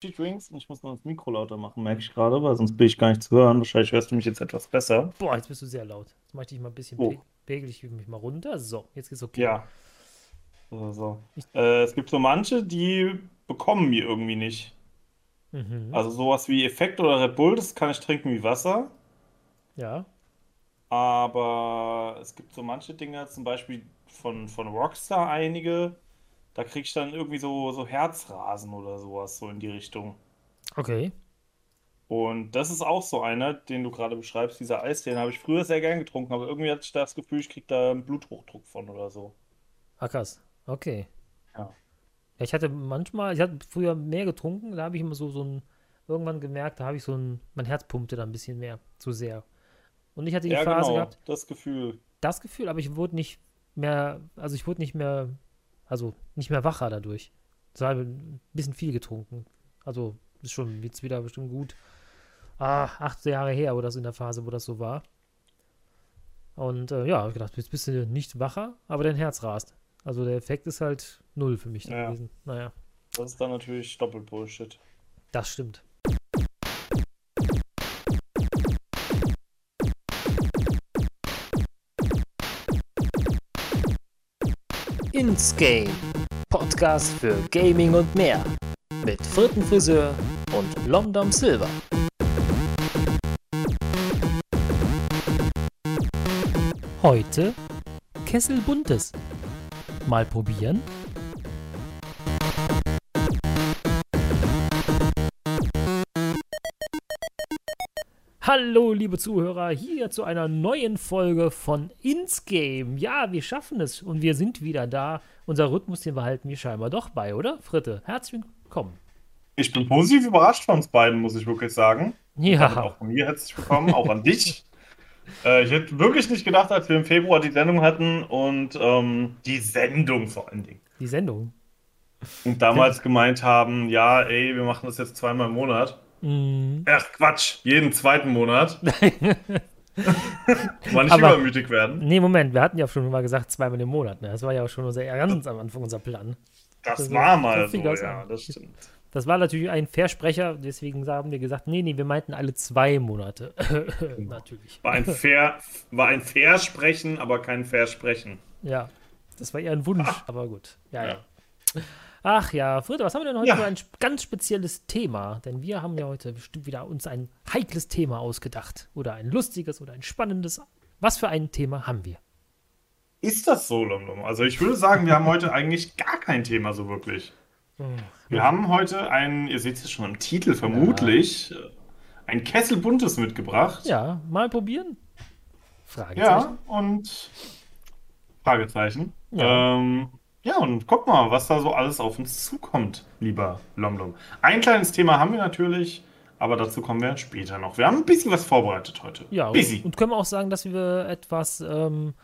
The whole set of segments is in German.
Drinks und ich muss noch das Mikro lauter machen, merke ich gerade, weil sonst bin ich gar nicht zu hören. Wahrscheinlich hörst du mich jetzt etwas besser. Boah, jetzt bist du sehr laut. Jetzt mache ich dich mal ein bisschen Oh. pe pegel ich mich mal runter. So, jetzt geht's okay. Ja. So, so. Äh, es gibt so manche, die bekommen mir irgendwie nicht. Mhm. Also sowas wie Effekt oder Red Bull, das kann ich trinken wie Wasser. Ja. Aber es gibt so manche Dinge, zum Beispiel von, von Rockstar einige, da krieg ich dann irgendwie so, so Herzrasen oder sowas, so in die Richtung. Okay. Und das ist auch so einer, den du gerade beschreibst, dieser Eis, den habe ich früher sehr gern getrunken, aber irgendwie hatte ich das Gefühl, ich krieg da einen Bluthochdruck von oder so. Ah, krass. Okay. Ja. Ja, ich hatte manchmal, ich hatte früher mehr getrunken, da habe ich immer so, so ein, irgendwann gemerkt, da habe ich so ein, mein Herz pumpte dann ein bisschen mehr, zu sehr. Und ich hatte die Ja, Phase genau, gehabt, das Gefühl. das Gefühl, aber ich wurde nicht mehr, also ich wurde nicht mehr, also nicht mehr wacher dadurch. Das war ein bisschen viel getrunken. Also ist schon jetzt wieder bestimmt gut. Ah, acht Jahre her, wo das in der Phase, wo das so war. Und äh, ja, ich gedacht, jetzt bist du nicht wacher, aber dein Herz rast. Also der Effekt ist halt null für mich Ja. gewesen. Naja, Das ist dann natürlich doppelt Bullshit. das stimmt. Ins Game. Podcast für Gaming und mehr. Mit Frittenfriseur und Lomdom Silver. Heute Kessel Buntes. Mal probieren. Hallo, liebe Zuhörer, hier zu einer neuen Folge von Ins Game. Ja, wir schaffen es und wir sind wieder da. Unser Rhythmus, den behalten wir scheinbar doch bei, oder? Fritte, herzlich willkommen. Ich bin positiv überrascht von uns beiden, muss ich wirklich sagen. Ja, auch von mir herzlich willkommen, auch an dich. Äh, ich hätte wirklich nicht gedacht, als wir im Februar die Sendung hatten und ähm, die Sendung vor allen Dingen. die Sendung. Und damals gemeint haben, ja, ey, wir machen das jetzt zweimal im Monat. Mm, Ach Quatsch, jeden zweiten Monat. Mal nicht Aber- übermütig werden. nee, Moment, wir hatten ja schon mal gesagt, zweimal im Monat. Ne? Das war ja auch schon unser, ganz am Anfang unser Plan. Das Also, war mal so, das ja, an. das stimmt. Das war natürlich ein Versprecher, deswegen haben wir gesagt, nee, nee, wir meinten alle zwei Monate. natürlich. War ein, Fair, war ein Versprechen, aber kein Versprechen. Ja, das war eher ein Wunsch, aber gut. Ja, ja. Ja. Ach ja, Fritte, was haben wir denn heute Ja. für ein ganz spezielles Thema? Denn wir haben ja heute bestimmt wieder uns ein heikles Thema ausgedacht. Oder ein lustiges oder ein spannendes. Was für ein Thema haben wir? Ist das so, Lomlom? Also ich würde sagen, wir haben heute eigentlich gar kein Thema so wirklich. Wir haben heute ein, ihr seht es schon im Titel vermutlich, äh, ein Kessel Buntes mitgebracht. Ja, mal probieren? Fragezeichen. Ja, und Fragezeichen. Ja. Ähm, ja, und guck mal, was da so alles auf uns zukommt, lieber Lomlom. Ein kleines Thema haben wir natürlich, aber dazu kommen wir später noch. Wir haben ein bisschen was vorbereitet heute. Ja, Busy. und, können wir auch sagen, dass wir etwas ähm,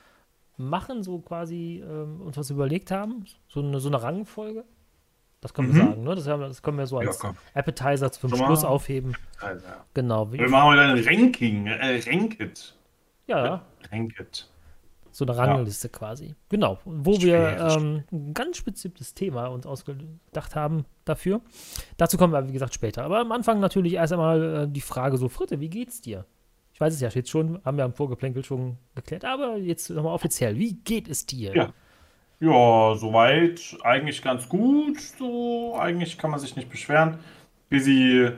machen, so quasi ähm, uns was überlegt haben? So eine, so eine Rangenfolge? Das können wir Mhm. sagen, ne? Das, haben, wir- das können wir so Ja, als komm. Appetizer zum. Schluss aufheben. Also, ja. Genau. wie- Wir machen heute ein Ranking, äh, Ranked. Ja, Ranked. So eine Rangliste quasi. Genau. Wo Schwer, wir ähm, ein ganz spezielles Thema uns ausgedacht haben dafür. Dazu kommen wir, wie gesagt, später. Aber am Anfang natürlich erst einmal äh, die Frage so, Fritte, wie geht's dir? Ich weiß es ja jetzt schon, haben wir am Vorgeplänkel schon geklärt, aber jetzt nochmal offiziell. Wie geht es dir? Ja. Ja, soweit eigentlich ganz gut. So, eigentlich kann man sich nicht beschweren. Busy,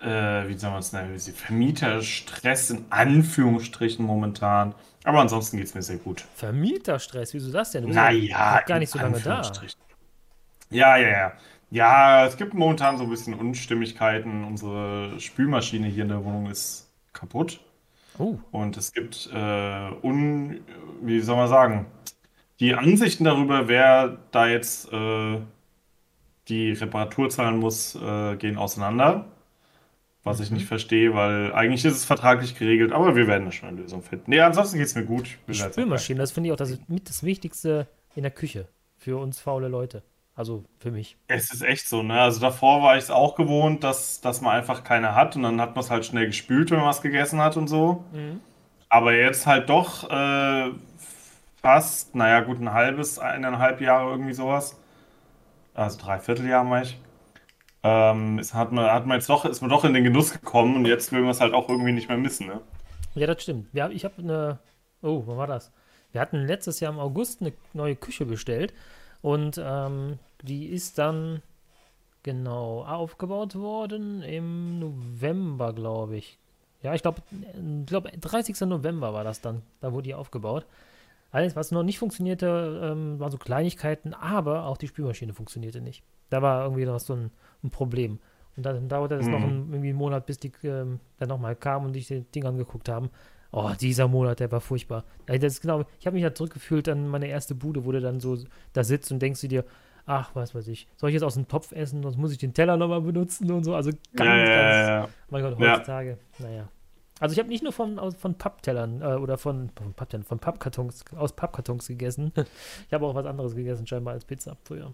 äh, wie soll man es nennen? Vermieterstress in Anführungsstrichen momentan. Aber ansonsten geht es mir sehr gut. Vermieterstress, wieso das denn? Du bist ja Naja, gar nicht so lange da. Ja, ja, ja. Ja, es gibt momentan so ein bisschen Unstimmigkeiten. Unsere Spülmaschine hier in der Wohnung ist kaputt. Oh, Und es gibt, äh, un, wie soll man sagen, die Ansichten darüber, wer da jetzt äh, die Reparatur zahlen muss, äh, gehen auseinander. Was ich Mhm. nicht verstehe, weil eigentlich ist es vertraglich geregelt, aber wir werden da schon eine Lösung finden. Nee, ansonsten geht es mir gut. Die Spülmaschine, das finde ich auch das mit das Wichtigste in der Küche für uns faule Leute. Also für mich. Es ist echt so, ne? Also davor war ich es auch gewohnt, dass, dass man einfach keine hat und dann hat man es halt schnell gespült, wenn man was gegessen hat und so. Aber jetzt halt doch äh, fast, naja, gut, ein halbes, eineinhalb Jahre irgendwie sowas. Also dreiviertel Jahr, meine ich. Ähm, ist, hat man, hat man jetzt doch, ist man doch in den Genuss gekommen und jetzt will man es halt auch irgendwie nicht mehr missen, ne? Ja, das stimmt. Wir, ich habe eine. Oh, wann war das? Wir hatten letztes Jahr im August eine neue Küche bestellt und ähm, die ist dann genau aufgebaut worden im November, glaube ich. Ja, ich glaube, glaub, 30. November war das dann. Da wurde die aufgebaut. Alles, was noch nicht funktionierte, ähm, waren so Kleinigkeiten, aber auch die Spülmaschine funktionierte nicht. Da war irgendwie noch so ein, ein Problem. Und dann dauerte es mhm. noch einen, irgendwie einen Monat, bis die ähm, dann nochmal kamen und sich die Ding angeguckt haben. Oh, dieser Monat, der war furchtbar. Das ist genau, ich habe mich ja zurückgefühlt an meine erste Bude, wo du dann so da sitzt und denkst du dir, ach, was weiß ich, soll ich jetzt aus dem Topf essen, sonst muss ich den Teller nochmal benutzen und so. Also ganz, ja, ja, ganz, ja, mein Gott, heutzutage, naja. Also ich habe nicht nur von, aus, von Papptellern äh, oder von, von Papptellern, von Pappkartons, aus Pappkartons gegessen. ich habe auch was anderes gegessen, scheinbar als Pizza früher.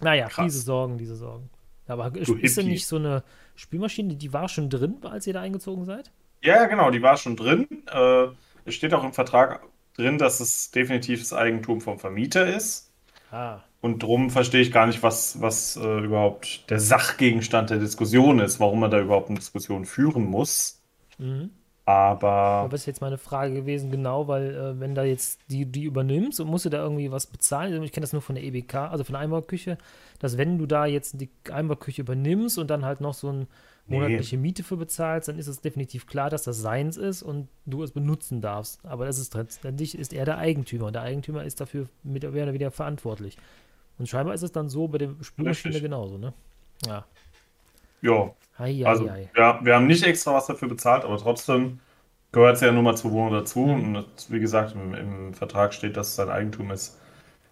Naja, Krass. diese Sorgen, diese Sorgen. Aber du ist denn nicht so eine Spülmaschine, die war schon drin, als ihr da eingezogen seid? Ja, genau, die war schon drin. Äh, es steht auch im Vertrag drin, dass es definitiv das Eigentum vom Vermieter ist. Ah. Und darum verstehe ich gar nicht, was, was äh, überhaupt der Sachgegenstand der Diskussion ist, warum man da überhaupt eine Diskussion führen muss. Mhm. Aber. Das ist jetzt meine Frage gewesen, genau, weil äh, wenn da jetzt die, die übernimmst und musst du da irgendwie was bezahlen, ich kenne das nur von der EBK, also von der Einbauküche, dass wenn du da jetzt die Einbauküche übernimmst und dann halt noch so eine monatliche nee. Miete für bezahlst, dann ist es definitiv klar, dass das seins ist und du es benutzen darfst. Aber das ist letztendlich ist er der Eigentümer und der Eigentümer ist dafür mit oder wieder verantwortlich. Und scheinbar ist es dann so bei der Spülmaschine genauso, ne? Ja. Ja. Hei, also, Ja, wir haben nicht extra was dafür bezahlt, aber trotzdem gehört es ja nur mal zur Wohnung dazu. Mhm. Und wie gesagt, im, im, Vertrag steht, dass es sein Eigentum ist.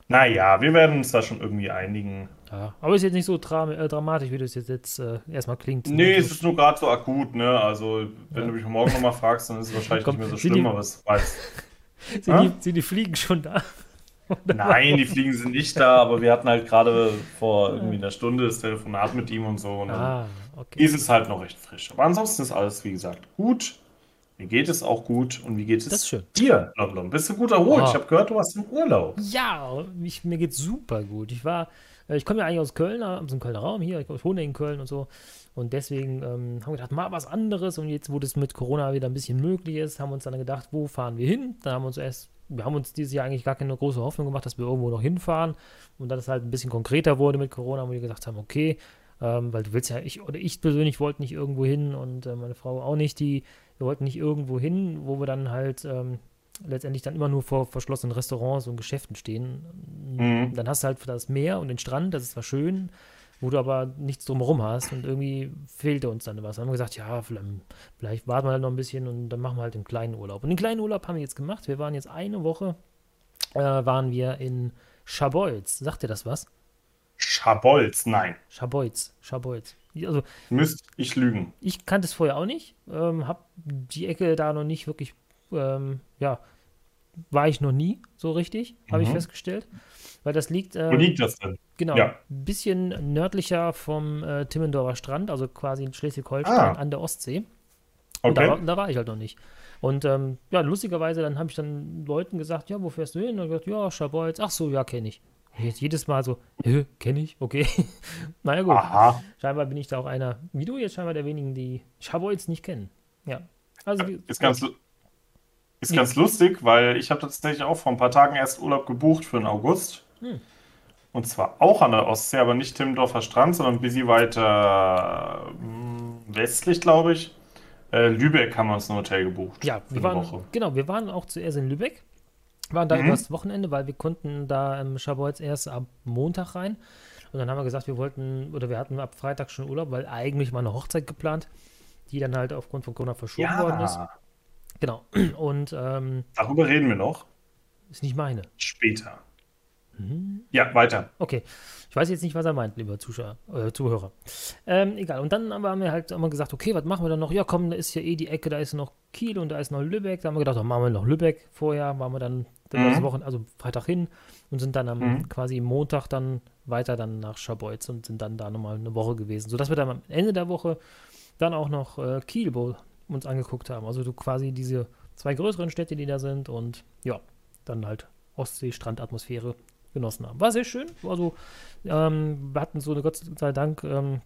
Naja, wir werden uns da schon irgendwie einigen. Ja, aber ist jetzt nicht so dra äh, dramatisch, wie das jetzt, jetzt äh, erstmal klingt. Ne? Nee, es ist nur gerade so akut, ne? Also, wenn ja. du mich morgen nochmal fragst, dann ist es wahrscheinlich Komm, nicht mehr so schlimm, aber es weiß. sind, die, sind die Fliegen schon da? Nein, die Fliegen sind nicht da, aber wir hatten halt gerade vor irgendwie einer Stunde das Telefonat mit ihm und so. Und ah, okay. ist es halt noch recht frisch. Aber ansonsten ist alles, wie gesagt, gut. Mir geht es auch gut. Und wie geht es dir, London? Bist du gut erholt? Oh. Ich habe gehört, du warst im Urlaub. Ja, ich, mir geht super gut. Ich war, äh, ich komme ja eigentlich aus Köln, aus dem Kölner Raum hier. Ich wohne in Köln und so. Und deswegen ähm, haben wir gedacht, mal was anderes. Und jetzt, wo das mit Corona wieder ein bisschen möglich ist, haben wir uns dann gedacht, wo fahren wir hin? Dann haben wir uns erst wir haben uns dieses Jahr eigentlich gar keine große Hoffnung gemacht, dass wir irgendwo noch hinfahren. Und dann es halt ein bisschen konkreter wurde mit Corona, wo wir gesagt haben, okay, ähm, weil du willst ja, ich oder ich persönlich wollte nicht irgendwo hin und äh, meine Frau auch nicht, die, wir wollten nicht irgendwo hin, wo wir dann halt ähm, letztendlich dann immer nur vor verschlossenen Restaurants und Geschäften stehen. Mhm. Dann hast du halt das Meer und den Strand, das ist zwar schön, wo du aber nichts drumherum hast und irgendwie fehlte uns dann was. Dann haben wir gesagt, ja, vielleicht, vielleicht warten wir halt noch ein bisschen und dann machen wir halt den kleinen Urlaub. Und den kleinen Urlaub haben wir jetzt gemacht. Wir waren jetzt eine Woche, äh, waren wir in Schabolz. Sagt dir das was? Schabolz, nein. Schabolz, Schabolz. Also, Müsste ich lügen. Ich kannte es vorher auch nicht. Ähm, hab die Ecke da noch nicht wirklich, ähm, ja, war ich noch nie so richtig, habe mhm. ich festgestellt. Weil das liegt. Ähm, Wo liegt das denn? Genau, ja. ein bisschen nördlicher vom äh, Timmendorfer Strand, also quasi in Schleswig-Holstein ah. an der Ostsee. Und okay. da, da, war ich halt noch nicht. Und ähm, ja, lustigerweise, dann habe ich dann Leuten gesagt, ja, wo fährst du hin? Und gesagt, ja, Schabolz. Ach so, ja, kenne ich. Jetzt jedes Mal so, kenne ich, okay. naja, gut. Aha. Scheinbar bin ich da auch einer, wie du jetzt scheinbar der wenigen, die Schabolz nicht kennen. Ja. Also, ist ganz, ist ganz lustig, weil ich habe tatsächlich auch vor ein paar Tagen erst Urlaub gebucht für den August. Hm. Und zwar auch an der Ostsee, aber nicht Timmendorfer Strand, sondern ein bisschen weiter hm, westlich, glaube ich. Äh, Lübeck haben wir uns ein Hotel gebucht. Ja, wir waren, Woche. genau, wir waren auch zuerst in Lübeck. Waren da mhm. übers Wochenende, weil wir konnten da im Schabolz erst ab Montag rein. Und dann haben wir gesagt, wir wollten, oder wir hatten ab Freitag schon Urlaub, weil eigentlich mal eine Hochzeit geplant, die dann halt aufgrund von Corona verschoben ja. worden ist. Genau. Und ähm, darüber reden wir noch. Ist nicht meine. Später. Mhm. Ja, weiter. Okay. Ich weiß jetzt nicht, was er meint, lieber Zuschauer, äh, Zuhörer. Ähm, egal. Und dann haben wir halt immer gesagt, okay, was machen wir dann noch? Ja, komm, da ist ja eh die Ecke, da ist noch Kiel und da ist noch Lübeck. Da haben wir gedacht, dann machen wir noch Lübeck vorher, waren wir dann mhm. Wochen, also Freitag hin und sind dann am mhm. quasi Montag dann weiter dann nach Scharbeutz und sind dann da nochmal eine Woche gewesen, sodass wir dann am Ende der Woche dann auch noch äh, Kiel uns angeguckt haben. Also du quasi diese zwei größeren Städte, die da sind und ja, dann halt Ostsee-Strandatmosphäre genossen haben. War sehr schön. Also, ähm, wir hatten so eine Gott sei Dank ähm,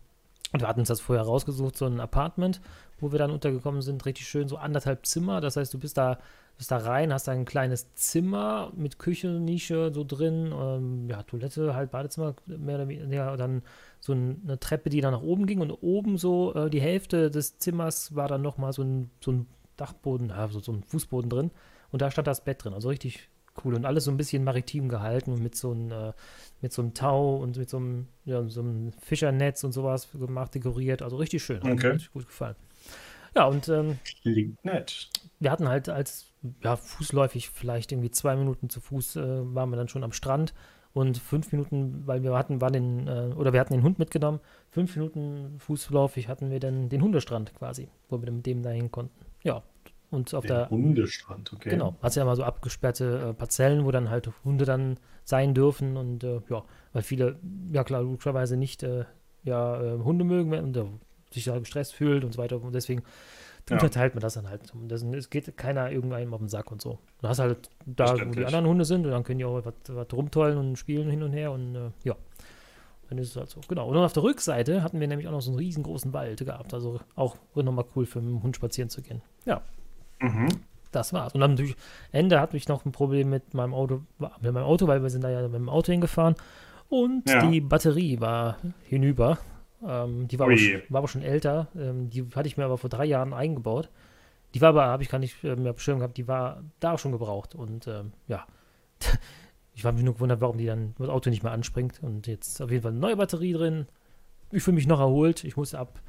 wir hatten uns das vorher rausgesucht, so ein Apartment, wo wir dann untergekommen sind, richtig schön, so anderthalb Zimmer. Das heißt, du bist da, bist da rein, hast ein kleines Zimmer mit Küche, Nische so drin, ähm, ja, Toilette, halt Badezimmer, mehr oder weniger, dann so eine Treppe, die dann nach oben ging und oben so äh, die Hälfte des Zimmers war dann nochmal so ein, so ein Dachboden, also so ein Fußboden drin und da stand das Bett drin, also richtig cool und alles so ein bisschen maritim gehalten und mit so einem, äh, mit so einem Tau und mit so einem, ja, so einem Fischernetz und sowas gemacht, dekoriert. Also richtig schön. Hat Okay. mir richtig gut gefallen. Ja, und ähm, Klingt nett. wir hatten halt als, ja, fußläufig vielleicht irgendwie zwei Minuten zu Fuß äh, waren wir dann schon am Strand und fünf Minuten, weil wir hatten, waren den, äh, oder wir hatten den Hund mitgenommen, fünf Minuten fußläufig hatten wir dann den Hundestrand quasi, wo wir dann mit dem dahin konnten. Ja, und auf Der der Hundestrand, okay. Genau, hast ja immer so abgesperrte äh, Parzellen, wo dann halt Hunde dann sein dürfen und äh, ja, weil viele, ja klar, logischerweise nicht äh, ja, äh, Hunde mögen und äh, sich da gestresst fühlt und so weiter und deswegen Ja. unterteilt man das dann halt. Und das, es geht keiner irgendeinem auf den Sack und so. Du hast halt da, wo die anderen Hunde sind und dann können die auch was, was rumtollen und spielen hin und her und äh, ja. Dann ist es halt so. Genau. Und dann auf der Rückseite hatten wir nämlich auch noch so einen riesengroßen Wald gehabt. Also auch nochmal cool für einen Hund spazieren zu gehen. Ja. Mhm. Das war's. Und natürlich, Ende hatte ich noch ein Problem mit meinem Auto, mit meinem Auto, weil wir sind da ja mit dem Auto hingefahren. Und Ja. die Batterie war hinüber. Ähm, die war aber, schon, war aber schon älter. Ähm, die hatte ich mir aber vor drei Jahren eingebaut. Die war aber, habe ich gar nicht äh, mehr Schirm gehabt, die war da schon gebraucht. Und ähm, ja, ich war mich nur gewundert, warum die dann das Auto nicht mehr anspringt. Und jetzt auf jeden Fall eine neue Batterie drin. Ich fühle mich noch erholt. Ich muss ab,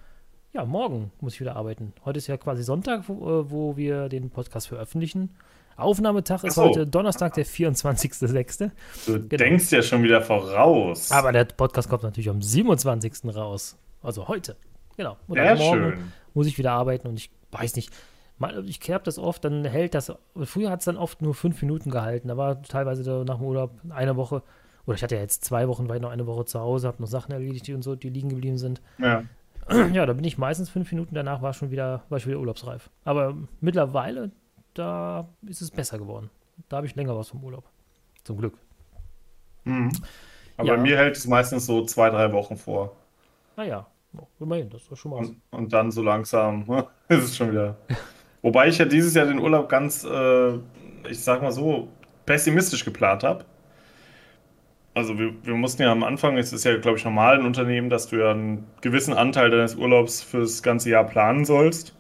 ja, morgen muss ich wieder arbeiten. Heute ist ja quasi Sonntag, wo, äh, wo wir den Podcast veröffentlichen. Aufnahmetag ist so. heute Donnerstag, der 24.06. Du Genau. denkst ja schon wieder voraus. Aber der Podcast kommt natürlich am 27. raus. Also heute. Genau. Und Sehr morgen schön. muss ich wieder arbeiten und ich weiß nicht. Ich habe das oft, dann hält das. Früher hat es dann oft nur fünf Minuten gehalten. Da war teilweise nach dem Urlaub eine Woche. Oder ich hatte ja jetzt zwei Wochen, war ich noch eine Woche zu Hause, habe noch Sachen erledigt, und so, die liegen geblieben sind. Ja. Ja, da bin ich meistens fünf Minuten, danach war schon wieder, war ich wieder urlaubsreif. Aber mittlerweile, da ist es besser geworden. Da habe ich länger was vom Urlaub. Zum Glück. Mhm. Aber Ja. bei mir hält es meistens so zwei, drei Wochen vor. Naja, oh, immerhin, das ist schon mal. Und, und dann so langsam ist es schon wieder. Wobei ich ja dieses Jahr den Urlaub ganz, äh, ich sag mal so, pessimistisch geplant habe. Also wir, wir mussten ja am Anfang, es ist ja, glaube ich, normal in Unternehmen, dass du ja einen gewissen Anteil deines Urlaubs fürs ganze Jahr planen sollst.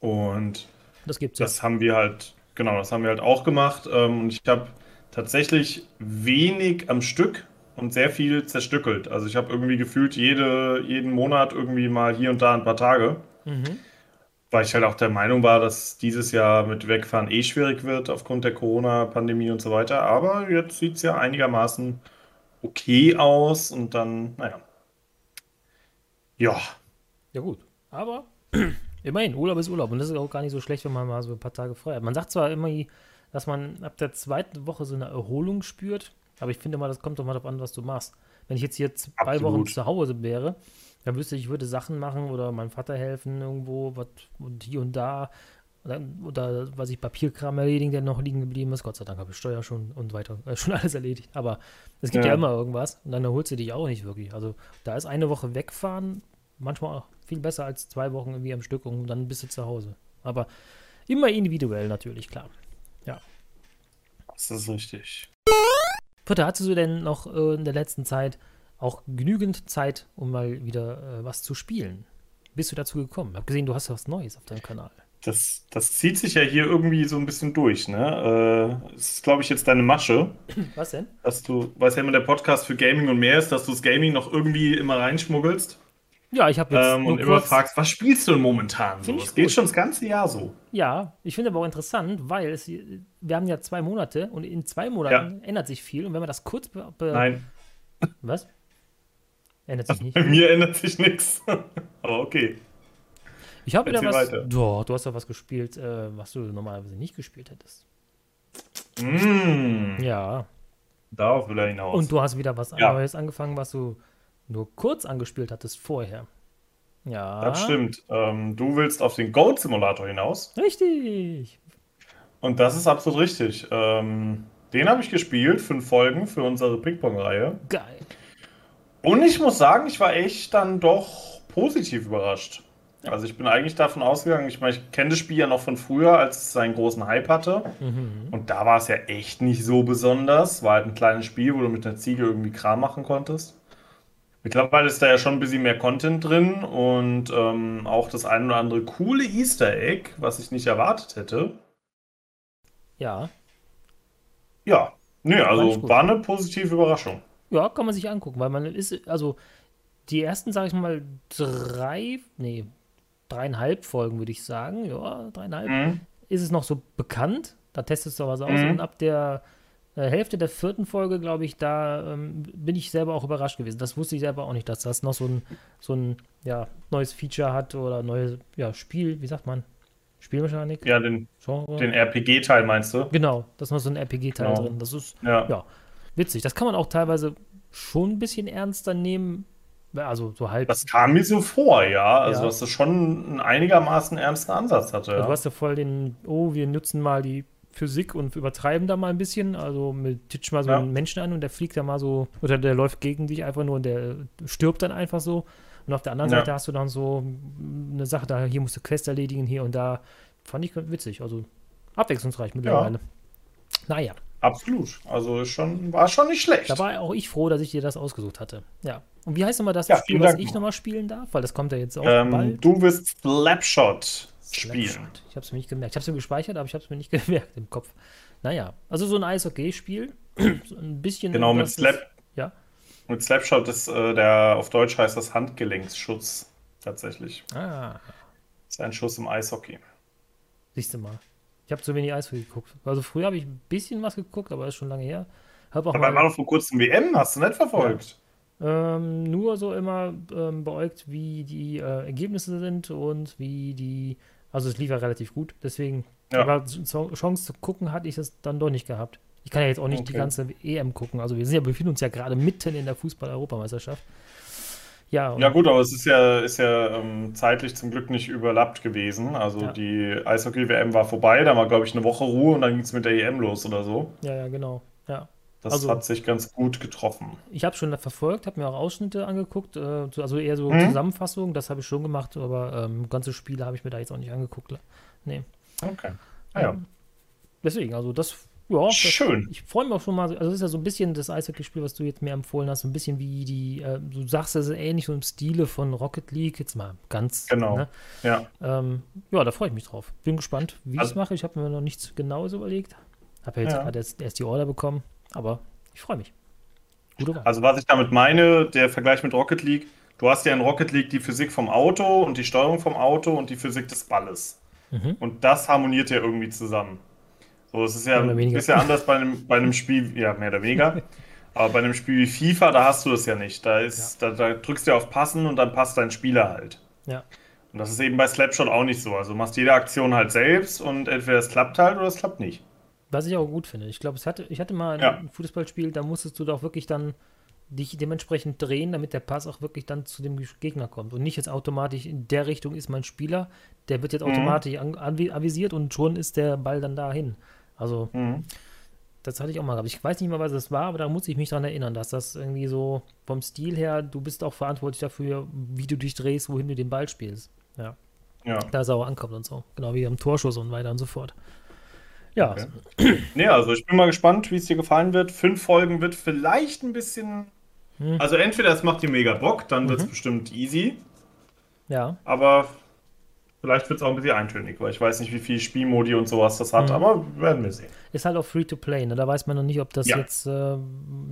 Und Das gibt's ja. das haben wir halt, genau, das haben wir halt auch gemacht. Ähm, und ich habe tatsächlich wenig am Stück und sehr viel zerstückelt. Also ich habe irgendwie gefühlt jede, jeden Monat irgendwie mal hier und da ein paar Tage, Mhm. Weil ich halt auch der Meinung war, dass dieses Jahr mit Wegfahren eh schwierig wird aufgrund der Corona-Pandemie und so weiter. Aber jetzt sieht es ja einigermaßen okay aus und dann, naja. Ja, Ja, gut. Aber immerhin, Urlaub ist Urlaub. Und das ist auch gar nicht so schlecht, wenn man mal so ein paar Tage frei hat. Man sagt zwar immer, dass man ab der zweiten Woche so eine Erholung spürt, aber ich finde mal, das kommt doch mal darauf an, was du machst. Wenn ich jetzt hier zwei Absolut. Wochen zu Hause wäre, dann wüsste ich, ich würde Sachen machen oder meinem Vater helfen irgendwo, was und hier und da. Oder, oder was ich Papierkram erledigen, der noch liegen geblieben ist. Gott sei Dank habe ich Steuer schon und weiter, äh, schon alles erledigt. Aber es gibt ja. Ja. immer irgendwas und dann erholst du dich auch nicht wirklich. Also da ist eine Woche wegfahren manchmal auch viel besser als zwei Wochen irgendwie am Stück und dann bist du zu Hause. Aber immer individuell natürlich, klar. das ist richtig. Britta, hattest du denn noch äh, in der letzten Zeit auch genügend Zeit, um mal wieder äh, was zu spielen? Bist du dazu gekommen? Ich habe gesehen, du hast was Neues auf deinem Kanal. Das, das zieht sich ja hier irgendwie so ein bisschen durch, ne? Äh, das ist, glaube ich, jetzt deine Masche. Was denn? dass du, weil es ja immer der Podcast für Gaming und mehr ist, dass du das Gaming noch irgendwie immer reinschmuggelst Ja, ich habe jetzt ähm, und immer fragst, was spielst du denn momentan so? Das geht gut. schon das ganze Jahr so. Ja, ich finde aber auch interessant, weil es, wir haben ja zwei Monate und in zwei Monaten ändert sich viel. Und wenn man das kurz Nein, Was? Ändert sich nicht. bei mir ändert sich nichts. Aber okay. Ich habe wieder was. Doch, du hast doch was gespielt, äh, was du normalerweise nicht gespielt hättest. Mm, Ja. darauf will er hinaus. Und du hast wieder was Ja. Neues angefangen, was du nur kurz angespielt hattest vorher. Ja. das stimmt. Ähm, du willst auf den Goat Simulator hinaus. Richtig. Und das ist absolut richtig. Ähm, den habe ich gespielt, fünf Folgen für unsere Ping-Pong-Reihe. Geil. Und ich muss sagen, ich war echt dann doch positiv überrascht. Also ich bin eigentlich davon ausgegangen, ich meine, ich kenne das Spiel ja noch von früher, als es seinen großen Hype hatte. Mhm. Und da war es ja echt nicht so besonders. War halt ein kleines Spiel, wo du mit einer Ziege irgendwie Kram machen konntest. Mittlerweile ist da ja schon ein bisschen mehr Content drin und ähm, auch das ein oder andere coole Easter Egg, was ich nicht erwartet hätte. Ja. Ja, nee, also war eine positive Überraschung. Ja, kann man sich angucken, weil man ist, also die ersten, sage ich mal, drei, nee, dreieinhalb Folgen, würde ich sagen, ja, dreieinhalb, Mhm. ist es noch so bekannt. Da testest du was aus Mhm. und ab der äh, Hälfte der vierten Folge, glaube ich, da ähm, bin ich selber auch überrascht gewesen. Das wusste ich selber auch nicht, dass das noch so ein, so ein ja, neues Feature hat oder neues ja, Spiel, wie sagt man? Spielmechanik? Ja, den, den RPG-Teil meinst du? Genau, da ist noch so ein RPG-Teil Genau. drin. Das ist Ja. ja witzig. Das kann man auch teilweise schon ein bisschen ernster nehmen. Also so halb. Das kam mir so vor, ja. Also, Ja. dass das schon einen einigermaßen ernsten Ansatz hatte. Also Ja. Du hast ja voll den, oh, wir nutzen mal die Physik und übertreiben da mal ein bisschen. Also mit titsch mal so Ja. einen Menschen an und der fliegt da mal so, oder der läuft gegen dich einfach nur und der stirbt dann einfach so. Und auf der anderen Ja. Seite hast du dann so eine Sache, da hier musst du Quest erledigen, hier und da. Fand ich witzig. Also abwechslungsreich mittlerweile. Naja, Absolut. Also schon, war schon nicht schlecht. da war auch ich froh, dass ich dir das ausgesucht hatte. Ja. Und wie heißt nochmal das Ja, Spiel, was ich noch. nochmal spielen darf? Weil das kommt ja jetzt auch ähm, bald. du wirst Slapshot spielen. Slapshot. Ich habe es mir nicht gemerkt. Ich habe es mir gespeichert, aber ich habe es mir nicht gemerkt im Kopf. Naja, also so ein Eishockey-Spiel. so ein bisschen. Genau, mit ist- Slap, Ja, mit Slapshot ist äh, der, auf Deutsch heißt das Handgelenksschutz. Tatsächlich. ah, ist ein Schuss im Eishockey. siehst du mal. Ich habe zu wenig Eishockey geguckt. Also früher habe ich ein bisschen was geguckt, aber das ist schon lange her. Habe auch Aber war doch vor kurzem WM, hast du nicht verfolgt? ähm, nur so immer ähm, beäugt, wie die äh, Ergebnisse sind und wie die. Also es lief ja relativ gut, deswegen. Ja. Aber Chance zu gucken hatte ich es dann doch nicht gehabt. Ich kann ja jetzt auch nicht die Okay. ganze EM gucken. Also wir sind ja, befinden uns ja gerade mitten in der Fußball-Europameisterschaft. Ja, Ja gut, aber es ist ja, ist ja ähm, zeitlich zum Glück nicht überlappt gewesen. Also Ja. die Eishockey-WM war vorbei, da war glaube ich eine Woche Ruhe und dann ging es mit der EM los oder so. ja, ja, genau. Ja. Das Also- hat sich ganz gut getroffen. Ich habe schon verfolgt, habe mir auch Ausschnitte angeguckt, äh, so- also eher so Mhm. Zusammenfassungen, das habe ich schon gemacht, aber ähm, ganze Spiele habe ich mir da jetzt auch nicht angeguckt. Nee. Okay. Ah, ja. Ähm, Deswegen, also das, ja, das, Schön. ich freue mich auch schon mal, also das ist ja so ein bisschen das Eishockey-Spiel, was du jetzt mir empfohlen hast, so ein bisschen wie die, äh, du sagst, das ist ähnlich so im Stile von Rocket League, jetzt mal ganz, Genau. ne? Ja. ähm, ja, da freue ich mich drauf. Bin gespannt, wie ich es Also- mache, ich habe mir noch nichts Genaues überlegt, habe ja jetzt Ja. gerade erst, erst die Order bekommen, aber ich freue mich. Also was ich damit meine, der Vergleich mit Rocket League, du hast ja in Rocket League die Physik vom Auto und die Steuerung vom Auto und die Physik des Balles. Mhm. Und das harmoniert ja irgendwie zusammen. So, es ist ja ein bisschen anders bei einem, bei einem Spiel, ja, mehr oder weniger. Aber bei einem Spiel wie FIFA, da hast du das ja nicht. Da, ist, da, da drückst du auf Passen und dann passt dein Spieler halt. Ja. Und das ist eben bei Slapshot auch nicht so. Also du machst jede Aktion halt selbst und entweder es klappt halt oder es klappt nicht. Was ich auch gut finde. Ich glaube, es hatte, ich hatte mal Ja. ein Fußballspiel, da musstest du doch wirklich dann dich dementsprechend drehen, damit der Pass auch wirklich dann zu dem Gegner kommt. Und nicht jetzt automatisch in der Richtung ist mein Spieler, der wird jetzt Mhm. automatisch an, anvi- avisiert und schon ist der Ball dann dahin. Also, Mhm. das hatte ich auch mal gehabt. Ich weiß nicht mehr, was das war, aber da muss ich mich dran erinnern, dass das irgendwie so vom Stil her, du bist auch verantwortlich dafür, wie du dich drehst, wohin du den Ball spielst. Ja, Ja. da es auch ankommt und so. Genau wie am Torschuss und weiter und so fort. Ja, Okay. Nee, also ich bin mal gespannt, wie es dir gefallen wird. Fünf Folgen wird vielleicht ein bisschen. Hm. Also entweder es macht dir mega Bock, dann wird es Mhm. bestimmt easy. ja. Aber vielleicht wird es auch ein bisschen eintönig, weil ich weiß nicht, wie viel Spielmodi und sowas das hat, Mhm. aber werden wir sehen. Ist halt auch free to play, ne? Da weiß man noch nicht, ob das Ja. jetzt äh,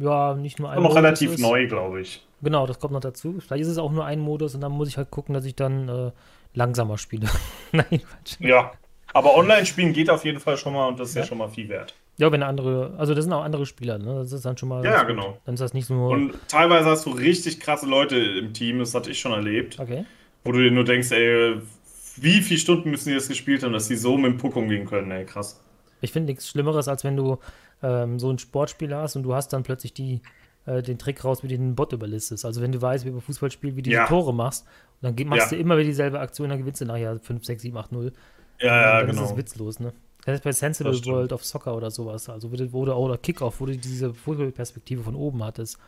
ja nicht nur ein Und noch relativ ist. neu, glaube ich. Genau, das kommt noch dazu. Vielleicht ist es auch nur ein Modus und dann muss ich halt gucken, dass ich dann äh, langsamer spiele. Nein. Ja. Aber Online-Spielen geht auf jeden Fall schon mal und das ist ja, Ja. schon mal viel wert. Ja, wenn andere, also das sind auch andere Spieler, ne? Das ist dann schon mal. Ja, gut. genau. Dann ist das nicht nur. Und teilweise hast du richtig krasse Leute im Team, das hatte ich schon erlebt, okay. wo du dir nur denkst, ey, wie viele Stunden müssen die das gespielt haben, dass die so mit dem Puck umgehen können, ey, krass. Ich finde nichts Schlimmeres, als wenn du ähm, so ein Sportspiel hast und du hast dann plötzlich die, äh, den Trick raus, wie du den Bot überlistest. Also wenn du weißt, wie bei Fußballspiel, wie du Ja. die Tore machst, dann machst Ja. du immer wieder dieselbe Aktion, dann gewinnst du nachher 5, 6, 7, 8, 0. Ja, ja, dann ist genau. es witzlos, ne? Das ist bei Sensible Das. World of Soccer oder sowas, also wo du, du oder Kickoff, wo du diese Fußballperspektive von oben hattest.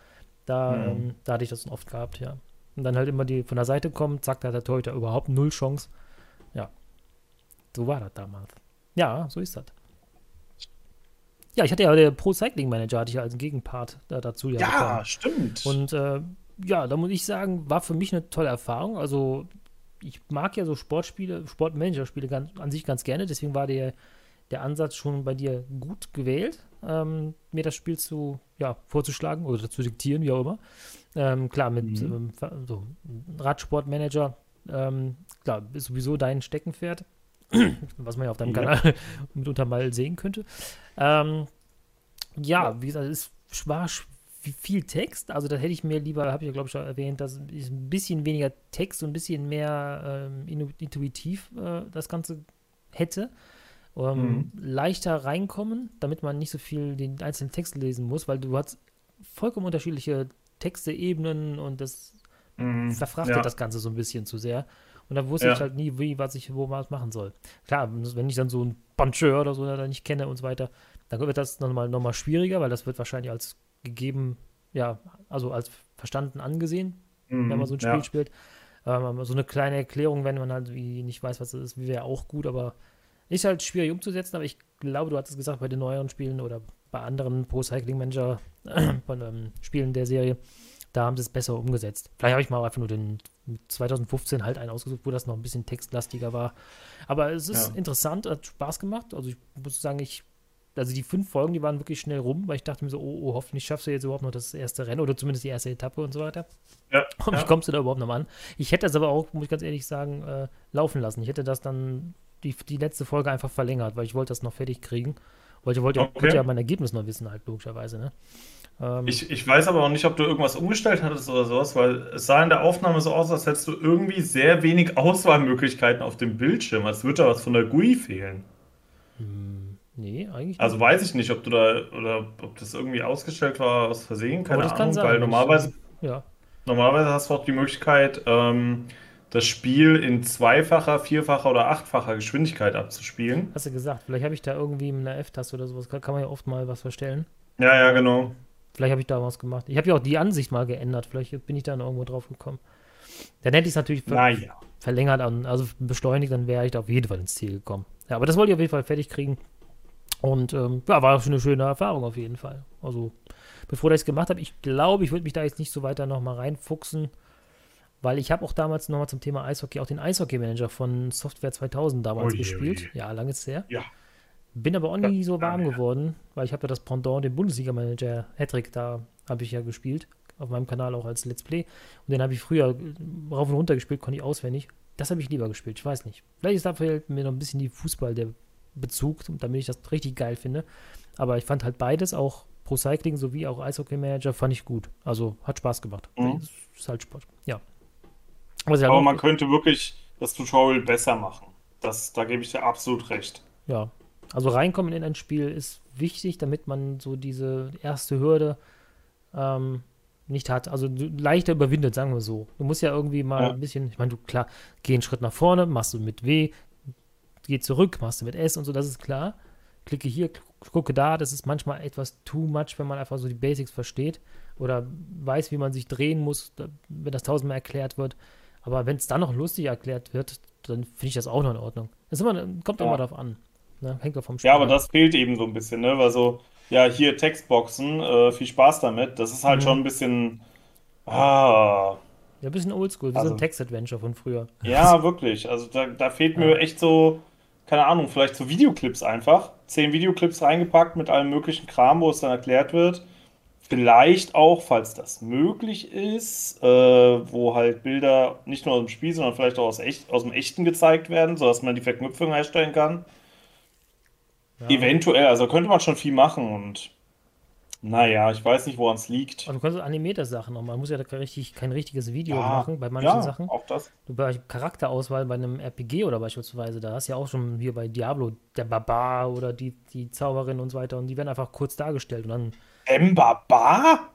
Da, mhm. ähm, da hatte ich das oft gehabt, ja. Und dann halt immer die von der Seite kommt, zack, da hat der Torhüter überhaupt null Chance. So war das damals. Ja, so ist das. Ja, ich hatte ja der Pro Cycling Manager, hatte ich ja als Gegenpart da, dazu. Ja, ja stimmt. Und äh, ja, da muss ich sagen, war für mich eine tolle Erfahrung. Also, ich mag ja so Sportspiele, Sportmanager-Spiele an sich ganz gerne. Deswegen war der, der Ansatz schon bei dir gut gewählt, ähm, mir das Spiel zu, ja, vorzuschlagen oder zu diktieren, wie auch immer. Ähm, klar, mit mhm. ähm, so Radsportmanager, ähm, klar, ist sowieso dein Steckenpferd. was man ja auf deinem ja. Kanal mitunter mal sehen könnte. Ähm, ja, wie gesagt, es war viel Text, also da hätte ich mir lieber, habe ich ja glaube ich schon erwähnt, dass ich ein bisschen weniger Text und ein bisschen mehr ähm, intuitiv äh, das Ganze hätte. Ähm, mhm. leichter reinkommen, damit man nicht so viel den einzelnen Text lesen muss, weil du hast vollkommen unterschiedliche Texte, Ebenen und das mhm. verfrachtet ja. das Ganze so ein bisschen zu sehr. Und da wusste ja. ich halt nie, wie, was ich wo was machen soll. Klar, wenn ich dann so ein Puncheur oder so da nicht kenne und so weiter, dann wird das nochmal noch mal schwieriger, weil das wird wahrscheinlich als gegeben, ja, also als verstanden angesehen, mhm, wenn man so ein Spiel ja. spielt. Ähm, so eine kleine Erklärung, wenn man halt wie nicht weiß, was das ist, wäre auch gut, aber ist halt schwierig umzusetzen, aber ich glaube, du hattest gesagt, bei den neueren Spielen oder bei anderen Pro Cycling Manager von ähm, Spielen der Serie, da haben sie es besser umgesetzt. Vielleicht habe ich mal einfach nur den 2015 halt einen ausgesucht, wo das noch ein bisschen textlastiger war. Aber es ist ja. interessant, hat Spaß gemacht. Also ich muss sagen, ich, also die fünf Folgen, die waren wirklich schnell rum, weil ich dachte mir so, oh, oh hoffentlich schaffst du jetzt überhaupt noch das erste Rennen oder zumindest die erste Etappe und so weiter. Ja. Und ja. kommst du da überhaupt noch mal an? Ich hätte das aber auch, muss ich ganz ehrlich sagen, äh, laufen lassen. Ich hätte das dann die, die letzte Folge einfach verlängert, weil ich wollte das noch fertig kriegen. Weil ich wollte, okay. wollte ja mein Ergebnis noch wissen, halt logischerweise, ne? Ähm, ich, ich weiß aber auch nicht, ob du irgendwas umgestellt hattest oder sowas, weil es sah in der Aufnahme so aus, als hättest du irgendwie sehr wenig Auswahlmöglichkeiten auf dem Bildschirm. Als würde da was von der GUI fehlen. Hm, nee, eigentlich Also weiß ich nicht, ob du da oder ob das irgendwie ausgestellt war aus Versehen, keine Ahnung, sein, weil normalerweise, ja. normalerweise hast du auch die Möglichkeit, ähm, das Spiel in zweifacher, vierfacher oder achtfacher Geschwindigkeit abzuspielen. Hast du gesagt, vielleicht habe ich da irgendwie mit einer F-Taste oder sowas, kann man ja oft mal was verstellen. Ja, ja, genau. Vielleicht habe ich da was gemacht. Ich habe ja auch die Ansicht mal geändert. Vielleicht bin ich da noch irgendwo drauf gekommen. Dann hätte ich es natürlich ver naja. verlängert, an, also beschleunigt, dann wäre ich da auf jeden Fall ins Ziel gekommen. Ja, aber das wollte ich auf jeden Fall fertig kriegen. Und ähm, ja, war schon eine schöne Erfahrung auf jeden Fall. Also, bevor ich es gemacht habe, ich glaube, ich würde mich da jetzt nicht so weiter nochmal reinfuchsen, weil ich habe auch damals nochmal zum Thema Eishockey auch den Eishockey-Manager von Software 2000 damals oje, gespielt. Oje. Ja, lange ist her. Ja. Bin aber auch nie so warm geworden, weil ich habe ja das Pendant, den Bundesliga-Manager Hattrick, da habe ich ja gespielt, auf meinem Kanal auch als Let's Play. Und den habe ich früher rauf und runter gespielt, konnte ich auswendig. Das habe ich lieber gespielt, ich weiß nicht. Vielleicht ist dafür mir noch ein bisschen die Fußball der Bezug, damit ich das richtig geil finde. Aber ich fand halt beides, auch Pro Cycling sowie auch Eishockey Manager, fand ich gut. Also hat Spaß gemacht. Mhm. Ist halt Sport. Ja. Halt Aber man könnte wirklich das Tutorial besser machen. Das, da gebe ich dir absolut recht. Ja, also reinkommen in ein Spiel ist wichtig, damit man so diese erste Hürde ähm, nicht hat. Also leichter überwindet, sagen wir so. Du musst ja irgendwie mal ja. ein bisschen, ich meine, du klar, geh einen Schritt nach vorne, machst du mit W, geh zurück, machst du mit S und so, das ist klar. Klicke hier, gucke da, das ist manchmal etwas too much, wenn man einfach so die Basics versteht oder weiß, wie man sich drehen muss, wenn das tausendmal erklärt wird. Aber wenn es dann noch lustig erklärt wird, dann finde ich das auch noch in Ordnung. Das immer, kommt ja. immer darauf an. Ne? Hängt doch vom Spiel. Ja, aber das fehlt eben so ein bisschen, ne? Weil so, ja, hier Textboxen, äh, viel Spaß damit. Das ist halt mhm. schon ein bisschen. Ah. Ja, ein bisschen oldschool, wie also, so ein Text-Adventure von früher. Ja, wirklich. Also da, da fehlt mir echt so, keine Ahnung, vielleicht so Videoclips einfach. Zehn Videoclips reingepackt mit allem möglichen Kram, wo es dann erklärt wird. Vielleicht auch, falls das möglich ist, äh, wo halt Bilder nicht nur aus dem Spiel, sondern vielleicht auch aus, echt, aus dem Echten gezeigt werden, sodass man die Verknüpfung herstellen kann. Ja. Eventuell, also könnte man schon viel machen und naja, ich weiß nicht, woran es liegt. Aber du kannst animierte Sachen noch. Man muss ja da richtig, kein richtiges Video ja, machen bei manchen ja, Sachen. Auch das. Du bei Charakterauswahl bei einem RPG oder beispielsweise, da hast du ja auch schon hier bei Diablo der Barbar oder die, die Zauberin und so weiter und die werden einfach kurz dargestellt und dann. M Barbar?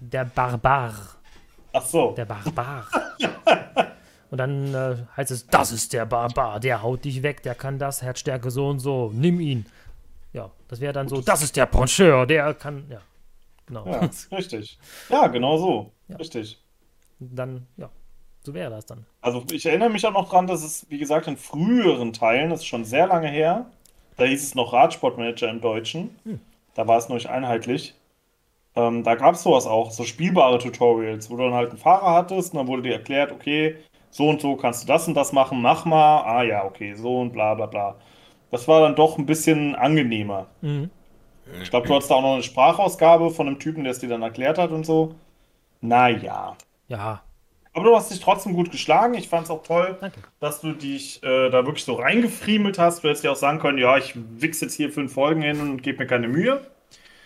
Der Barbar. Ach so. Der Barbar. Und dann äh, heißt es, das ist der Barbar, der haut dich weg, der kann das, Herzstärke so und so, nimm ihn. Ja, das wäre dann so, das ist der Poncheur, der kann, ja. Genau. Ja, richtig. Ja, genau so. Ja. Richtig. Dann, ja, so wäre das dann. Also ich erinnere mich auch noch dran, dass es, wie gesagt, in früheren Teilen, das ist schon sehr lange her, da hieß es noch Radsportmanager im Deutschen. Hm. Da war es noch nicht einheitlich. Ähm, da gab es sowas auch, so spielbare Tutorials, wo du dann halt einen Fahrer hattest und dann wurde dir erklärt, okay, so und so kannst du das und das machen, mach mal. Ah ja, okay, so und bla bla bla. Das war dann doch ein bisschen angenehmer. Mhm. Ich glaube, du hattest da auch noch eine Sprachausgabe von einem Typen, der es dir dann erklärt hat und so. Naja. Ja, Aber du hast dich trotzdem gut geschlagen. Ich fand es auch toll, danke. dass du dich äh, da wirklich so reingefriemelt hast. Du hättest ja auch sagen können, ja, ich wichs jetzt hier fünf Folgen hin und gebe mir keine Mühe.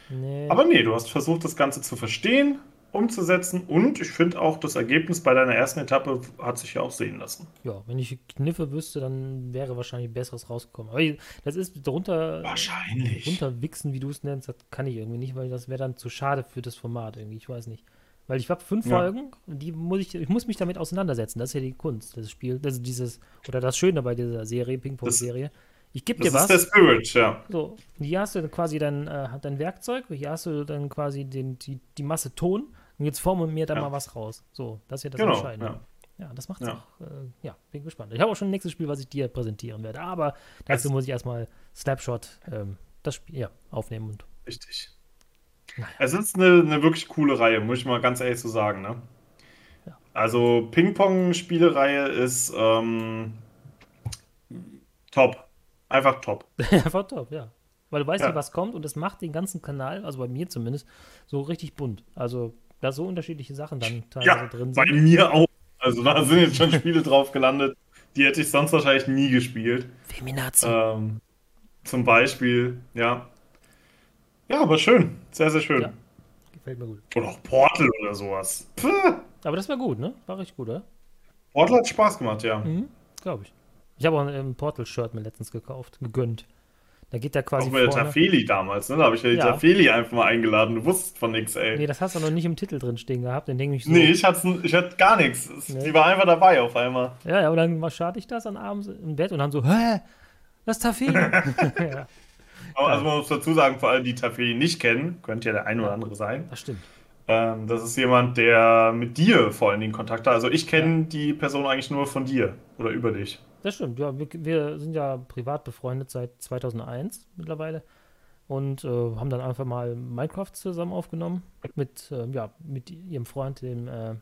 Nee. Aber nee, du hast versucht, das Ganze zu verstehen, umzusetzen und ich finde auch, das Ergebnis bei deiner ersten Etappe hat sich ja auch sehen lassen. Ja, wenn ich Kniffe wüsste, dann wäre wahrscheinlich Besseres rausgekommen. Aber das ist drunter, Wahrscheinlich. runterwichsen, wie du es nennst, das kann ich irgendwie nicht, weil das wäre dann zu schade für das Format irgendwie. Ich weiß nicht. Weil ich habe fünf Ja. Folgen, die muss ich, ich muss mich damit auseinandersetzen. Das ist ja die Kunst, das Spiel, das ist dieses, oder das Schöne bei dieser Serie, Ping-Pong-Serie. Ich gebe dir Das was. ist der Spirit, ja. So, hier hast du quasi dein, äh, dein Werkzeug, hier hast du dann quasi den, die, die Masse Ton und jetzt formen mir da Ja. mal was raus. So, das ist ja das Genau. Entscheidende. Ja. Ja, das macht's Ja. auch. Äh, ja, bin gespannt. Ich habe auch schon ein nächstes Spiel, was ich dir präsentieren werde. Aber dazu Es- muss ich erstmal Snapshot ähm, das Spiel ja, aufnehmen und Richtig. Naja. Es ist eine, eine wirklich coole Reihe, muss ich mal ganz ehrlich so sagen. Ne? Ja. Also Ping-Pong-Spielereihe ist ähm, top. Einfach top. einfach top, ja. Weil du weißt Ja. nicht, was kommt und es macht den ganzen Kanal, also bei mir zumindest, so richtig bunt. Also da so unterschiedliche Sachen dann teilweise Ja, drin bei sind. mir auch. Also da sind jetzt schon Spiele drauf gelandet, die hätte ich sonst wahrscheinlich nie gespielt. Feminazi. Ähm, zum Beispiel, ja. Ja, aber schön. Sehr, sehr schön. Ja. Gefällt mir gut. Oder auch Portal oder sowas. Puh. Aber das war gut, ne? War richtig gut, oder? Portal hat Spaß gemacht, ja. Mhm, glaube ich. Ich habe auch ein Portal-Shirt mir letztens gekauft, gegönnt. Da geht der quasi Auch mit der. Tafeli damals, ne? Da habe ich ja die Ja. Tafeli einfach mal eingeladen. Du wusstest von nix, ey. Nee, das hast du noch nicht im Titel drin stehen gehabt. Dann denke ich so. Nee, ich hatte, ich hatte gar nichts. Nee. Die war einfach dabei auf einmal. Ja, ja, und dann war- starte ich das dann abends im Bett und dann so, hä? Das ist Tafel. ja, Aber also man muss dazu sagen, für alle, die Tafeli nicht kennen, könnte ja der ein oder andere sein. das stimmt. Ähm, das ist jemand, der mit dir vor allen Dingen Kontakt hat. Also ich kenne die Person eigentlich nur von dir oder über dich. Das stimmt, ja. Wir, wir sind ja privat befreundet seit 2001 mittlerweile und äh, haben dann einfach mal Minecraft zusammen aufgenommen mit, äh, ja, mit ihrem Freund, dem äh,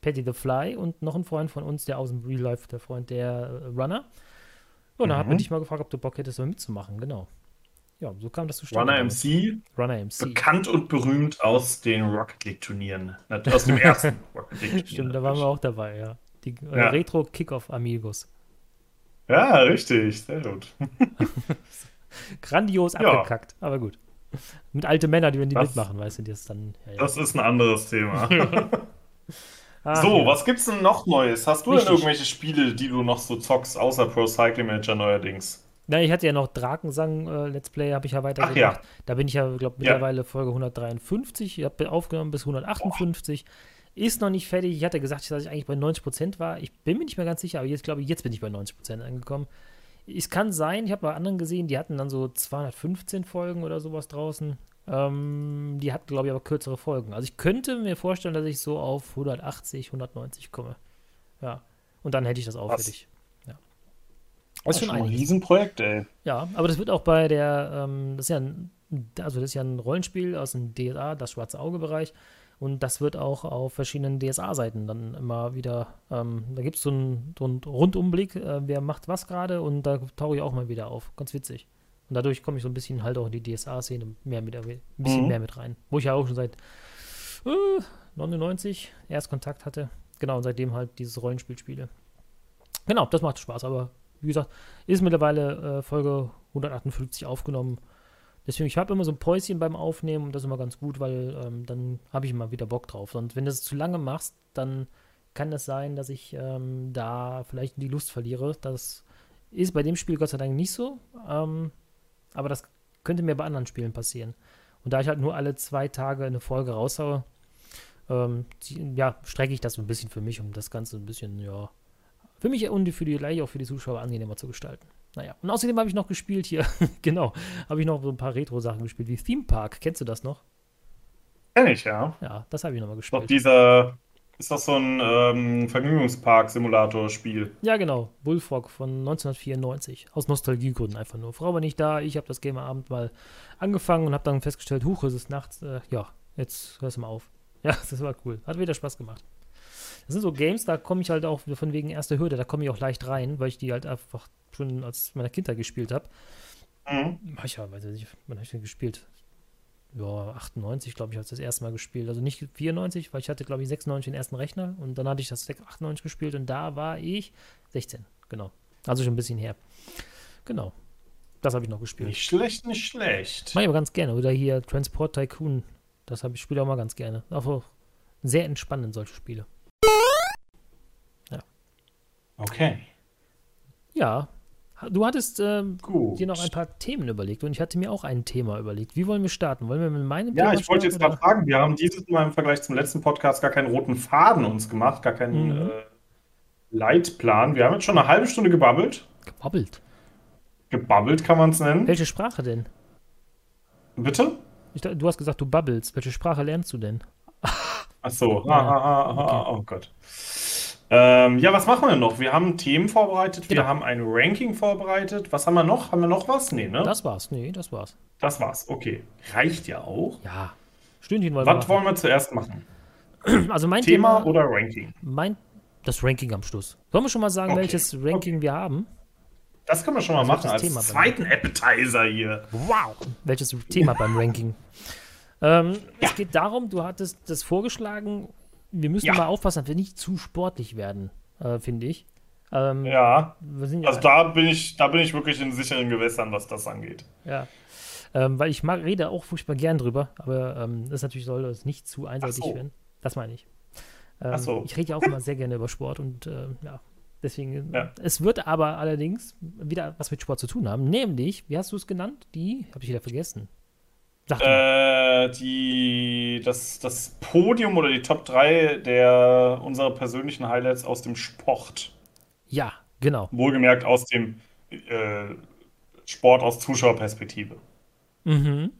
Patty the Fly und noch ein Freund von uns, der aus dem Real Life, der Freund, der äh, Runner. Und dann hat Mhm. man dich mal gefragt, ob du Bock hättest, mal mitzumachen, genau. Ja, so kam das zustande. Runner. MC, Runner MC. bekannt und berühmt aus den Rocket League Turnieren. Na, Aus dem ersten Rocket League Turnier. Stimmt, da waren wir auch dabei, ja. Die äh, Ja. Retro Kickoff Amigos. Ja, richtig, sehr gut. Grandios Ja. abgekackt, aber gut. Mit alte Männer, die, wenn die Das- mitmachen, weißt du, die ist dann. Ja, ja. Das ist ein anderes Thema. Ah, So, ja. was gibt's denn noch Neues? Hast du denn Richtig. irgendwelche Spiele, die du noch so zockst, außer Pro Cycling Manager neuerdings? Na, ich hatte ja noch Drakensang äh, Let's Play, habe ich ja weitergemacht. ja. Da bin ich ja, glaube Ja. mittlerweile Folge 153. Ich habe aufgenommen bis 158. Ist noch nicht fertig. Ich hatte gesagt, dass ich eigentlich bei 90% war. Ich bin mir nicht mehr ganz sicher, aber jetzt glaube ich, jetzt bin ich bei 90% angekommen. Es kann sein, ich habe bei anderen gesehen, die hatten dann so 215 Folgen oder sowas draußen. Ähm, die hatten, glaube ich, aber kürzere Folgen. Also ich könnte mir vorstellen, dass ich so auf 180, 190 komme. Ja. Und dann hätte ich das auch fertig. Ja. Das ist schon ein. Riesenprojekt, ey. Ja, aber das wird auch bei der, ähm, das ist ja ein, also das ist ja ein Rollenspiel aus dem DSA, das schwarze Auge-Bereich. Und das wird auch auf verschiedenen DSA-Seiten dann immer wieder, ähm, da gibt es so einen, so Rundumblick, äh, wer macht was gerade und da tauche ich auch mal wieder auf. Ganz witzig. Und dadurch komme ich so ein bisschen halt auch in die DSA-Szene mehr mit, ein bisschen Mhm. mehr mit rein. Wo ich ja auch schon seit äh, 99 erst Kontakt hatte. Genau, und seitdem halt dieses Rollenspiel spiele. Genau, das macht Spaß, aber wie gesagt, ist mittlerweile äh, Folge 158 aufgenommen. Deswegen, ich habe immer so ein Päuschen beim Aufnehmen und das ist immer ganz gut, weil ähm, dann habe ich immer wieder Bock drauf. Und wenn du es zu lange machst, dann kann es sein, dass ich ähm, da vielleicht die Lust verliere. Das ist bei dem Spiel Gott sei Dank nicht so. Ähm, aber das könnte mir bei anderen Spielen passieren. Und da ich halt nur alle zwei Tage eine Folge raushaue, ähm, ja, strecke ich das so ein bisschen für mich, um das Ganze ein bisschen, ja, für mich und für die, gleich auch für die Zuschauer angenehmer zu gestalten. Naja, und außerdem habe ich noch gespielt hier, genau, habe ich noch so ein paar Retro-Sachen gespielt, wie Theme Park. Kennst du das noch? Kenn ich, ja. Ja, das habe ich nochmal Ist doch gespielt. dieser, ist doch so ein ähm, Vergnügungspark-Simulator-Spiel. Ja, genau. Bullfrog von 1994. Aus Nostalgiegründen einfach nur. Frau war nicht da. Ich habe das Game am Abend mal angefangen und habe dann festgestellt, huch, es ist nachts. Äh, ja, jetzt hörst du mal auf. Ja, das war cool. Hat wieder Spaß gemacht. Das sind so Games, da komme ich halt auch von wegen erste Hürde, da komme ich auch leicht rein, weil ich die halt einfach schon als meiner Kindheit gespielt habe. Mhm. Ich ja, weiß ich nicht, wann habe ich denn gespielt? Ja, 98, glaube ich, habe ich das erste Mal gespielt. Also nicht 94, weil ich hatte, glaube ich, 96 den ersten Rechner und dann hatte ich das 98 gespielt und da war ich 16, genau. Also schon ein bisschen her. Genau. Das habe ich noch gespielt. Nicht schlecht, nicht schlecht. Mach ich aber ganz gerne. Oder hier Transport Tycoon. Das habe ich spiele auch mal ganz gerne. Auch sehr entspannend, solche Spiele. Okay, Ja. Du hattest ähm, dir noch ein paar Themen überlegt und ich hatte mir auch ein Thema überlegt. Wie wollen wir starten? Wollen wir mit meinem Ja, Thema ich wollte jetzt gerade fragen, wir haben dieses Mal im Vergleich zum letzten Podcast gar keinen roten Faden uns gemacht, gar keinen Mhm. äh, Leitplan. Wir haben jetzt schon eine halbe Stunde gebabbelt. Gebabbelt. Gebabbelt kann man es nennen. Welche Sprache denn? Bitte? Ich, du hast gesagt, du babbelst. Welche Sprache lernst du denn? Ach so. Ja, Ah, ah, ah, ah, oh Gott. Ähm, ja, was machen wir noch? Wir haben Themen vorbereitet, wir Genau. haben ein Ranking vorbereitet. Was haben wir noch? Haben wir noch was? Nee, ne? Das war's. Nee, das war's. Das war's. Okay. Reicht ja auch. Ja. Stündchen wollen wir Was wollen wir zuerst machen? Also mein Thema Thema, oder Ranking? mein, das Ranking am Schluss. Sollen wir schon mal sagen, Okay, welches Ranking wir haben? Das können wir schon mal Was machen als Thema zweiten Appetizer hier. Wow! Welches Thema beim Ranking? Ähm, Es geht darum, du hattest das vorgeschlagen, wir müssen Ja. mal aufpassen, dass wir nicht zu sportlich werden, äh, finde ich. Ähm, Ja, ja, also da bin ich, da bin ich wirklich in sicheren Gewässern, was das angeht. ja. Ähm, weil ich mag, rede auch furchtbar gern drüber, aber ähm, das natürlich soll das nicht zu einseitig so. werden. Das meine ich. Ähm, so. Ich rede ja auch immer sehr gerne über Sport und ähm, ja, deswegen. Ja. Es wird aber allerdings wieder was mit Sport zu tun haben, nämlich, wie hast du es genannt? Die, habe ich wieder vergessen. Äh, die, das, das Podium oder die Top 3 der unserer persönlichen Highlights aus dem Sport. Ja, genau. Wohlgemerkt aus dem äh, Sport aus Zuschauerperspektive. Mhm.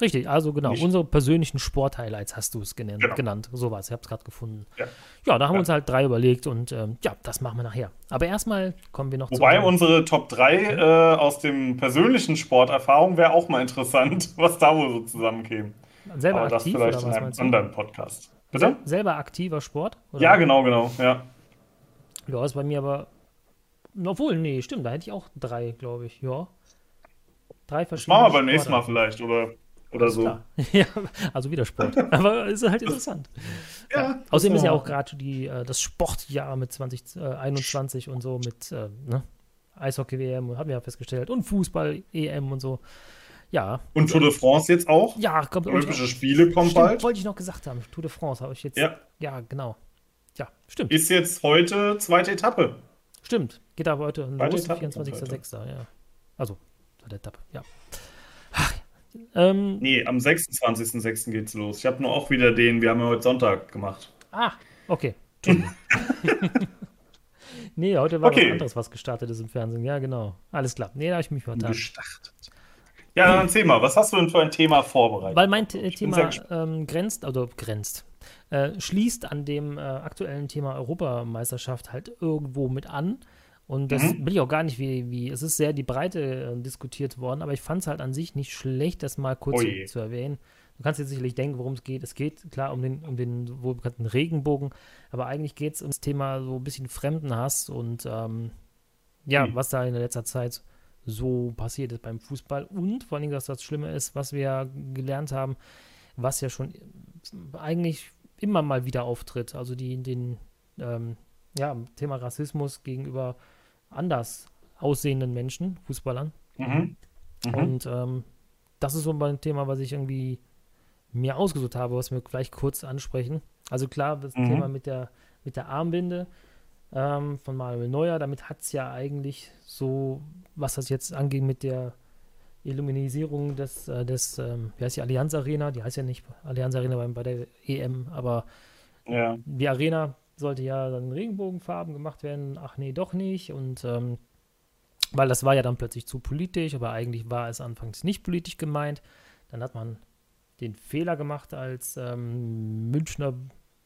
Richtig, also genau, Nicht- unsere persönlichen Sport-Highlights hast du es genannt. Genau. genannt. So war es, ich habe es gerade gefunden. Ja. Ja, da haben wir Ja. uns halt drei überlegt und ähm, ja, das machen wir nachher. Aber erstmal kommen wir noch Wobei zu. unsere Top 3 äh, aus dem persönlichen Sporterfahrung wäre auch mal interessant, was da wohl so zusammenkäme. selber Aber das aktiv vielleicht oder in was einem anderen Podcast. Bitte? Sel selber aktiver Sport? Oder? Ja, genau, genau. Ja. Ja, ist bei mir aber. Obwohl, nee, stimmt, da hätte ich auch drei, glaube ich. Ja. Drei Das verschiedene. machen wir beim nächsten Mal vielleicht oder, oder so. Klar. ja, also wieder Sport. aber ist halt interessant. Ja, Außerdem ist ja auch gerade die, äh, das Sportjahr mit 2021 und so mit äh, ne? Eishockey-WM, haben wir ja festgestellt, und Fußball-EM und so. Ja, Und Tour de France jetzt auch. ja, kommt Olympische Spiele kommen Stimmt, bald. wollte ich noch gesagt haben. Tour de France habe ich jetzt. Ja. ja, genau. Ja, stimmt. Ist jetzt heute zweite Etappe. Stimmt. Geht aber heute los, Etappen 24.06. Ja. Also, zweite Etappe, ja. Ähm, Nee, am 26.06. geht's los. Ich habe nur auch wieder den, wir haben ja heute Sonntag gemacht. ah, okay. Nee, heute war Okay. was anderes, was gestartet ist im Fernsehen. Ja, genau. Alles klar. Nee, da habe ich mich vertan. Gestartet. Ja, dann erzähl mal, was hast du denn für ein Thema vorbereitet? Weil mein bin Thema ähm, grenzt, also grenzt, äh, schließt an dem äh, aktuellen Thema Europameisterschaft halt irgendwo mit an. Und das Mhm. will ich auch gar nicht, wie, wie es ist sehr die Breite äh, diskutiert worden, aber ich fand es halt an sich nicht schlecht, das mal kurz zu, Oje. zu erwähnen. Du kannst jetzt sicherlich denken, worum es geht. Es geht klar um den, um den wohlbekannten Regenbogen, aber eigentlich geht es ums Thema so ein bisschen Fremdenhass und ähm, ja, Hm. was da in letzter Zeit so passiert ist beim Fußball und vor allem, dass das Schlimme ist, was wir gelernt haben, was ja schon eigentlich immer mal wieder auftritt. Also die, den ähm, ja, Thema Rassismus gegenüber anders aussehenden Menschen, Fußballern. Mhm. Mhm. Und ähm, das ist so ein Thema, was ich irgendwie mir ausgesucht habe, was wir vielleicht kurz ansprechen. Also klar, das Mhm. Thema mit der, mit der Armbinde ähm, von Manuel Neuer, damit hat es ja eigentlich so, was das jetzt angeht mit der Illuminisierung des, äh, des ähm, wie heißt die Allianz Arena, die heißt ja nicht Allianz Arena bei, bei der EM, aber Ja. die Arena sollte ja dann Regenbogenfarben gemacht werden. Ach nee, doch nicht. Und ähm, weil das war ja dann plötzlich zu politisch, aber eigentlich war es anfangs nicht politisch gemeint. Dann hat man den Fehler gemacht als ähm, Münchner,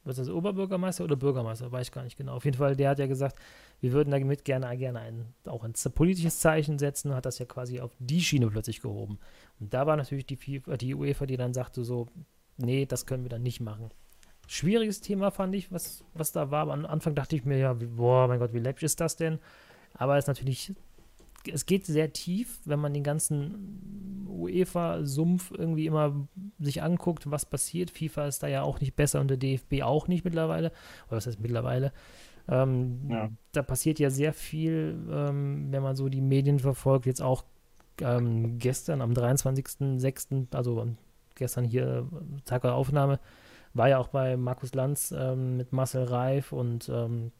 was ist das, Oberbürgermeister oder Bürgermeister, weiß ich gar nicht genau. Auf jeden Fall, der hat ja gesagt, wir würden damit gerne, gerne ein, auch ein politisches Zeichen setzen, hat das ja quasi auf die Schiene plötzlich gehoben. Und da war natürlich die, FIFA, die UEFA, die dann sagte so, nee, das können wir dann nicht machen. Schwieriges Thema fand ich, was, was da war. Aber am Anfang dachte ich mir, ja, boah, mein Gott, wie läppisch ist das denn? Aber es ist natürlich es geht sehr tief, wenn man den ganzen UEFA-Sumpf irgendwie immer sich anguckt, was passiert. FIFA ist da ja auch nicht besser und der DFB auch nicht mittlerweile. Oder was heißt mittlerweile? Ähm, ja. Da passiert ja sehr viel, ähm, wenn man so die Medien verfolgt. Jetzt auch ähm, gestern am 23.06., also gestern hier Tag der Aufnahme, war ja auch bei Markus Lanz ähm, mit Marcel Reif und ähm,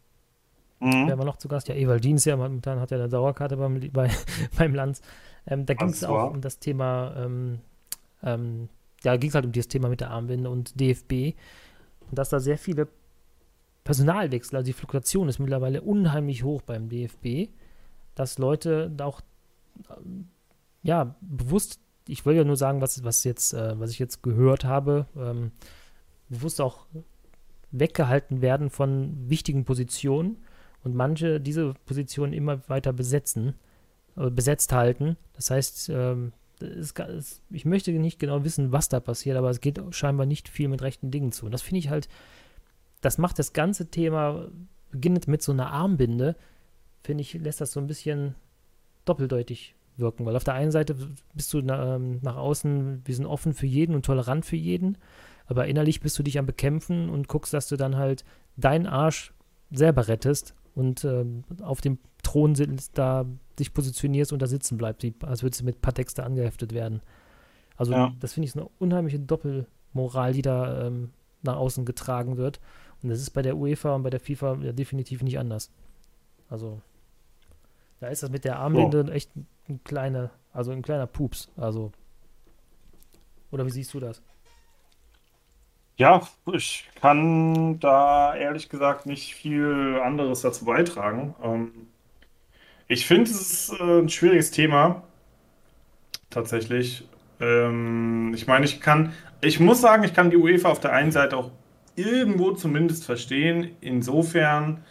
Mhm. Wer war noch zu Gast? Ja, Ewald Dienst, ja, momentan hat er eine Dauerkarte beim, bei, beim Lanz. Ähm, da ging es auch um das Thema, ähm, ähm, ja, ging es halt um dieses Thema mit der Armbinde und DFB. Und dass da sehr viele Personalwechsel, also die Fluktuation ist mittlerweile unheimlich hoch beim DFB, dass Leute da auch, ähm, ja, bewusst, ich will ja nur sagen, was, was jetzt, äh, was ich jetzt gehört habe, ähm, bewusst auch weggehalten werden von wichtigen Positionen und manche diese Positionen immer weiter besetzen, äh, besetzt halten. Das heißt, ähm, ich möchte nicht genau wissen, was da passiert, aber es geht scheinbar nicht viel mit rechten Dingen zu. Und das finde ich halt, das macht das ganze Thema, beginnend mit so einer Armbinde, finde ich, lässt das so ein bisschen doppeldeutig wirken, weil auf der einen Seite bist du ähm, nach außen, wir sind offen für jeden und tolerant für jeden, aber innerlich bist du dich am Bekämpfen und guckst, dass du dann halt deinen Arsch selber rettest und äh, auf dem Thron sitzt, da dich positionierst und da sitzen bleibst, als würdest du mit Patexte angeheftet werden. Also ja. das finde ich so eine unheimliche Doppelmoral, die da ähm, nach außen getragen wird. Und das ist bei der UEFA und bei der FIFA ja, definitiv nicht anders. Also da ist das mit der Armbinde oh. echt ein kleiner, also ein kleiner Pups. Also oder wie siehst du das? Ja, ich kann da ehrlich gesagt nicht viel anderes dazu beitragen. Ähm, ich finde, es ist äh, ein schwieriges Thema, tatsächlich. Ähm, ich meine, ich kann, ich muss sagen, ich kann die UEFA auf der einen Seite auch irgendwo zumindest verstehen, insofern,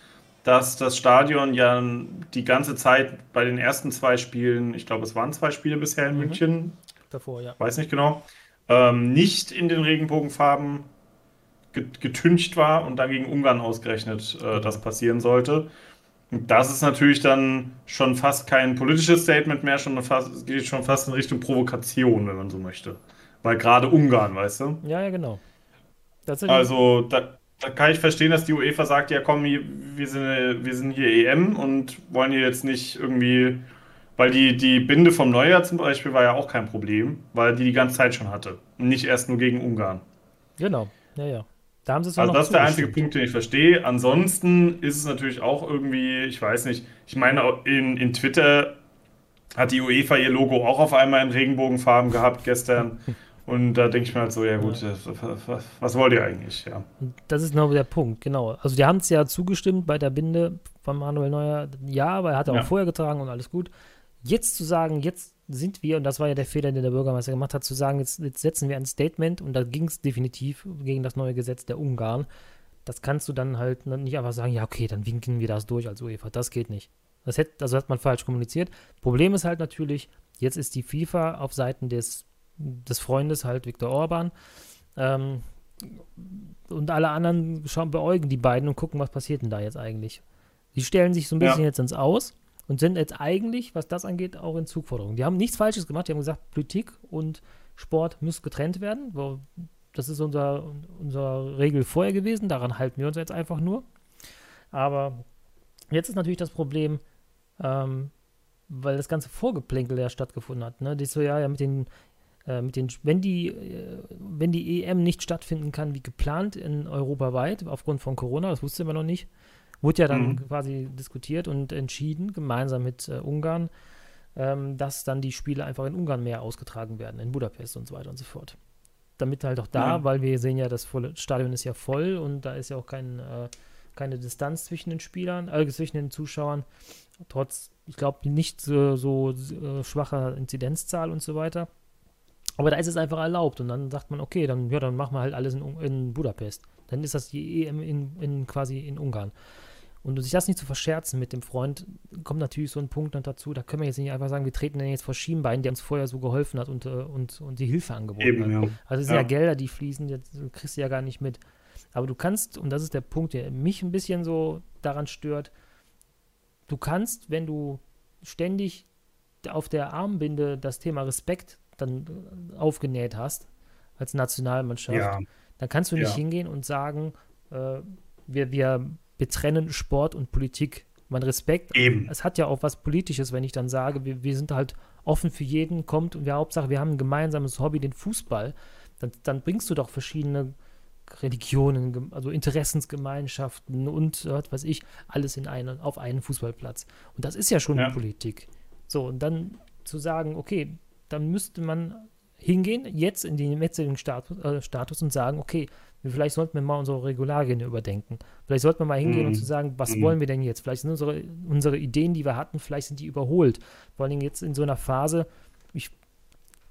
dass das Stadion ja die ganze Zeit bei den ersten zwei Spielen, ich glaube, es waren zwei Spiele bisher in mhm. München, davor, ja. Weiß nicht genau, ähm, nicht in den Regenbogenfarben getüncht war und dann gegen Ungarn ausgerechnet äh, das passieren sollte. Das ist natürlich dann schon fast kein politisches Statement mehr, schon fast, geht schon fast in Richtung Provokation, wenn man so möchte. Weil gerade Ungarn, weißt du? Ja, ja, genau. Also da, da, kann ich verstehen, dass die UEFA sagt, ja komm, wir sind, wir sind hier EM und wollen hier jetzt nicht irgendwie, weil die, die Binde vom Neujahr zum Beispiel war ja auch kein Problem, weil die die ganze Zeit schon hatte. Und nicht erst nur gegen Ungarn. Genau, ja, ja. Da haben sie es Also das ist der einzige Punkt, den ich verstehe. Ansonsten ist es natürlich auch irgendwie, ich weiß nicht, ich meine, in, in Twitter hat die UEFA ihr Logo auch auf einmal in Regenbogenfarben gehabt gestern. Und da denke ich mir halt so, ja gut, ja. Was, was, wollt ihr eigentlich? Ja. Das ist genau der Punkt, genau. Also die haben es ja zugestimmt bei der Binde von Manuel Neuer. Ja, weil er hat er auch ja. vorher getragen und alles gut. Jetzt zu sagen, jetzt sind wir, und das war ja der Fehler, den der Bürgermeister gemacht hat, zu sagen, jetzt, jetzt setzen wir ein Statement und da ging es definitiv gegen das neue Gesetz der Ungarn. Das kannst du dann halt nicht einfach sagen, ja, okay, dann winken wir das durch als UEFA. Das geht nicht. Das, hätte, das hat man falsch kommuniziert. Problem ist halt natürlich, jetzt ist die FIFA auf Seiten des, des Freundes halt Viktor Orban. Ähm, und alle anderen schauen, beäugen die beiden und gucken, was passiert denn da jetzt eigentlich. Die stellen sich so ein bisschen ja. jetzt ins Aus und sind jetzt eigentlich, was das angeht, auch in Zugforderung. Die haben nichts Falsches gemacht. Die haben gesagt, Politik und Sport müssen getrennt werden. Das ist unser, unser Regel vorher gewesen. Daran halten wir uns jetzt einfach nur. Aber jetzt ist natürlich das Problem, ähm, weil das ganze Vorgeplänkel ja stattgefunden hat. Ne? Das so, ja, ja, mit den, äh, mit den, wenn die, äh, wenn die EM nicht stattfinden kann wie geplant in europaweit, aufgrund von Corona, das wussten wir noch nicht, Wurde ja dann mhm. quasi diskutiert und entschieden, gemeinsam mit äh, Ungarn, ähm, dass dann die Spiele einfach in Ungarn mehr ausgetragen werden, in Budapest und so weiter und so fort. Damit halt auch da, ja. weil wir sehen ja, das volle Stadion ist ja voll und da ist ja auch kein, äh, keine Distanz zwischen den Spielern, äh, zwischen den Zuschauern, trotz, ich glaube, nicht so, so äh, schwacher Inzidenzzahl und so weiter. Aber da ist es einfach erlaubt und dann sagt man, okay, dann, ja, dann machen wir halt alles in, in Budapest. Dann ist das die EM in, in quasi in Ungarn. Und um sich das nicht zu verscherzen mit dem Freund, kommt natürlich so ein Punkt noch dazu, da können wir jetzt nicht einfach sagen, wir treten den jetzt vor Schienbein, der uns vorher so geholfen hat und, äh, und, und die Hilfe angeboten Eben, hat. ja. Also es sind ja. Ja. Gelder, die fließen, jetzt kriegst du ja gar nicht mit. Aber du kannst, und das ist der Punkt, der mich ein bisschen so daran stört, du kannst, wenn du ständig auf der Armbinde das Thema Respekt dann äh, aufgenäht hast, als Nationalmannschaft, Ja, dann kannst du nicht hingehen und sagen, äh, wir, wir betrennen Sport und Politik. Mein Respekt, eben. es hat ja auch was Politisches, wenn ich dann sage, wir, wir sind halt offen für jeden, kommt und wir Hauptsache, wir haben ein gemeinsames Hobby, den Fußball. Dann, dann bringst du doch verschiedene Religionen, also Interessensgemeinschaften und was weiß ich, alles in einen, auf einen Fußballplatz. Und das ist ja schon Ja. Politik. So, und dann zu sagen, okay, dann müsste man hingehen, jetzt in den jetzigen Status, äh, Status und sagen, okay, vielleicht sollten wir mal unsere Regularien überdenken. Vielleicht sollten wir mal hingehen und Mhm. zu sagen, was Mhm. wollen wir denn jetzt? Vielleicht sind unsere, unsere Ideen, die wir hatten, vielleicht sind die überholt. Vor allen Dingen jetzt in so einer Phase, ich,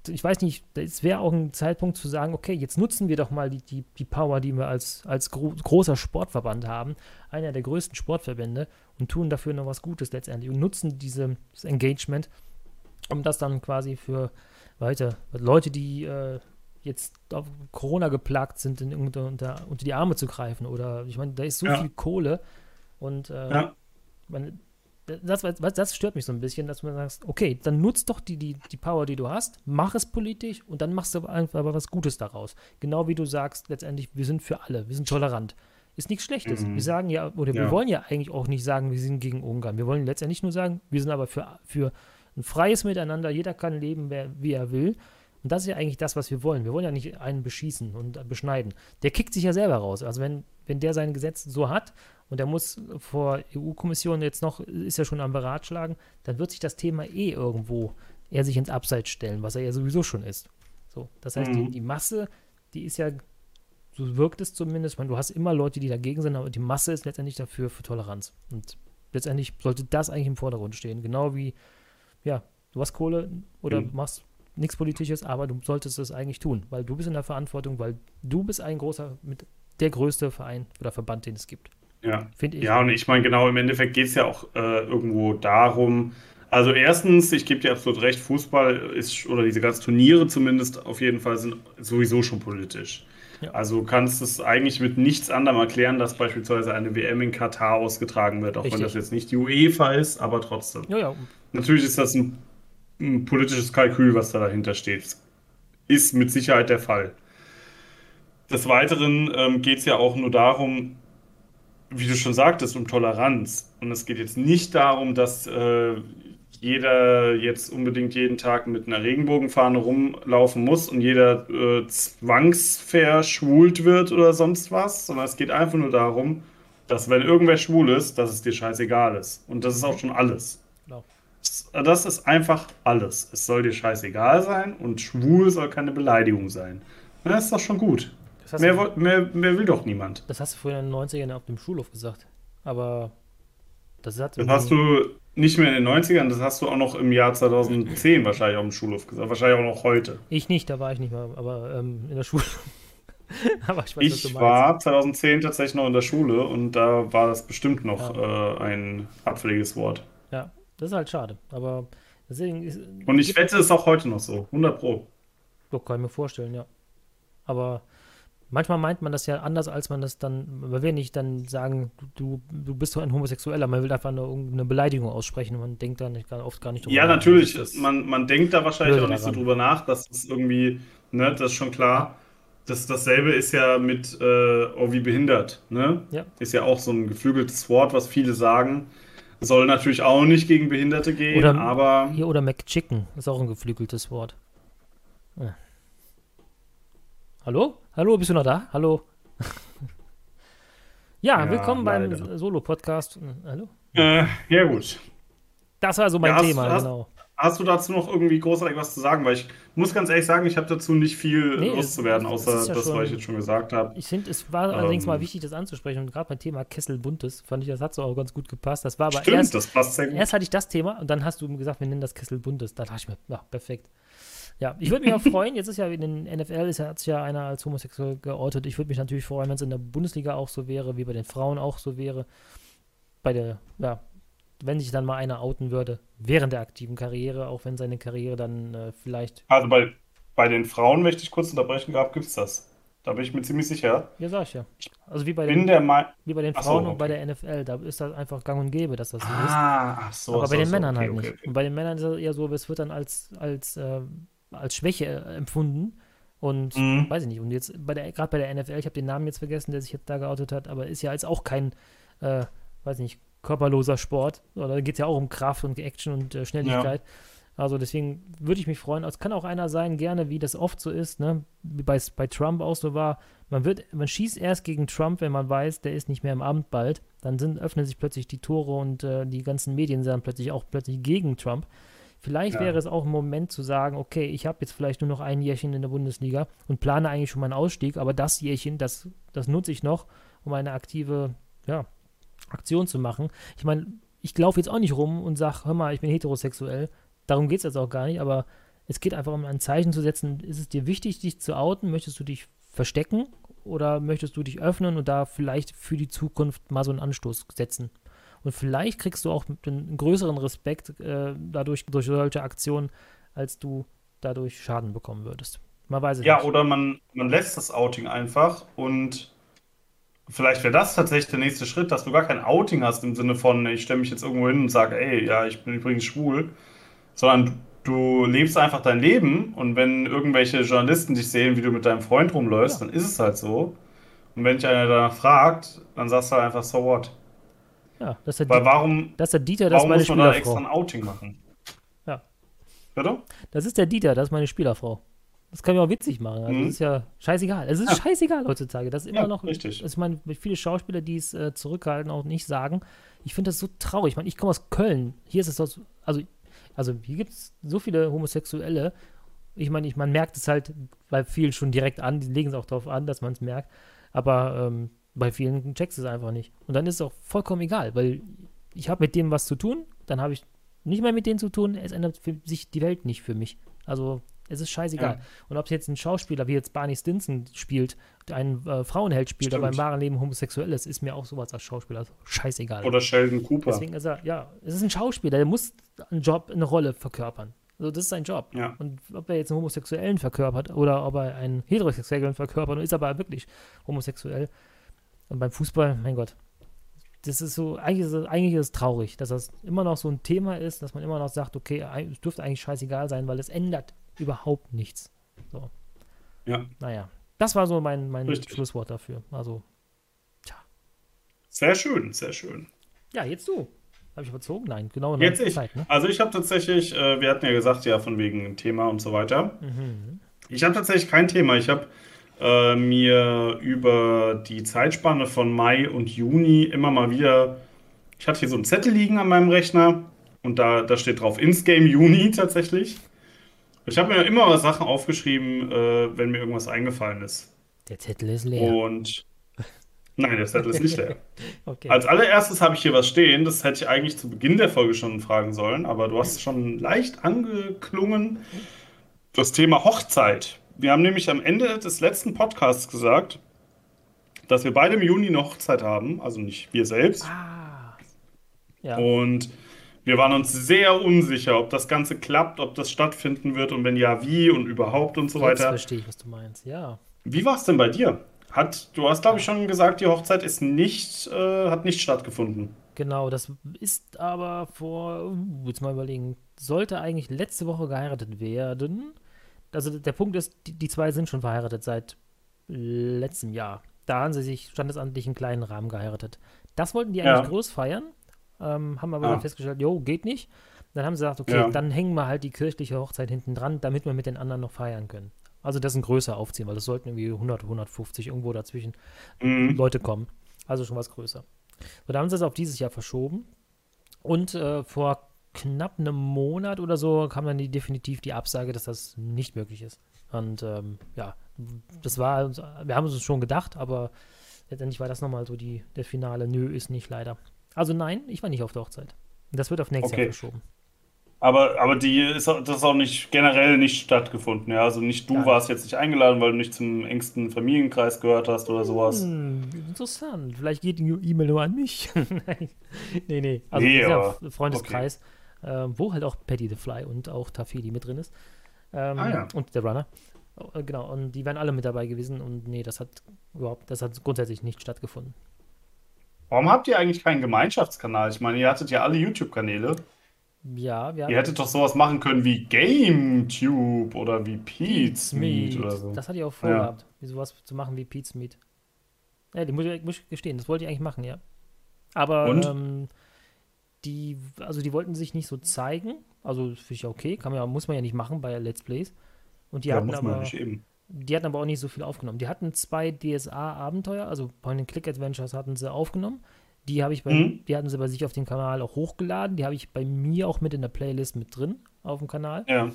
ich weiß nicht, es wäre auch ein Zeitpunkt zu sagen, okay, jetzt nutzen wir doch mal die, die, die Power, die wir als, als gro großer Sportverband haben, einer der größten Sportverbände, und tun dafür noch was Gutes letztendlich und nutzen dieses Engagement, um das dann quasi für weiter Leute, die äh, jetzt auf Corona geplagt sind, in, unter, unter, unter die Arme zu greifen. Oder ich meine, da ist so Ja. viel Kohle und äh, Ja. man, das, was- das stört mich so ein bisschen, dass man sagt, okay, dann nutzt doch die, die, die Power, die du hast, mach es politisch und dann machst du einfach aber was Gutes daraus. Genau wie du sagst, letztendlich, wir sind für alle, wir sind tolerant. Ist nichts Schlechtes. Mhm. Wir sagen ja, oder wir Ja. wollen ja eigentlich auch nicht sagen, wir sind gegen Ungarn. Wir wollen letztendlich nur sagen, wir sind aber für, für ein freies Miteinander, jeder kann leben, wer, wie er will. Und das ist ja eigentlich das, was wir wollen. Wir wollen ja nicht einen beschießen und beschneiden. Der kickt sich ja selber raus. Also wenn, wenn der sein Gesetz so hat und er muss vor EU-Kommission jetzt noch, ist ja schon am Beratschlagen, dann wird sich das Thema eh irgendwo er sich ins Abseits stellen, was er ja sowieso schon ist. So, das heißt, die, Mhm. die Masse, die ist ja, so wirkt es zumindest, ich meine, du hast immer Leute, die dagegen sind, aber die Masse ist letztendlich dafür für Toleranz. Und letztendlich sollte das eigentlich im Vordergrund stehen. Genau wie, ja, du hast Kohle oder Mhm. machst nichts Politisches, aber du solltest es eigentlich tun, weil du bist in der Verantwortung, weil du bist ein großer, mit der größte Verein oder Verband, den es gibt. Ja. Finde ich. Ja, und ich meine, genau, im Endeffekt geht es ja auch äh, irgendwo darum, also erstens, ich gebe dir absolut recht, Fußball ist, oder diese ganzen Turniere zumindest auf jeden Fall sind sowieso schon politisch. Ja. Also du kannst es eigentlich mit nichts anderem erklären, dass beispielsweise eine WM in Katar ausgetragen wird, auch wenn Richtig. das jetzt nicht die UEFA ist, aber trotzdem. ja, ja, Natürlich ist das ein, ein politisches Kalkül, was da dahinter steht. Ist mit Sicherheit der Fall. Des Weiteren ähm, geht es ja auch nur darum, wie du schon sagtest, um Toleranz. Und es geht jetzt nicht darum, dass äh, jeder jetzt unbedingt jeden Tag mit einer Regenbogenfahne rumlaufen muss und jeder äh, zwangsverschwult wird oder sonst was, sondern es geht einfach nur darum, dass wenn irgendwer schwul ist, dass es dir scheißegal ist. Und das ist auch schon alles. genau. Das ist einfach alles. Es soll dir scheißegal sein und schwul soll keine Beleidigung sein. Das ist doch schon gut. Mehr, du, mehr, mehr will doch niemand. das hast du früher in den 90ern auf dem Schulhof gesagt. Aber das hat Das hast du nicht mehr in den 90ern, das hast du auch noch im Jahr 2010 wahrscheinlich auf dem Schulhof gesagt. Wahrscheinlich auch noch heute. Ich nicht, da war ich nicht mal, aber ähm, in der Schule. aber ich weiß, Ich war 2010 tatsächlich noch in der Schule und da war das bestimmt noch äh, ein abfälliges Wort. Ja, das ist halt schade. Aber deswegen ist. Und ich wette, es ist auch heute noch so. 100 Pro. Doch, kann ich mir vorstellen, ja. Aber manchmal meint man das ja anders, als man das dann, man will nicht dann sagen, du, du bist so ein Homosexueller, man will einfach nur irgendeine Beleidigung aussprechen und man denkt dann nicht, oft gar nicht drüber Ja, nach. natürlich. Das- Man, man denkt da wahrscheinlich auch nicht so daran. drüber nach, dass es irgendwie, ne, das ist schon klar. Das, dasselbe ist ja mit, äh, oh, wie behindert, ne? Ja. Ist ja auch so ein geflügeltes Wort, was viele sagen. Soll natürlich auch nicht gegen Behinderte gehen, Oder- aber Hier oder McChicken ist auch ein geflügeltes Wort. Ja. Hallo? Hallo, bist du noch da? Hallo? ja, Ja, willkommen beim leider. Solo-Podcast. Hallo? äh, ja gut. Das war so mein Ja, Thema, hast- genau. Hast du dazu noch irgendwie großartig was zu sagen? Weil ich muss ganz ehrlich sagen, ich habe dazu nicht viel Nee, loszuwerden, außer ja das, was schon- ich jetzt schon gesagt habe. Ich finde, es war allerdings Ähm. mal wichtig, das anzusprechen. Und gerade beim Thema Kessel Buntes fand ich, das hat so auch ganz gut gepasst. Das war aber Stimmt, erst, das passt sehr gut. erst hatte ich das Thema und dann hast du gesagt, wir nennen das Kessel Buntes. Da dachte ich mir, ja, perfekt. Ja, ich würde mich auch freuen, jetzt ist ja in den NFL, ist ja, hat sich ja einer als homosexuell geortet. Ich würde mich natürlich freuen, wenn es in der Bundesliga auch so wäre, wie bei den Frauen auch so wäre. Bei der, ja, wenn sich dann mal einer outen würde, während der aktiven Karriere, auch wenn seine Karriere dann äh, vielleicht. Also bei, bei den Frauen, wenn ich kurz unterbrechen gibt es das. Da bin ich mir ziemlich sicher. Ja, sag ich ja. Also wie bei den, wie bei den Ach so, Frauen und bei okay. der NFL, da ist das einfach gang und gäbe, dass das so ist. Ah, ach so. Aber so, bei den Männern okay, halt okay, nicht. okay. Und bei den Männern ist es eher so, es wird dann als, als, äh, als Schwäche äh, empfunden. Und Mhm. weiß ich nicht. Und jetzt bei der, gerade bei der NFL, ich habe den Namen jetzt vergessen, der sich jetzt da geoutet hat, aber ist ja jetzt auch kein, äh, weiß nicht, körperloser Sport. Oder da geht es ja auch um Kraft und Action und äh, Schnelligkeit. Also deswegen würde ich mich freuen. Es kann auch einer sein, gerne, wie das oft so ist, ne? Wie bei, bei Trump auch so war. Man wird, man schießt erst gegen Trump, wenn man weiß, der ist nicht mehr im Amt bald. Dann sind, öffnen sich plötzlich die Tore und äh, die ganzen Medien sind dann plötzlich auch plötzlich gegen Trump. Vielleicht Ja. wäre es auch ein Moment zu sagen, okay, ich habe jetzt vielleicht nur noch ein Jährchen in der Bundesliga und plane eigentlich schon meinen Ausstieg, aber das Jährchen, das, das nutze ich noch, um eine aktive ja, Aktion zu machen. Ich meine, ich laufe jetzt auch nicht rum und sage, hör mal, ich bin heterosexuell. Darum geht es jetzt auch gar nicht, aber es geht einfach um ein Zeichen zu setzen. Ist es dir wichtig, dich zu outen? Möchtest du dich verstecken oder möchtest du dich öffnen und da vielleicht für die Zukunft mal so einen Anstoß setzen? Und vielleicht kriegst du auch einen größeren Respekt äh, dadurch durch solche Aktionen, als du dadurch Schaden bekommen würdest. Man weiß es Ja, nicht. oder man, man lässt das Outing einfach und vielleicht wäre das tatsächlich der nächste Schritt, dass du gar kein Outing hast im Sinne von, ich stelle mich jetzt irgendwo hin und sage, ey, ja, ich bin übrigens schwul, sondern du lebst einfach dein Leben und wenn irgendwelche Journalisten dich sehen, wie du mit deinem Freund rumläufst, Ja. dann ist es halt so. Und wenn dich einer danach fragt, dann sagst du halt einfach, so what? Ja, das ist der, Weil Di- warum, das ist der Dieter, das ist warum meine muss man da extra ein Outing machen? Ja. Bitte? Das ist der Dieter, das ist meine Spielerfrau. Das kann ich auch witzig machen. Also Mhm. das ist ja scheißegal. Es ist Ja. scheißegal heutzutage. Das ist immer Ja, noch. richtig. Also ich meine, viele Schauspieler, die es äh, zurückhalten, auch nicht sagen. Ich finde das so traurig. Ich meine, ich komme aus Köln. Hier ist es so, also, also hier gibt es so viele Homosexuelle. Ich meine, ich, man merkt es halt bei vielen schon direkt an. Die legen es auch darauf an, dass man es merkt. Aber ähm, bei vielen checkst du es einfach nicht. Und dann ist es auch vollkommen egal, weil ich habe mit dem was zu tun, dann habe ich nicht mehr mit denen zu tun. Es ändert für sich die Welt nicht für mich. Also es ist scheißegal. Ja. Und ob jetzt ein Schauspieler wie jetzt Barney Stinson spielt, der einen äh, Frauenheld spielt, aber im Stimmt. wahren Leben homosexuell ist, ist mir auch sowas als Schauspieler scheißegal. Oder Sheldon Cooper. Deswegen ist er, ja, es ist ein Schauspieler, der muss einen Job, eine Rolle verkörpern. Also das ist sein Job. Ja. Und ob er jetzt einen Homosexuellen verkörpert oder ob er einen Heterosexuellen verkörpert und ist aber wirklich homosexuell. Und beim Fußball, mein Gott, das ist so, eigentlich ist es, eigentlich ist es traurig, dass das immer noch so ein Thema ist, dass man immer noch sagt, okay, es dürfte eigentlich scheißegal sein, weil es ändert überhaupt nichts. So. Ja. Naja, das war so mein, mein Richtig. Schlusswort dafür. Also, Sehr schön, sehr schön. ja, jetzt du. Habe ich überzogen? Nein, genau Jetzt ich. Zeit, ne? Also ich habe tatsächlich, äh, wir hatten ja gesagt, ja, von wegen Thema und so weiter. Mhm. Ich habe tatsächlich kein Thema. Ich habe äh, mir über die Zeitspanne von Mai und Juni immer mal wieder, ich hatte hier so einen Zettel liegen an meinem Rechner und da, da steht drauf Insgame Juni tatsächlich. Ich habe mir immer Sachen aufgeschrieben, äh, wenn mir irgendwas eingefallen ist. Der Zettel ist leer. Und nein, der Zettel ist nicht leer. Okay. Als allererstes habe ich hier was stehen, das hätte ich eigentlich zu Beginn der Folge schon fragen sollen, aber du hast schon leicht angeklungen. Das Thema Hochzeit. Wir haben nämlich am Ende des letzten Podcasts gesagt, dass wir beide im Juni eine Hochzeit haben, also nicht wir selbst. ah. Ja. Und wir waren uns sehr unsicher, ob das Ganze klappt, ob das stattfinden wird und wenn ja, wie und überhaupt und so Jetzt weiter. verstehe ich, was du meinst. Ja. Wie war es denn bei dir? Hat, du hast, glaube ich, schon gesagt, die Hochzeit ist nicht, äh, hat nicht stattgefunden. Genau, das ist aber vor, uh, jetzt mal überlegen, sollte eigentlich letzte Woche geheiratet werden. Also der Punkt ist, die, die zwei sind schon verheiratet seit letztem Jahr. Da haben sie sich standesamtlich in kleinen Rahmen geheiratet. Das wollten die eigentlich Ja. groß feiern, ähm, haben aber Ah. dann festgestellt, jo, geht nicht. Dann haben sie gesagt, okay, Ja. dann hängen wir halt die kirchliche Hochzeit hinten dran, damit wir mit den anderen noch feiern können. Also das ein größer aufziehen, weil es sollten irgendwie 100, 150 irgendwo dazwischen Mhm. Leute kommen. Also schon was größer. So, da haben sie es auf dieses Jahr verschoben. Und äh, vor knapp einem Monat oder so kam dann die, definitiv die Absage, dass das nicht möglich ist. Und ähm, ja, das war, uns- wir haben es schon gedacht, aber letztendlich war das nochmal so die, der Finale. Nö, ist nicht leider. Also nein, ich war nicht auf der Hochzeit. Das wird auf nächstes Okay. Jahr verschoben. Aber, aber die ist, das ist auch nicht generell nicht stattgefunden, ja. Also nicht du Gar warst jetzt nicht eingeladen, weil du nicht zum engsten Familienkreis gehört hast oder sowas. Hm, interessant. Vielleicht geht die E-Mail nur an mich. Nein. nee, nee. Also Nee, ist ja aber- Freundeskreis, ähm, wo halt auch Patty the Fly und auch Tafili mit drin ist. Ähm, Ah, ja. Und der Runner. Äh, Genau, und die wären alle mit dabei gewesen und nee, das hat überhaupt, das hat grundsätzlich nicht stattgefunden. Warum habt ihr eigentlich keinen Gemeinschaftskanal? Ich meine, ihr hattet ja alle YouTube-Kanäle. Ja, wir Ihr hättet doch sowas machen können wie GameTube oder wie Pete's Meet Meat. oder so. Das hatte ich auch Ja. vorgehabt, wie sowas zu machen wie Pete's Meat. Ja, die muss ich, muss ich gestehen, das wollte ich eigentlich machen, ja. Aber Und? ähm, die, also die wollten sich nicht so zeigen. Also finde ich ja okay, kann man ja, muss man ja nicht machen bei Let's Plays. Und die Ja, hatten aber, die hatten aber auch nicht so viel aufgenommen. Die hatten zwei DSA-Abenteuer, also Point-and-Click-Adventures hatten sie aufgenommen. Die habe ich bei, Mhm. die hatten sie bei sich auf dem Kanal auch hochgeladen. Die habe ich bei mir auch mit in der Playlist mit drin auf dem Kanal. Ja.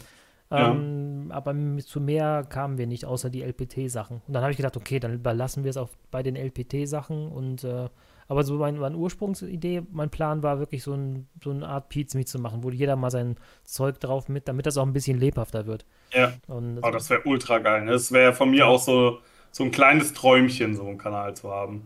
Ja. Ähm, aber m- zu mehr kamen wir nicht, außer die LPT-Sachen. Und dann habe ich gedacht, okay, dann überlassen wir es auch bei den LPT-Sachen. Und äh, aber so mein, meine Ursprungsidee, mein Plan war wirklich so, ein, so eine Art Pizza zu machen, wo jeder mal sein Zeug drauf mit, damit das auch ein bisschen lebhafter wird. Ja. Und Oh, das wäre ultra geil. ne? Das wäre von mir auch so, so ein kleines Träumchen, so einen Kanal zu haben.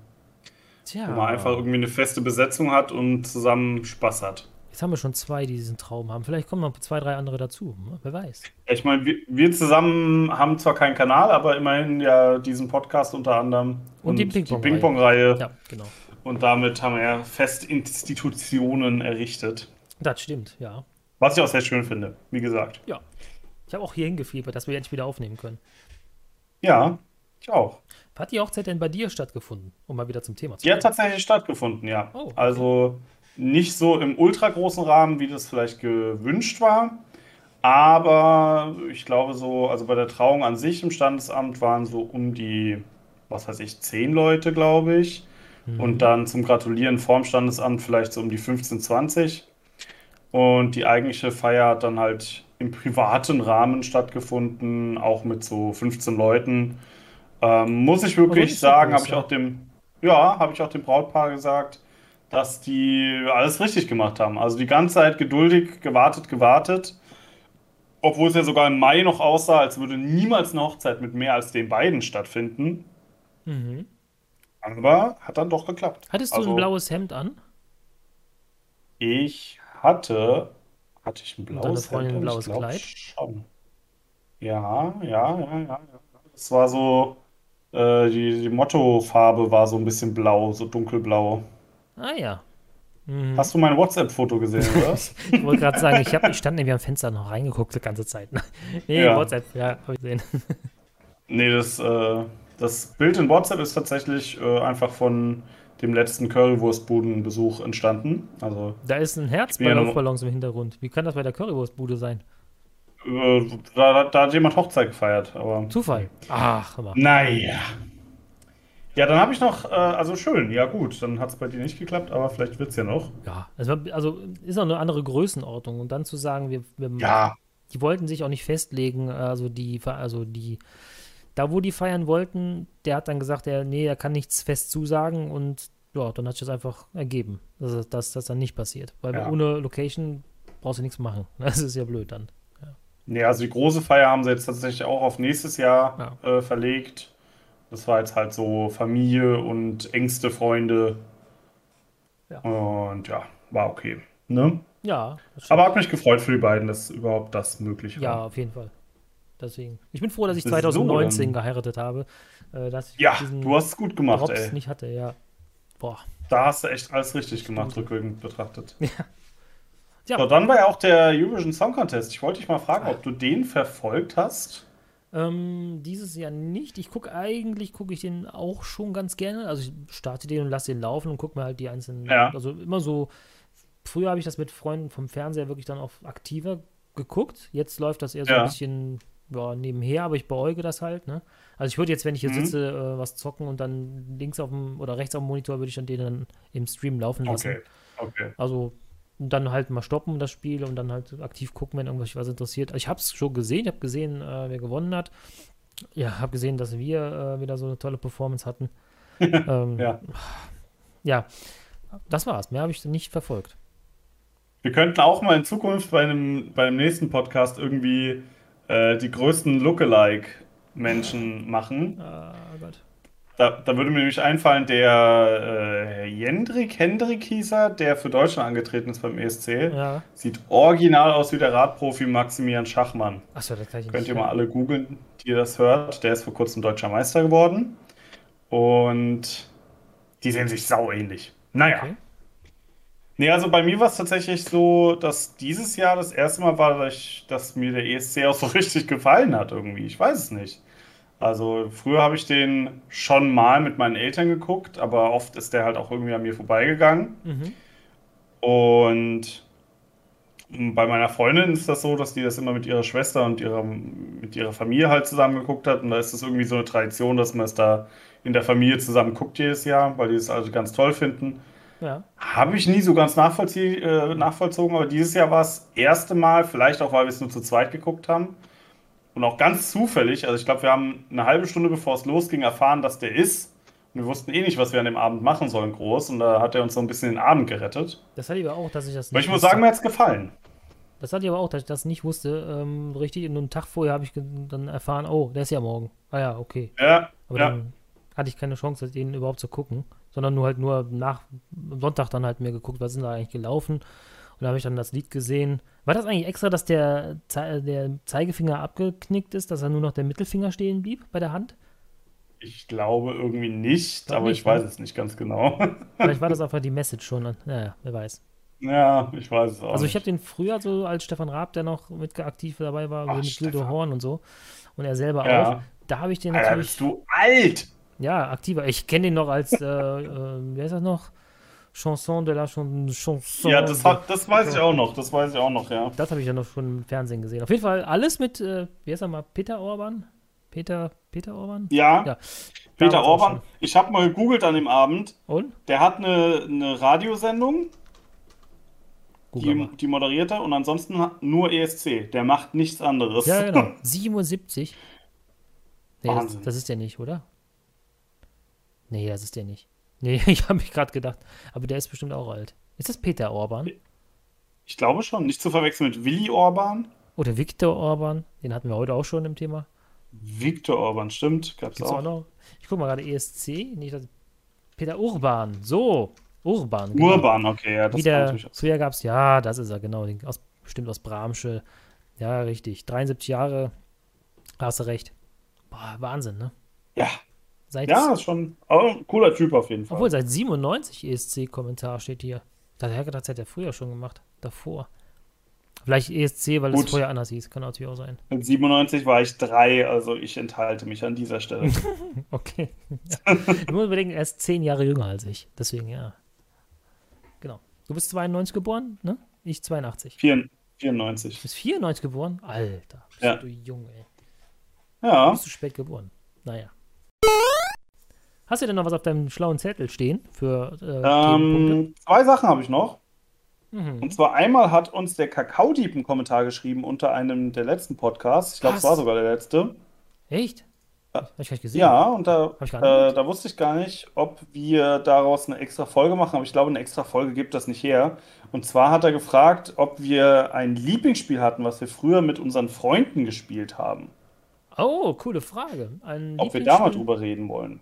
tja, Wo man einfach irgendwie eine feste Besetzung hat und zusammen Spaß hat. jetzt haben wir schon zwei, die diesen Traum haben. Vielleicht kommen noch zwei, drei andere dazu. ne? Wer weiß. Ich meine, wir, wir zusammen haben zwar keinen Kanal, aber immerhin ja diesen Podcast unter anderem Und die Ping-Pong-Reihe. Ping-Pong-Reihe. Ja, genau. Und damit haben wir ja fest Institutionen errichtet. Das stimmt, ja. Was ich auch sehr schön finde, wie gesagt. Ja. Ich habe auch hier hingefiebert, dass wir endlich wieder aufnehmen können. Ja, ich auch. Hat die Hochzeit denn bei dir stattgefunden? Um mal wieder zum Thema zu Die hat kommen. tatsächlich stattgefunden, ja. Oh, okay. Also nicht so im ultra großen Rahmen, wie das vielleicht gewünscht war. Aber ich glaube so, also bei der Trauung an sich im Standesamt waren so um die, was weiß ich, zehn Leute, glaube ich. Mhm. Und dann zum Gratulieren vorm Standesamt vielleicht so um die 15, 20. Und die eigentliche Feier hat dann halt im privaten Rahmen stattgefunden, auch mit so 15 Leuten. Ähm, muss ich wirklich sagen, habe ich auch dem, ja, habe ich auch dem Brautpaar gesagt, dass die alles richtig gemacht haben. Also die ganze Zeit geduldig gewartet, gewartet. Obwohl es ja sogar im Mai noch aussah, als würde niemals eine Hochzeit mit mehr als den beiden stattfinden. Mhm. Aber hat dann doch geklappt. Hattest du Also, ein blaues Hemd an? Ich hatte. Hatte ich ein blaues Freundin ein Hemd? blaues Ich glaub Kleid? Schon. Ja, ja, ja, ja. Es war so. Äh, die, die Mottofarbe war so ein bisschen blau, so dunkelblau. Ah ja. Mhm. Hast du mein WhatsApp-Foto gesehen, oder? Ich wollte gerade sagen, ich, hab, ich stand nämlich am Fenster noch reingeguckt die ganze Zeit. nee, Ja. WhatsApp, ja, habe ich gesehen. Nee, das, äh, das Bild in WhatsApp ist tatsächlich äh, einfach von dem letzten Currywurstbudenbesuch entstanden. Also, Da ist ein Herz bei Luftballons im Hintergrund. Wie kann das bei der Currywurstbude sein? äh, da, da hat jemand Hochzeit gefeiert, aber. Zufall. Ach, mal. Naja. Ja, dann habe ich noch, äh, also schön, ja gut, dann hat es bei dir nicht geklappt, aber vielleicht wird es ja noch. Ja, war, also ist auch eine andere Größenordnung. Und dann zu sagen, wir, wir Ja, die wollten sich auch nicht festlegen, also die, also die, da wo die feiern wollten, der hat dann gesagt, er, nee, er kann nichts fest zusagen und ja, dann hat sich das einfach ergeben, dass das dann nicht passiert. Weil Ja. ohne Location brauchst du nichts machen. Das ist ja blöd dann. nee, also die große Feier haben sie jetzt tatsächlich auch auf nächstes Jahr äh, verlegt. Das war jetzt halt so Familie und engste Freunde. Ja. Und ja, war okay. Ne? Ja. Aber hat mich gefreut für die beiden, dass überhaupt das möglich ja, war. auf jeden Fall. Deswegen. Ich bin froh, dass ich So, 2019 dann- geheiratet habe. Äh, dass ich Ja, du hast es gut gemacht, Drops ey. nicht hatte, ja. Boah. Da hast du echt alles richtig gemacht, rückwirkend betrachtet. Ja. So, dann war ja auch der Eurovision Song Contest. Ich wollte dich mal fragen, ob du den verfolgt hast. Ähm, dieses Jahr nicht. Ich gucke eigentlich, gucke ich den auch schon ganz gerne. Also ich starte den und lasse den laufen und gucke mir halt die einzelnen. Ja. Also immer so. Früher habe ich das mit Freunden vom Fernseher wirklich dann auch aktiver geguckt. Jetzt läuft das eher so Ja. ein bisschen ja, nebenher, aber ich beäuge das halt. Ne? Also ich würde jetzt, wenn ich hier Mhm. sitze, äh, was zocken und dann links auf dem oder rechts auf dem Monitor, würde ich dann den dann im Stream laufen lassen. Okay, okay. Also dann halt mal stoppen das Spiel und dann halt aktiv gucken, wenn irgendwas was interessiert. Ich habe es schon gesehen, ich habe gesehen, äh, wer gewonnen hat. Ja, habe gesehen, dass wir äh, wieder so eine tolle Performance hatten. ähm, Ja. ja, das war's. Mehr habe ich nicht verfolgt. Wir könnten auch mal in Zukunft bei einem, bei dem nächsten Podcast irgendwie äh, die größten Lookalike-Menschen machen. Ah, Gott. Da, da würde mir nämlich einfallen, der äh, Jendrik, Hendrik hieß er, der für Deutschland angetreten ist beim ESC. Ja. Sieht original aus wie der Radprofi Maximilian Schachmann. Achso, das kann ich Könnt nicht. ihr mal alle googeln, die ihr das hört. Der ist vor kurzem deutscher Meister geworden. Und die sehen sich sau ähnlich. Naja. Okay. Nee, also bei mir war es tatsächlich so, dass dieses Jahr das erste Mal war, dass, ich, dass mir der ESC auch so richtig gefallen hat irgendwie. Ich weiß es nicht. Also früher habe ich den schon mal mit meinen Eltern geguckt, aber oft ist der halt auch irgendwie an mir vorbeigegangen. Mhm. Und bei meiner Freundin ist das so, dass die das immer mit ihrer Schwester und ihrer, mit ihrer Familie halt zusammen geguckt hat. Und da ist es irgendwie so eine Tradition, dass man es da in der Familie zusammen guckt jedes Jahr, weil die es also ganz toll finden. Ja. Habe ich nie so ganz nachvollzie äh, nachvollzogen, aber dieses Jahr war es das erste Mal, vielleicht auch, weil wir es nur zu zweit geguckt haben. Und auch ganz zufällig, also ich glaube, wir haben eine halbe Stunde bevor es losging erfahren, dass der ist. Und wir wussten eh nicht, was wir an dem Abend machen sollen, groß. Und da hat er uns so ein bisschen den Abend gerettet. Das hatte ich aber auch, dass ich das Aber nicht ich muss sagen, mir hat es gefallen. Das hatte ich aber auch, dass ich das nicht wusste. Ähm, richtig, und einen Tag vorher habe ich dann erfahren, oh, der ist ja morgen. Ah ja, okay. Ja, Aber ja. dann hatte ich keine Chance, den überhaupt zu gucken, sondern nur halt nur nach Sonntag dann halt mir geguckt, was ist da eigentlich gelaufen. Und da habe ich dann das Lied gesehen. War das eigentlich extra, dass der, Ze der Zeigefinger abgeknickt ist, dass er nur noch der Mittelfinger stehen blieb bei der Hand? Ich glaube irgendwie nicht, Glaub aber nicht, ich weiß ne? es nicht ganz genau. Vielleicht war das einfach die Message schon. Naja, wer weiß. ja, ich weiß es auch Also ich habe den früher so als Stefan Raab, der noch mit aktiv dabei war, Ach, mit Gildo. Horn und so. Und er selber auch. Ja, Da habe ich den Alter, natürlich. bist du alt! Ja, aktiver. Ich kenne den noch als, äh, äh, wie heißt das noch? Chanson de la Chan Chanson. Ja, das, hat, das weiß ich auch noch, das weiß ich auch noch, ja. Das habe ich ja noch schon im Fernsehen gesehen. Auf jeden Fall alles mit, äh, wie heißt er mal, Peter Orban? Peter, Peter Orban? Ja, Ja. Peter Orban. Ich habe mal gegoogelt an dem Abend. Und? Der hat eine, eine Radiosendung, die, die moderiert er und ansonsten nur ESC. Der macht nichts anderes. Ja, genau. 77. Nee, das, Wahnsinn. das ist der nicht, oder? Nee, das ist der nicht. Nee, ich habe mich gerade gedacht. Aber der ist bestimmt auch alt. Ist das Peter Orban? Ich glaube schon. Nicht zu verwechseln mit Willi Orban. Oder Viktor Orban? Den hatten wir heute auch schon im Thema. Viktor Orban, stimmt. Gab's auch auch. noch? Ich gucke mal gerade ESC. Nicht, dass- Peter Urban. So. Urban. genau. Urban, okay, ja, das Wieder, natürlich auch sein. früher gab es, ja, das ist er, genau. Aus, bestimmt aus Bramsche. Ja, richtig. 73 Jahre. Hast du recht. Boah, Wahnsinn, ne? Ja, Seit, ja, ist schon ein cooler Typ auf jeden Fall. Obwohl, seit 97 ESC-Kommentar steht hier. Da hat er gedacht, das hat er früher schon gemacht. Davor. Vielleicht ESC, weil es Gut. vorher anders hieß. Kann natürlich auch sein. Mit 97 war ich drei, also ich enthalte mich an dieser Stelle. Okay. Ja. Du musst überlegen, er ist zehn Jahre jünger als ich. Deswegen, ja. Genau. Du bist 92 geboren, ne? Ich 82. Vier- 94. Du bist 94 geboren? Alter, bist Ja. du jung, ey. Ja, Bist du spät geboren? Naja. Hast du denn noch was auf deinem schlauen Zettel stehen für äh, ähm, zwei Sachen habe ich noch. Mhm. Und zwar einmal hat uns der Kakaodieb einen Kommentar geschrieben unter einem der letzten Podcasts. Ich glaube, es war sogar der letzte. Echt? Ja. Hab ich gar nicht gesehen. Ja, und da, äh, da wusste ich gar nicht, ob wir daraus eine extra Folge machen, aber ich glaube, eine extra Folge gibt das nicht her. Und zwar hat er gefragt, ob wir ein Lieblingsspiel hatten, was wir früher mit unseren Freunden gespielt haben. Oh, coole Frage. Ein Ob wir da mal drüber reden wollen.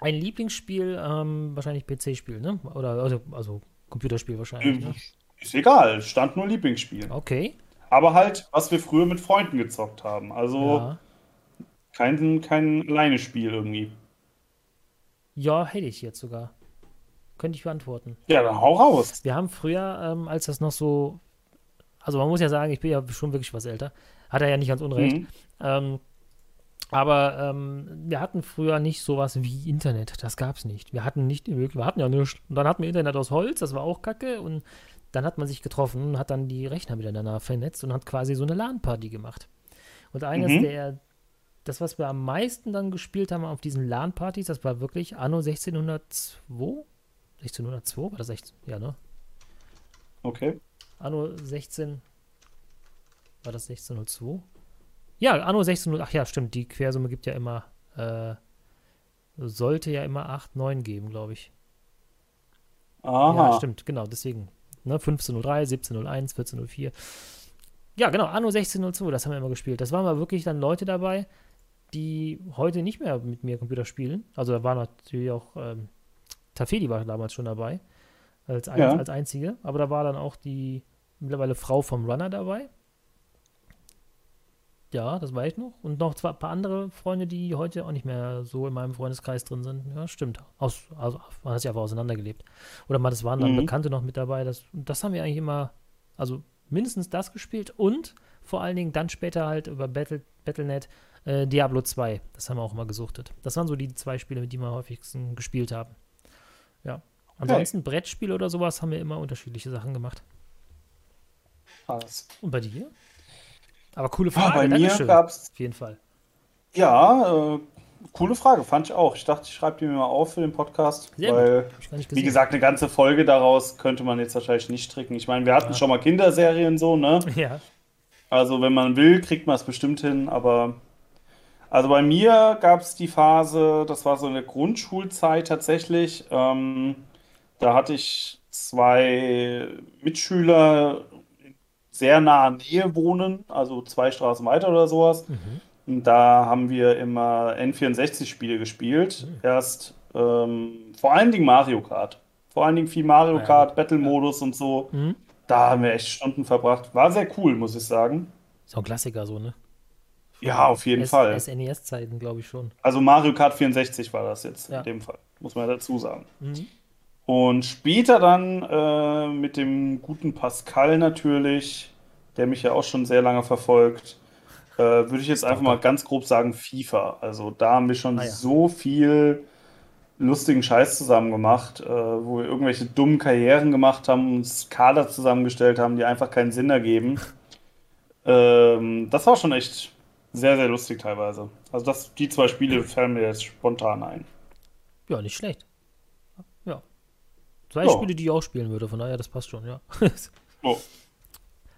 Ein Lieblingsspiel, ähm, wahrscheinlich PC-Spiel, ne? Oder also, also Computerspiel wahrscheinlich. Ne? Ist egal, stand nur Lieblingsspiel. Okay. Aber halt, was wir früher mit Freunden gezockt haben. Also Ja. kein, kein Alleine-Spiel irgendwie. ja, hätte ich jetzt sogar. Könnte ich beantworten. Ja, dann hau raus. Wir haben früher, ähm, als das noch so, also man muss ja sagen, ich bin ja schon wirklich was älter, hat er ja nicht ganz unrecht. Mhm. Ähm, aber ähm, wir hatten früher nicht sowas wie Internet. Das gab es nicht. Wir hatten nicht, wir hatten ja nichts. Und dann hatten wir Internet aus Holz, das war auch kacke. Und dann hat man sich getroffen und hat dann die Rechner miteinander vernetzt und hat quasi so eine LAN-Party gemacht. Und eines Mhm. der, das, was wir am meisten dann gespielt haben auf diesen LAN-Partys, das war wirklich Anno 1602. 1602? War das 16? Ja, ne? Okay. Anno 16. War das 1602? Ja, Anno 16. Ach ja, stimmt. Die Quersumme gibt ja immer. Äh, sollte ja immer 8, 9 geben, glaube ich. Aha. Ja, stimmt, genau. Deswegen. Ne? 15.03, 17.01, 14.04. Ja, genau, Anno 16.02, das haben wir immer gespielt. Das waren mal wirklich dann Leute dabei, die heute nicht mehr mit mir Computer spielen. Also da war natürlich auch ähm, Tafedi war damals schon dabei, als, ein, Ja. als einzige. Aber da war dann auch die mittlerweile Frau vom Runner dabei. Ja, das weiß ich noch. Und noch zwei, ein paar andere Freunde, die heute auch nicht mehr so in meinem Freundeskreis drin sind. Ja, stimmt. Aus, also, man hat sich einfach auseinandergelebt. Oder mal, das waren dann Mhm. Bekannte noch mit dabei. Das, das haben wir eigentlich immer, also mindestens das gespielt und vor allen Dingen dann später halt über Battle, Battle.net äh, Diablo 2. Das haben wir auch immer gesuchtet. Das waren so die zwei Spiele, mit die wir am häufigsten gespielt haben. Ja. Ansonsten Brettspiel oder sowas haben wir immer unterschiedliche Sachen gemacht. Krass. Und bei dir? Aber coole Ah, Frage, bei mir Dankeschön. gab's Auf jeden Fall. Ja, äh, coole Frage, fand ich auch. Ich dachte, ich schreibe die mir mal auf für den Podcast, Sehr weil, wie gesagt, eine ganze Folge daraus könnte man jetzt wahrscheinlich nicht stricken. Ich meine, wir hatten Ja. schon mal Kinderserien so, ne? Ja. Also, wenn man will, kriegt man es bestimmt hin, aber. Also bei mir gab es die Phase, das war so in der Grundschulzeit tatsächlich. Ähm, da hatte ich zwei Mitschüler sehr nah an Nähe wohnen, also zwei Straßen weiter oder sowas. Mhm. Und da haben wir immer N64-Spiele gespielt. Erst ähm, vor allen Dingen Mario Kart. Vor allen Dingen viel Mario Ah ja, Kart, Battle-Modus und so. Mhm. Da haben wir echt Stunden verbracht. War sehr cool, muss ich sagen. Ist auch ein Klassiker so, ne? Ja, auf jeden S Fall. SNES-Zeiten, glaube ich schon. Also Mario Kart 64 war das jetzt Ja. in dem Fall, muss man dazu sagen. Mhm. Und später dann äh, mit dem guten Pascal natürlich, der mich ja auch schon sehr lange verfolgt, äh, würde ich jetzt einfach mal ganz grob sagen FIFA. Also da haben wir schon Ah ja. so viel lustigen Scheiß zusammen gemacht, äh, wo wir irgendwelche dummen Karrieren gemacht haben, uns Kader zusammengestellt haben, die einfach keinen Sinn ergeben. ähm, das war schon echt sehr, sehr lustig teilweise. Also das, die zwei Spiele fallen mir jetzt spontan ein. Ja, nicht schlecht. Zwei Ja. Spiele, die ich auch spielen würde, von daher, das passt schon, ja. So.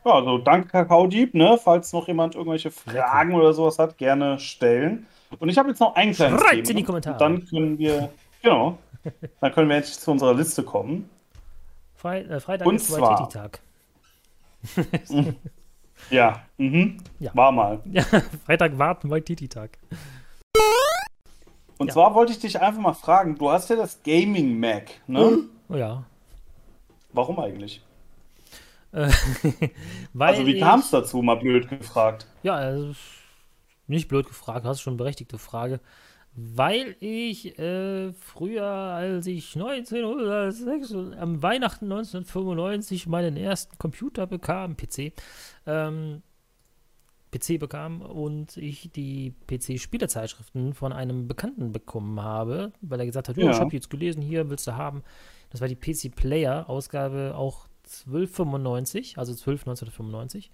Ja, also danke Kakao Dieb, ne? Falls noch jemand irgendwelche Fragen oder sowas hat, gerne stellen. Und ich habe jetzt noch ein kleines Schreibt Thema. in die Kommentare. Dann können wir, genau, dann können wir endlich zu unserer Liste kommen. Fre äh, Freitag Und ist zwar- Waititi-Tag. Ja, mhm. Ja. War mal. Ja, Freitag warten Waititi-Tag. Und Ja. zwar wollte ich dich einfach mal fragen, du hast ja das Gaming Mac, ne? Oh ja. Warum eigentlich? Äh, weil Also wie ich- kam es dazu, mal blöd gefragt? Ja, also, nicht blöd gefragt, hast schon eine berechtigte Frage. Weil ich äh, früher, als ich 1906, am Weihnachten 1995 meinen ersten Computer bekam, PC, ähm, PC bekam und ich die PC-Spielezeitschriften von einem Bekannten bekommen habe, weil er gesagt hat, "Jo, Ja. ich habe jetzt gelesen, hier willst du haben. Das war die PC Player, Ausgabe auch 1295, also 12 1995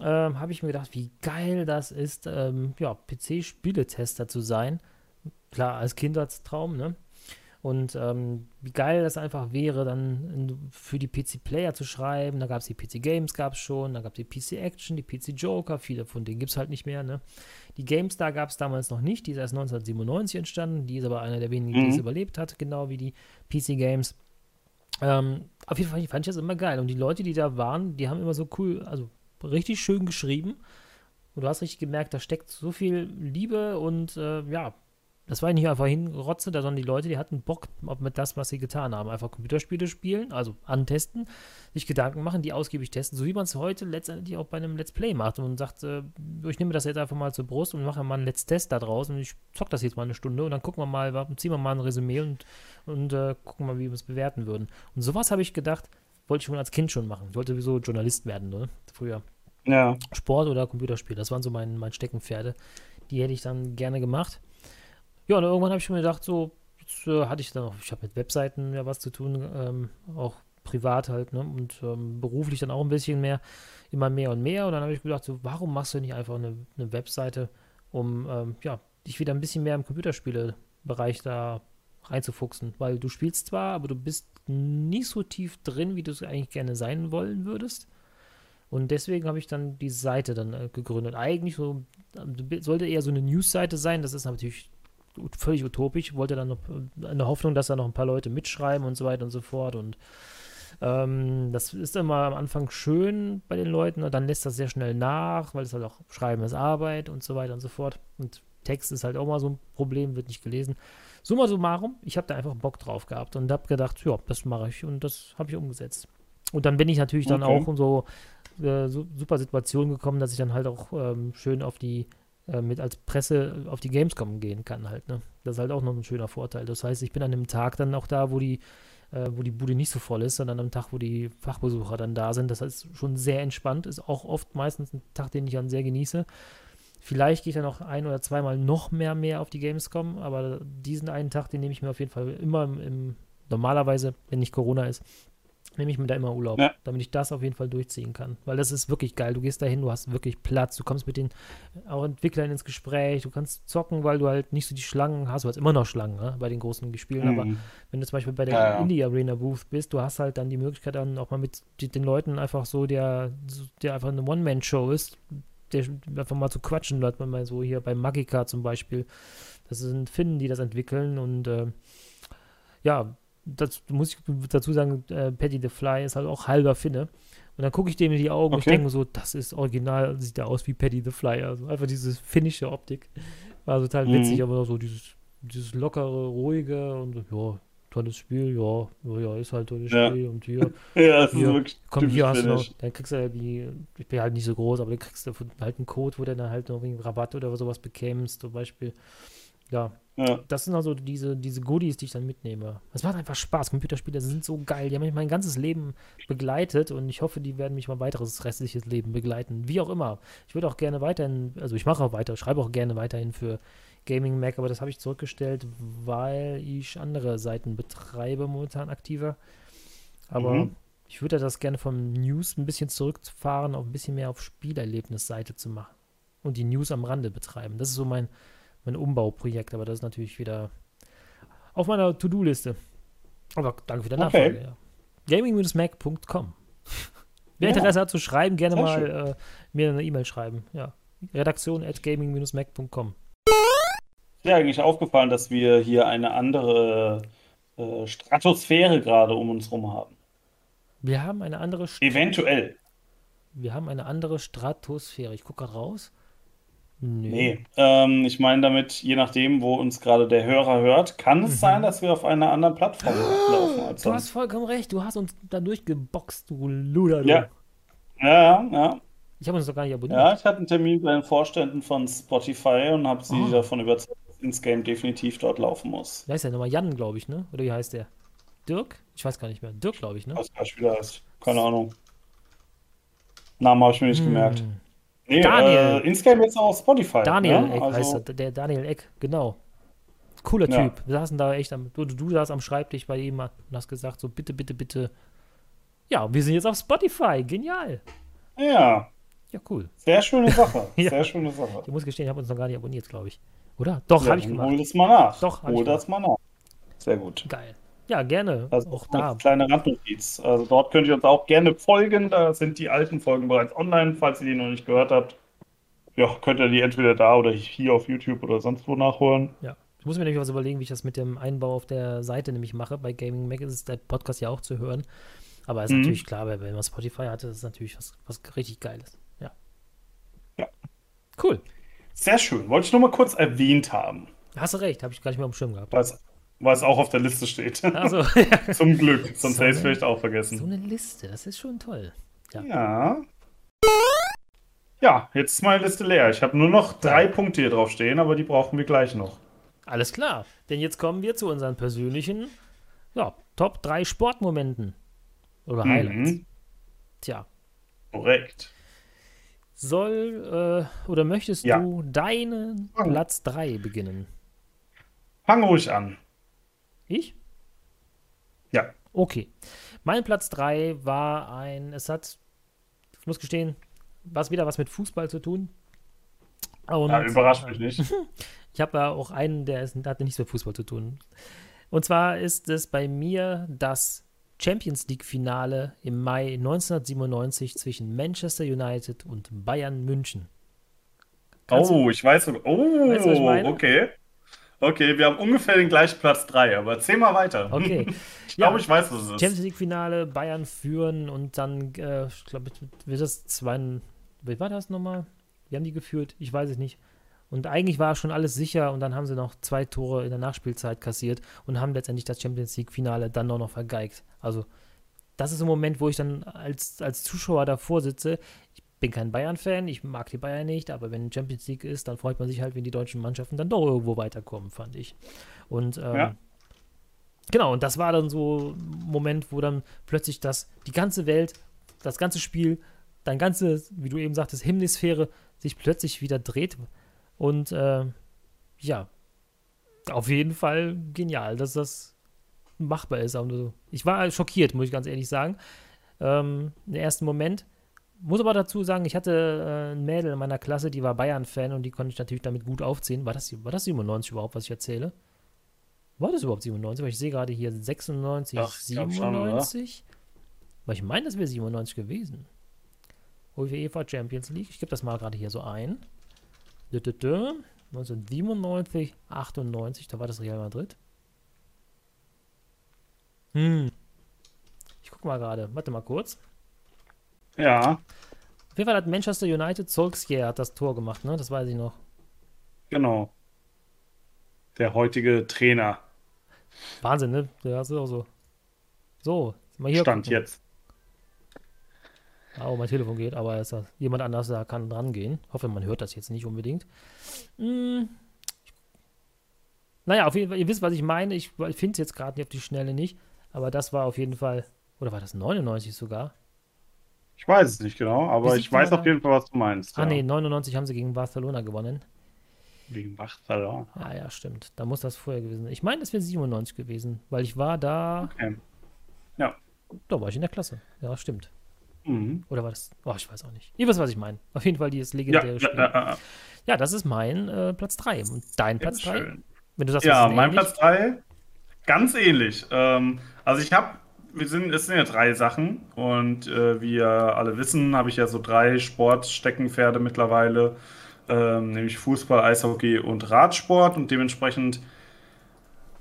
ähm, habe ich mir gedacht, wie geil das ist, ähm, ja, PC-Spieletester zu sein. Klar, als Kindertraum, ne? Und ähm, wie geil das einfach wäre, dann für die PC-Player zu schreiben. Da gab es die PC-Games, gab es schon, da gab es die PC-Action, die PC-Joker, viele von denen gibt es halt nicht mehr, ne? Die GameStar gab es damals noch nicht, die ist erst 1997 entstanden, die ist aber einer der wenigen, die Mhm. es überlebt hat, genau wie die PC-Games. Ähm, auf jeden Fall fand ich das immer geil. Und die Leute, die da waren, die haben immer so cool, also richtig schön geschrieben. Und du hast richtig gemerkt, da steckt so viel Liebe und äh, ja, das war nicht einfach hinrotze, da, sondern die Leute, die hatten Bock mit das, was sie getan haben. Einfach Computerspiele spielen, also antesten, sich Gedanken machen, die ausgiebig testen, so wie man es heute letztendlich auch bei einem Let's Play macht und sagt, äh, ich nehme das jetzt einfach mal zur Brust und mache mal einen Let's Test da draus und ich zock das jetzt mal eine Stunde und dann gucken wir mal, ziehen wir mal ein Resümee und, und äh, gucken mal, wie wir es bewerten würden. Und sowas habe ich gedacht, wollte ich schon als Kind schon machen. Ich wollte sowieso Journalist werden, ne? Früher. Ja. Sport oder Computerspiel. Das waren so mein, mein Steckenpferde. Die hätte ich dann gerne gemacht. Ja, und irgendwann habe ich mir gedacht, so, jetzt äh, hatte ich dann auch, ich habe mit Webseiten ja was zu tun, ähm, auch privat halt, ne? Und ähm, beruflich dann auch ein bisschen mehr, immer mehr und mehr. Und dann habe ich gedacht, so, warum machst du nicht einfach eine, eine Webseite, um ähm, ja, dich wieder ein bisschen mehr im Computerspielebereich da reinzufuchsen? Weil du spielst zwar, aber du bist nicht so tief drin, wie du es eigentlich gerne sein wollen würdest. Und deswegen habe ich dann die Seite dann äh, gegründet. Eigentlich so, äh, sollte eher so eine News-Seite sein. Das ist natürlich völlig utopisch. Wollte dann noch äh, in der Hoffnung, dass da noch ein paar Leute mitschreiben und so weiter und so fort. Und Ähm, das ist immer am Anfang schön bei den Leuten und dann lässt das sehr schnell nach, weil es halt auch Schreiben ist Arbeit und so weiter und so fort. Und Text ist halt auch mal so ein Problem, wird nicht gelesen. Summa summarum, ich habe da einfach Bock drauf gehabt und habe gedacht, ja, das mache ich und das habe ich umgesetzt. Und dann bin ich natürlich dann Okay. auch in so, äh, so super Situationen gekommen, dass ich dann halt auch ähm, schön auf die äh, mit als Presse auf die Gamescom gehen kann halt, ne? Das ist halt auch noch ein schöner Vorteil. Das heißt, ich bin an dem Tag dann auch da, wo die, äh, wo die Bude nicht so voll ist, sondern am Tag, wo die Fachbesucher dann da sind. Das heißt, schon sehr entspannt. Ist auch oft meistens ein Tag, den ich dann sehr genieße. Vielleicht gehe ich dann noch ein oder zweimal noch mehr mehr auf die Gamescom, aber diesen einen Tag, den nehme ich mir auf jeden Fall immer im, im normalerweise, wenn nicht Corona ist, nehme ich mir da immer Urlaub, Ja. damit ich das auf jeden Fall durchziehen kann. Weil das ist wirklich geil. Du gehst dahin, du hast wirklich Platz, du kommst mit den auch Entwicklern ins Gespräch, du kannst zocken, weil du halt nicht so die Schlangen hast. Du hast immer noch Schlangen ne, bei den großen Spielen, aber Mhm. wenn du zum Beispiel bei der Ja, ja. Indie Arena Booth bist, du hast halt dann die Möglichkeit dann auch mal mit den Leuten einfach so, der, der einfach eine One-Man-Show ist, der einfach mal zu quatschen, man mal so hier bei Magica zum Beispiel. Das sind Finnen, die das entwickeln und äh, ja, das muss ich dazu sagen, äh, Patty the Fly ist halt auch halber Finne. Und dann gucke ich dem in die Augen und ich Okay. denke mir so, das ist original, sieht der aus wie Patty the Fly. Also einfach diese finnische Optik. War total Mhm. witzig, aber so dieses, dieses lockere, ruhige und so, ja, tolles Spiel, ja, ja, ist halt tolles Ja. Spiel und hier, Ja, das ist Hier, wirklich komm, hier hast du noch, dann kriegst du ja die, ich bin halt nicht so groß, aber dann kriegst du halt einen Code, wo du dann halt noch irgendwie Rabatt oder sowas bekämst, zum Beispiel. Ja, Ja. das sind also diese, diese Goodies, die ich dann mitnehme. Es macht einfach Spaß. Computerspiele sind so geil. Die haben mich mein ganzes Leben begleitet und ich hoffe, die werden mich mein weiteres restliches Leben begleiten. Wie auch immer. Ich würde auch gerne weiterhin, also ich mache auch weiter, schreibe auch gerne weiterhin für Gaming Mac, aber das habe ich zurückgestellt, weil ich andere Seiten betreibe momentan aktiver. Aber Mhm. ich würde das gerne vom News ein bisschen zurückfahren, auf ein bisschen mehr auf Spielerlebnisseite zu machen und die News am Rande betreiben. Das ist so mein, mein Umbauprojekt, aber das ist natürlich wieder auf meiner To-Do-Liste. Aber danke für die Okay. Nachfrage. Ja. Gaming-mac.com. Wer Ja. Interesse hat zu schreiben, gerne Sehr mal äh, mir eine E-Mail schreiben. Ja. Redaktion at gaming-mac.com. Ist eigentlich aufgefallen, dass wir hier eine andere äh, Stratosphäre gerade um uns rum haben? Wir haben eine andere St Eventuell. wir haben eine andere Stratosphäre. Ich gucke gerade raus. Nö. Nee. Ähm, ich meine damit, je nachdem, wo uns gerade der Hörer hört, kann es Mhm. sein, dass wir auf einer anderen Plattform laufen als Du hast vollkommen recht. Du hast uns da durchgeboxt, du Luder. Du. Ja. Ja, ja, Ich habe uns doch gar nicht abonniert. ja. Ich hatte einen Termin bei den Vorständen von Spotify und habe sie Ah. davon überzeugt, dass Insgame definitiv dort laufen muss. Wer ist der nochmal? Jan, glaube ich, ne? Oder wie heißt der? Dirk? Ich weiß gar nicht mehr. Dirk, glaube ich, ne? Was das wieder heißt. Keine Ahnung. Namen habe ich mir nicht gemerkt. Nee, Daniel. Äh, Insgame jetzt auch auf Spotify. Daniel ne? Eck Also, heißt er. Der Daniel Eck, genau. Cooler Ja. Typ. Wir saßen da echt am. Du, du saßt am Schreibtisch bei ihm und hast gesagt, so bitte, bitte, bitte. Ja, wir sind jetzt auf Spotify. Genial. Ja, Ja, cool. sehr schöne Sache. Ja. Sehr schöne Sache. Ich muss gestehen, ich habe uns noch gar nicht abonniert, glaube ich. Oder? Doch, Ja, habe ich gemacht. hol das mal nach. Doch, hol ich das mal nach. Sehr gut. Geil. Ja, gerne. Das auch da. kleine Randnotiz. Also dort könnt ihr uns auch gerne folgen. Da sind die alten Folgen bereits online, falls ihr die noch nicht gehört habt. Ja, könnt ihr die entweder da oder hier auf YouTube oder sonst wo nachholen. Ja. Ich muss mir nämlich was überlegen, wie ich das mit dem Einbau auf der Seite nämlich mache. Bei Gaming Mac ist der Podcast ja auch zu hören. Aber ist Mhm. natürlich klar, weil wenn man Spotify hatte, ist es natürlich was, was richtig Geiles. Ja. Ja. Cool. Sehr schön. Wollte ich nur mal kurz erwähnt haben, Hast du recht, habe ich gar nicht mehr am Schirm gehabt. weil es auch auf der Liste steht. Also, Zum Glück, sonst So hätte ich es vielleicht auch so vergessen. eine Liste, das ist schon toll. Ja. Ja. Ja, jetzt ist meine Liste leer. Ich habe nur noch drei Punkte hier drauf stehen, aber die brauchen wir gleich noch. Alles klar. Denn jetzt kommen wir zu unseren persönlichen ja, Top 3 Sportmomenten. Oder Highlights. Mhm, Tja. korrekt. Soll äh, oder möchtest Ja. du deinen Fang. Platz 3 beginnen? Fang ruhig an. Ich? Ja. Okay. Mein Platz 3 war ein, es hat, ich muss gestehen, was wieder was mit Fußball zu tun. Und, Ja, überrascht mich nicht. Ich habe ja auch einen, der, ist, der hat nichts mit Fußball zu tun. Und zwar ist es bei mir das Champions League-Finale im Mai 1997 zwischen Manchester United und Bayern München. Kannst du- Oh, ich weiß. Oh, Weißt du, okay. Okay, wir haben ungefähr den gleichen Platz 3, aber erzähl mal weiter. Okay. ich glaube, ja, ich weiß, was es ist. Champions League-Finale, Bayern führen und dann, äh, ich glaube, wird das zwei. Wie war das nochmal? Wie haben die geführt? Ich weiß es nicht. Und eigentlich war schon alles sicher und dann haben sie noch zwei Tore in der Nachspielzeit kassiert und haben letztendlich das Champions League-Finale dann noch, noch vergeigt. Also, das ist ein Moment, wo ich dann als, als Zuschauer davor sitze. Ich bin kein Bayern-Fan, ich mag die Bayern nicht, aber wenn Champions League ist, dann freut man sich halt, wenn die deutschen Mannschaften dann doch irgendwo weiterkommen, fand ich. Und ähm, ja. genau, und das war dann so ein Moment, wo dann plötzlich das, die ganze Welt, das ganze Spiel, dein ganze, wie du eben sagtest, Hemisphäre sich plötzlich wieder dreht, und äh, ja, auf jeden Fall genial, dass das machbar ist. Ich war schockiert, muss ich ganz ehrlich sagen. Ähm, Im ersten Moment. Muss aber dazu sagen, ich hatte äh, ein Mädel in meiner Klasse, die war Bayern-Fan und die konnte ich natürlich damit gut aufziehen. War das, war das 97 überhaupt, was ich erzähle? War das überhaupt 97? Weil ich sehe gerade hier 96, Ach, 97. Schon, Weil ich meine, das wäre 97 gewesen. UEFA Champions League. Ich gebe das mal gerade hier so ein. 1997, 98, da war das Real Madrid. Hm. Ich guck mal gerade. Warte mal kurz. Ja. Auf jeden Fall hat Manchester United, Solskjaer hat das Tor gemacht, ne? Das weiß ich noch. Genau. Der heutige Trainer. Wahnsinn, ne? Der ist auch so. So, mal hier. Stand gucken. jetzt. Oh, mein Telefon geht, aber ist jemand anders da kann dran gehen. Hoffe, man hört das jetzt nicht unbedingt. Hm. Naja, auf jeden Fall, ihr wisst, was ich meine. Ich, ich finde es jetzt gerade auf die Schnelle nicht. Aber das war auf jeden Fall, oder war das 99 sogar? Ich weiß es nicht genau, aber ich weiß auf jeden Fall, was du meinst. Ah, ja. nee, 99 haben sie gegen Barcelona gewonnen. Gegen Barcelona? Ah, ja, stimmt. Da muss das vorher gewesen sein. Ich meine, das wäre 97 gewesen, weil ich war da. Okay. Ja. Da war ich in der Klasse. Ja, stimmt. Mhm. Oder war das? Oh, ich weiß auch nicht. Ihr wisst, was ich meine. Auf jeden Fall dieses legendäre ja, Spiel. Ja, ja, ja, das ist mein äh, Platz 3. Und dein Platz 3? Wenn du sagst, ja, mein ähnlich? Platz 3, ganz ähnlich. Ähm, also ich habe, wir sind, es sind ja drei Sachen und äh, wie ihr alle wissen, habe ich ja so drei Sportsteckenpferde mittlerweile, ähm, nämlich Fußball, Eishockey und Radsport und dementsprechend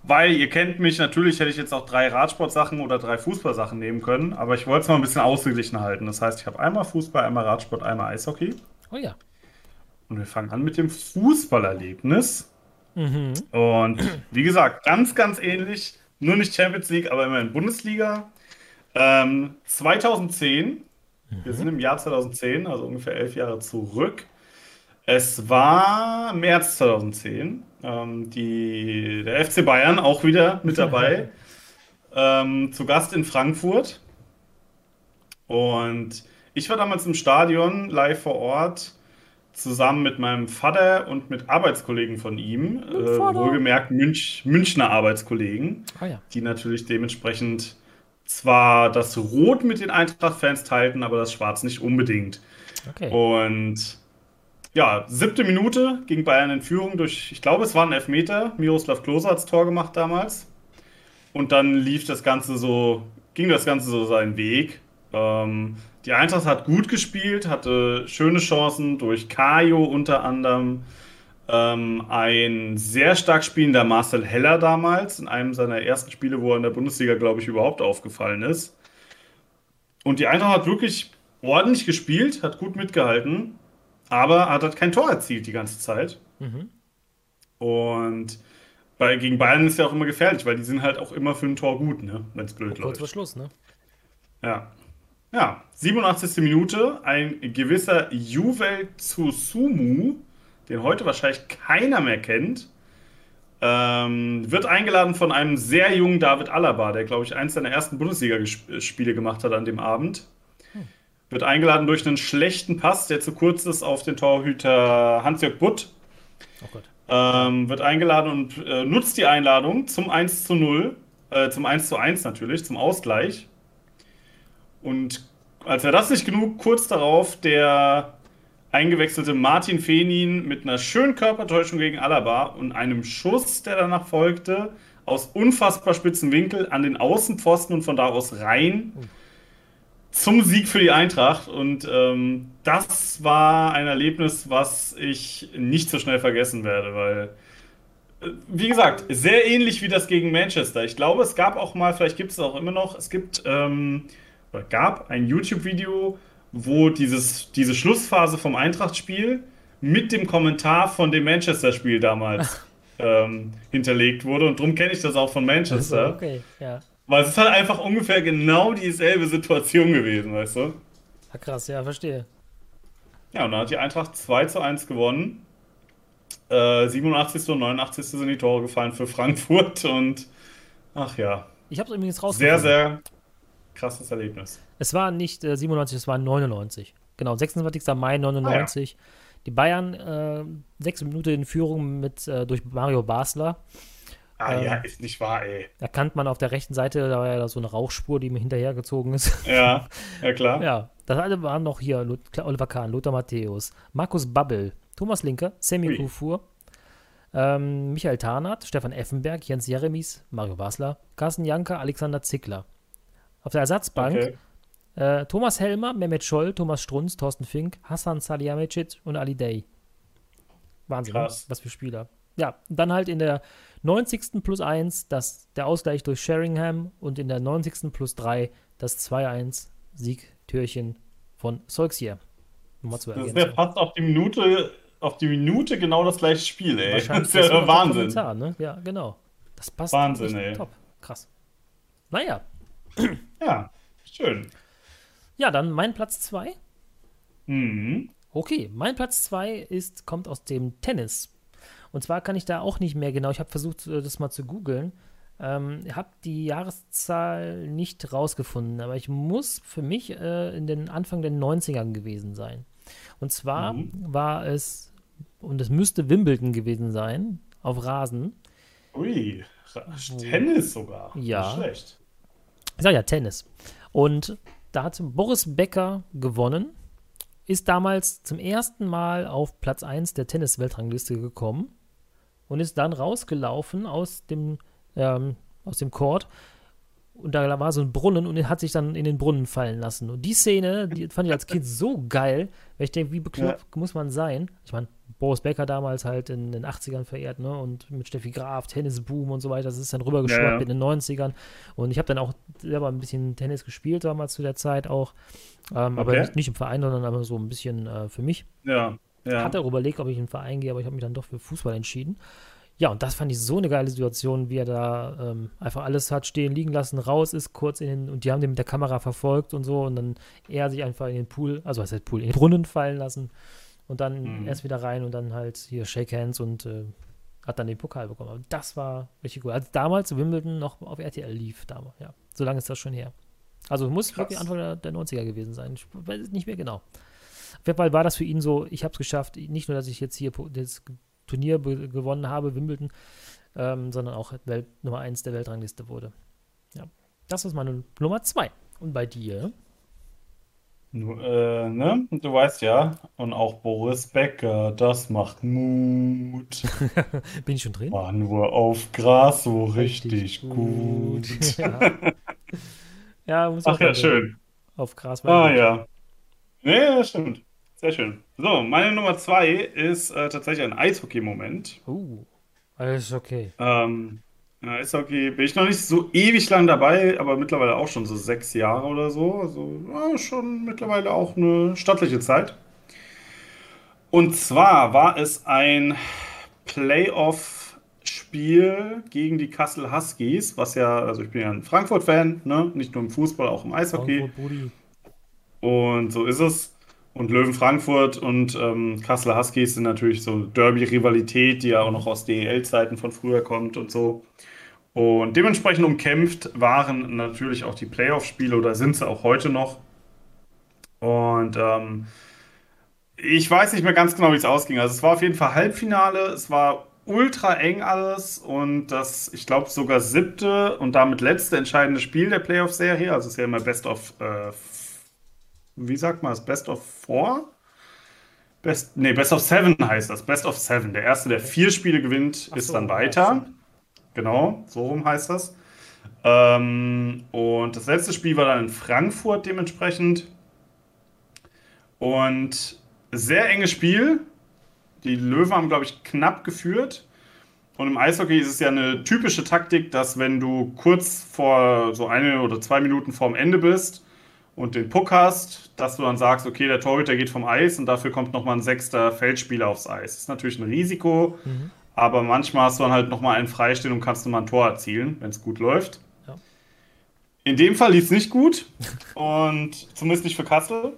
weil ihr kennt mich, natürlich hätte ich jetzt auch drei Radsportsachen oder drei Fußballsachen nehmen können, aber ich wollte es mal ein bisschen ausgeglichen halten. Das heißt, ich habe einmal Fußball, einmal Radsport, einmal Eishockey. Oh ja. Und wir fangen an mit dem Fußballerlebnis. Mhm. Und wie gesagt, ganz, ganz ähnlich. Nur nicht Champions League, aber immerhin Bundesliga. Ähm, 2010, mhm. wir sind im Jahr 2010, also ungefähr elf Jahre zurück. Es war März 2010. Ähm, die, der FC Bayern auch wieder mit dabei. ähm, zu Gast in Frankfurt. Und ich war damals im Stadion live vor Ort zusammen mit meinem Vater und mit Arbeitskollegen von ihm, äh, wohlgemerkt Münch, Münchner Arbeitskollegen, ah, ja. die natürlich dementsprechend zwar das Rot mit den Eintracht-Fans teilten, aber das Schwarz nicht unbedingt. Okay. Und ja, siebte Minute ging Bayern in Führung durch, ich glaube, es war ein Elfmeter. Miroslav Klose hat das Tor gemacht damals. Und dann lief das Ganze so, ging das Ganze so seinen Weg. Ähm, die Eintracht hat gut gespielt, hatte schöne Chancen durch Kajo unter anderem. Ähm, ein sehr stark spielender Marcel Heller damals, in einem seiner ersten Spiele, wo er in der Bundesliga, glaube ich, überhaupt aufgefallen ist. Und die Eintracht hat wirklich ordentlich gespielt, hat gut mitgehalten aber hat halt kein Tor erzielt die ganze Zeit. Mhm. Und bei, gegen Bayern ist ja auch immer gefährlich, weil die sind halt auch immer für ein Tor gut, ne? wenn es blöd läuft. Kurz vor Schluss, ne? Ja. Ja, 87. Minute, ein gewisser Juvel Tsusumu, den heute wahrscheinlich keiner mehr kennt, ähm, wird eingeladen von einem sehr jungen David Alaba, der, glaube ich, eins seiner ersten Bundesligaspiele gemacht hat an dem Abend. Wird eingeladen durch einen schlechten Pass, der zu kurz ist auf den Torhüter Hans-Jörg Butt. Oh Gott. Ähm, wird eingeladen und äh, nutzt die Einladung zum 1 zu 0, äh, zum 1 zu 1 natürlich, zum Ausgleich. Und als wäre das nicht genug, kurz darauf der eingewechselte Martin Fenin mit einer schönen Körpertäuschung gegen Alaba und einem Schuss, der danach folgte, aus unfassbar spitzen Winkel an den Außenpfosten und von da aus rein. Zum Sieg für die Eintracht. Und ähm, das war ein Erlebnis, was ich nicht so schnell vergessen werde, weil wie gesagt, sehr ähnlich wie das gegen Manchester. Ich glaube, es gab auch mal, vielleicht gibt es auch immer noch, es gibt, ähm, oder gab ein YouTube-Video, wo dieses, diese Schlussphase vom Eintracht-Spiel mit dem Kommentar von dem Manchester-Spiel damals ähm, hinterlegt wurde. Und darum kenne ich das auch von Manchester. Also, okay, ja. Weil es ist halt einfach ungefähr genau dieselbe Situation gewesen, weißt du? Ja, krass, ja, verstehe. Ja, und dann hat die Eintracht 2 zu 1 gewonnen. Äh, 87. und 89. sind die Tore gefallen für Frankfurt und ach ja. Ich habe es übrigens rausgefunden. Sehr, sehr krasses Erlebnis. Es war nicht äh, 97, es war 99. Genau, 26. Mai 99. Ah, ja. Die Bayern äh, sechs Minuten in Führung mit äh, durch Mario Basler. Ah ähm, ja, ist nicht wahr, ey. Erkannt man auf der rechten Seite, da war ja so eine Rauchspur, die mir hinterhergezogen ist. Ja, ja klar. ja, das alle waren noch hier Oliver Kahn, Lothar Matthäus, Markus Babbel, Thomas Linker, Sammy Kufur, ähm, Michael Tarnath, Stefan Effenberg, Jens Jeremies, Mario Basler, Carsten Janker, Alexander Zickler. Auf der Ersatzbank okay. äh, Thomas Helmer, Mehmet Scholl, Thomas Strunz, Thorsten Fink, Hassan Salihamidzic und Ali Day. Wahnsinn, ne? Krass. was für Spieler. Ja, dann halt in der 90. plus 1 das, der Ausgleich durch Sheringham und in der 90. plus 3 das 2-1 Siegtürchen von Solskjaer. Das wäre fast auf die Minute auf die Minute genau das gleiche Spiel, ey. Das ist ja Wahnsinn. Kommentar, ne? Ja, genau. Das passt Wahnsinn, ey. top. Krass. Naja. Ja, schön. Ja, dann mein Platz 2. Mhm. Okay, mein Platz 2 ist, kommt aus dem Tennis. Und zwar kann ich da auch nicht mehr genau, ich habe versucht, äh, das mal zu googeln. Ähm, habe die Jahreszahl nicht rausgefunden, aber ich muss für mich äh, in den Anfang der 90ern gewesen sein. Und zwar mhm. war es, und es müsste Wimbledon gewesen sein, auf Rasen. Ui, Tennis sogar. Ja. Nicht schlecht. Ich sag ja Tennis. Und da hat Boris Becker gewonnen, ist damals zum ersten Mal auf Platz 1 der Tennis-Weltrangliste gekommen und ist dann rausgelaufen aus dem, ähm, aus dem Court und da war so ein Brunnen und er hat sich dann in den Brunnen fallen lassen. Und die Szene, die fand ich als Kind so geil, weil ich denke, wie bekloppt ja. muss man sein? Ich meine, Boris Becker damals halt in den 80ern verehrt, ne? Und mit Steffi Graf, Tennisboom und so weiter, das ist dann rübergeschwappt ja, ja. in den 90ern. Und ich habe dann auch selber ein bisschen Tennis gespielt damals zu der Zeit auch. Ähm, okay. Aber nicht, nicht, im Verein, sondern aber so ein bisschen äh, für mich. Ja. ja. Hatte auch überlegt, ob ich in den Verein gehe, aber ich habe mich dann doch für Fußball entschieden. Ja, und das fand ich so eine geile Situation, wie er da ähm, einfach alles hat stehen, liegen lassen, raus ist, kurz in den, und die haben den mit der Kamera verfolgt und so, und dann er sich einfach in den Pool, also was heißt Pool, in den Brunnen fallen lassen und dann mhm. erst wieder rein und dann halt hier Shake Hands und äh, hat dann den Pokal bekommen. Aber das war richtig gut. Als damals Wimbledon noch auf RTL lief, damals, ja. So lange ist das schon her. Also muss Krass. wirklich Anfang der, der 90er gewesen sein. Ich weiß nicht mehr genau. Auf jeden Fall war das für ihn so, ich habe es geschafft, nicht nur, dass ich jetzt hier das Turnier gewonnen habe, Wimbledon, ähm, sondern auch Welt Nummer 1 der Weltrangliste wurde. Ja, das ist meine Nummer 2. Und bei dir? Du, äh, ne? Du weißt ja, und auch Boris Becker, das macht Mut. Bin ich schon drin? War nur auf Gras so richtig, richtig gut. gut. ja. ja, muss Ach ja, schön. Auf Gras war Ah, gut. ja. Nee, das stimmt. Sehr schön. So, meine Nummer zwei ist äh, tatsächlich ein Eishockey-Moment. Uh, Eishockey. Ähm, ja, Eishockey bin ich noch nicht so ewig lang dabei, aber mittlerweile auch schon so sechs Jahre oder so. Also ja, schon mittlerweile auch eine stattliche Zeit. Und zwar war es ein Playoff-Spiel gegen die Kassel Huskies, was ja, also ich bin ja ein Frankfurt-Fan, ne? nicht nur im Fußball, auch im Eishockey. Und so ist es. Und Löwen Frankfurt und ähm, Kassel Huskies sind natürlich so Derby-Rivalität, die ja auch noch aus DEL-Zeiten von früher kommt und so. Und dementsprechend umkämpft waren natürlich auch die Playoff-Spiele oder sind sie auch heute noch. Und ähm, ich weiß nicht mehr ganz genau, wie es ausging. Also es war auf jeden Fall Halbfinale, es war ultra eng alles und das, ich glaube, sogar siebte und damit letzte entscheidende Spiel der Playoff-Serie. Also es ist ja immer Best of äh, wie sagt man das? Best of Four? Best, nee, Best of Seven heißt das. Best of Seven. Der erste, der vier Spiele gewinnt, Ach ist so, dann weiter. Genau, so rum heißt das. Ähm, und das letzte Spiel war dann in Frankfurt dementsprechend. Und sehr enges Spiel. Die Löwen haben, glaube ich, knapp geführt. Und im Eishockey ist es ja eine typische Taktik, dass wenn du kurz vor so eine oder zwei Minuten vorm Ende bist und den Puck hast, dass du dann sagst, okay, der Torhüter geht vom Eis und dafür kommt nochmal ein sechster Feldspieler aufs Eis. Das ist natürlich ein Risiko, mhm. aber manchmal hast du dann halt nochmal einen freistehen und kannst nochmal ein Tor erzielen, wenn es gut läuft. Ja. In dem Fall lief es nicht gut und zumindest nicht für Kassel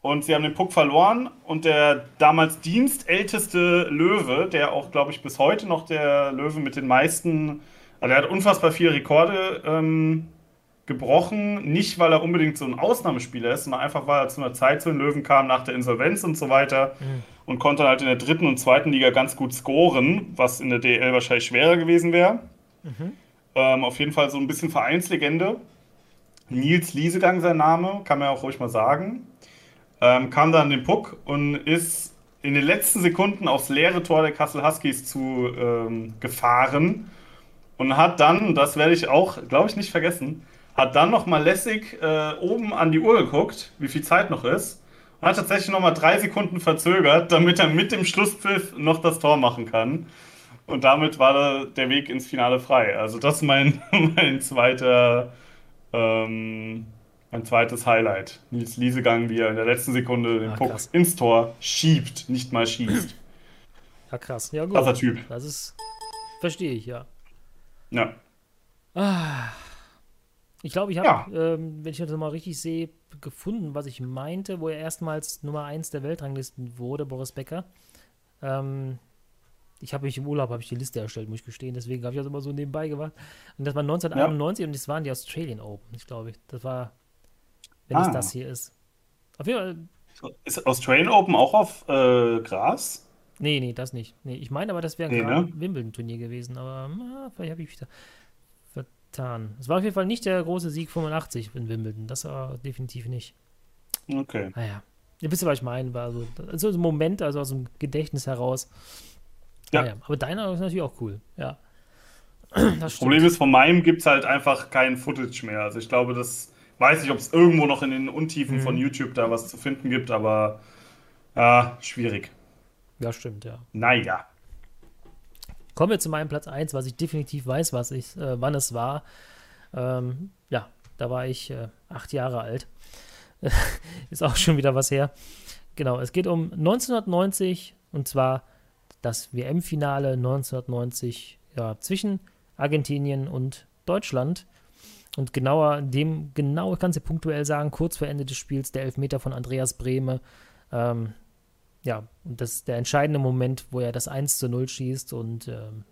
und sie haben den Puck verloren und der damals dienstälteste Löwe, der auch, glaube ich, bis heute noch der Löwe mit den meisten, also er hat unfassbar viele Rekorde ähm, gebrochen, nicht weil er unbedingt so ein Ausnahmespieler ist, sondern einfach weil er zu einer Zeit zu den Löwen kam nach der Insolvenz und so weiter mhm. und konnte halt in der dritten und zweiten Liga ganz gut scoren, was in der DL wahrscheinlich schwerer gewesen wäre. Mhm. Ähm, auf jeden Fall so ein bisschen Vereinslegende. Nils Liesegang sein Name, kann man ja auch ruhig mal sagen ähm, kam dann an den Puck und ist in den letzten Sekunden aufs leere Tor der Kassel Huskies zu ähm, gefahren und hat dann, das werde ich auch, glaube ich, nicht vergessen, hat dann nochmal lässig äh, oben an die Uhr geguckt, wie viel Zeit noch ist und hat tatsächlich nochmal drei Sekunden verzögert, damit er mit dem Schlusspfiff noch das Tor machen kann. Und damit war der Weg ins Finale frei. Also das ist mein, mein zweiter ähm, mein zweites Highlight. Nils Liesegang, wie er in der letzten Sekunde den ah, Puck krass. ins Tor schiebt, nicht mal schießt. Ja, krass. Ja, gut. Krasser Typ. Das ist. Verstehe ich, ja. Ja. Ah. Ich glaube, ich habe, ja. ähm, wenn ich das mal richtig sehe, gefunden, was ich meinte, wo er erstmals Nummer 1 der Weltranglisten wurde, Boris Becker. Ähm, ich habe mich im Urlaub habe ich die Liste erstellt, muss ich gestehen. Deswegen habe ich das immer so nebenbei gemacht. Und das war 1991 ja. und das waren die Australian Open, ich glaube. Das war wenn ah. es das hier ist. Auf jeden Fall. Ist Australian Open auch auf äh, Gras? Nee, nee, das nicht. Nee, ich meine aber, das wäre ein nee, ne? Wimbledon-Turnier gewesen, aber na, vielleicht habe ich mich da vertan. Es war auf jeden Fall nicht der große Sieg 85 in Wimbledon. Das war definitiv nicht. Okay. Naja. Ihr wisst, was ich meine. War so, also ein Moment, also aus dem Gedächtnis heraus. Ja. Naja, aber deiner ist natürlich auch cool. Ja. Das Problem ist, von meinem gibt es halt einfach kein Footage mehr. Also ich glaube, das weiß nicht, ob es irgendwo noch in den Untiefen mhm. von YouTube da was zu finden gibt, aber ja, schwierig. Ja, stimmt, ja. Naja. Kommen wir zu meinem Platz 1, was ich definitiv weiß, was ich, äh, wann es war. Ähm, ja, da war ich äh, acht Jahre alt. Ist auch schon wieder was her. Genau, es geht um 1990 und zwar das WM-Finale 1990 ja, zwischen Argentinien und Deutschland. Und genauer, dem genau, kannst du punktuell sagen, kurz vor Ende des Spiels der Elfmeter von Andreas Brehme. Ähm, ja, und das ist der entscheidende Moment, wo er das 1 zu 0 schießt und ähm,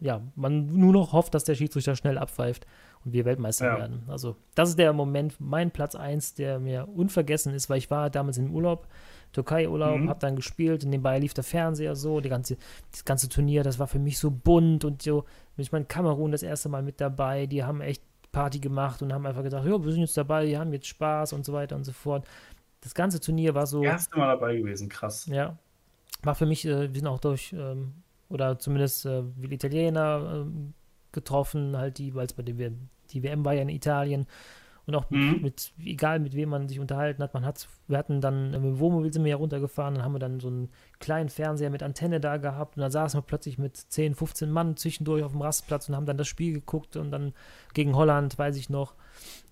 ja, man nur noch hofft, dass der Schiedsrichter schnell abpfeift und wir Weltmeister ja. werden. Also, das ist der Moment, mein Platz 1, der mir unvergessen ist, weil ich war damals im Urlaub, Türkei-Urlaub, mhm. hab dann gespielt und nebenbei lief der Fernseher so, die ganze, das ganze Turnier, das war für mich so bunt und so, ich meine, Kamerun das erste Mal mit dabei, die haben echt Party gemacht und haben einfach gesagt, ja, wir sind jetzt dabei, wir haben jetzt Spaß und so weiter und so fort. Das ganze Turnier war so. Erste Mal dabei gewesen, krass. Ja. War für mich, äh, wir sind auch durch, ähm, oder zumindest äh, viele Italiener äh, getroffen, halt die, weil es bei dem die WM war ja in Italien und auch mhm. mit, egal mit wem man sich unterhalten hat, man hat, wir hatten dann, mit dem Wohnmobil sind wir ja runtergefahren, dann haben wir dann so einen kleinen Fernseher mit Antenne da gehabt und dann saßen wir plötzlich mit 10, 15 Mann zwischendurch auf dem Rastplatz und haben dann das Spiel geguckt und dann gegen Holland, weiß ich noch.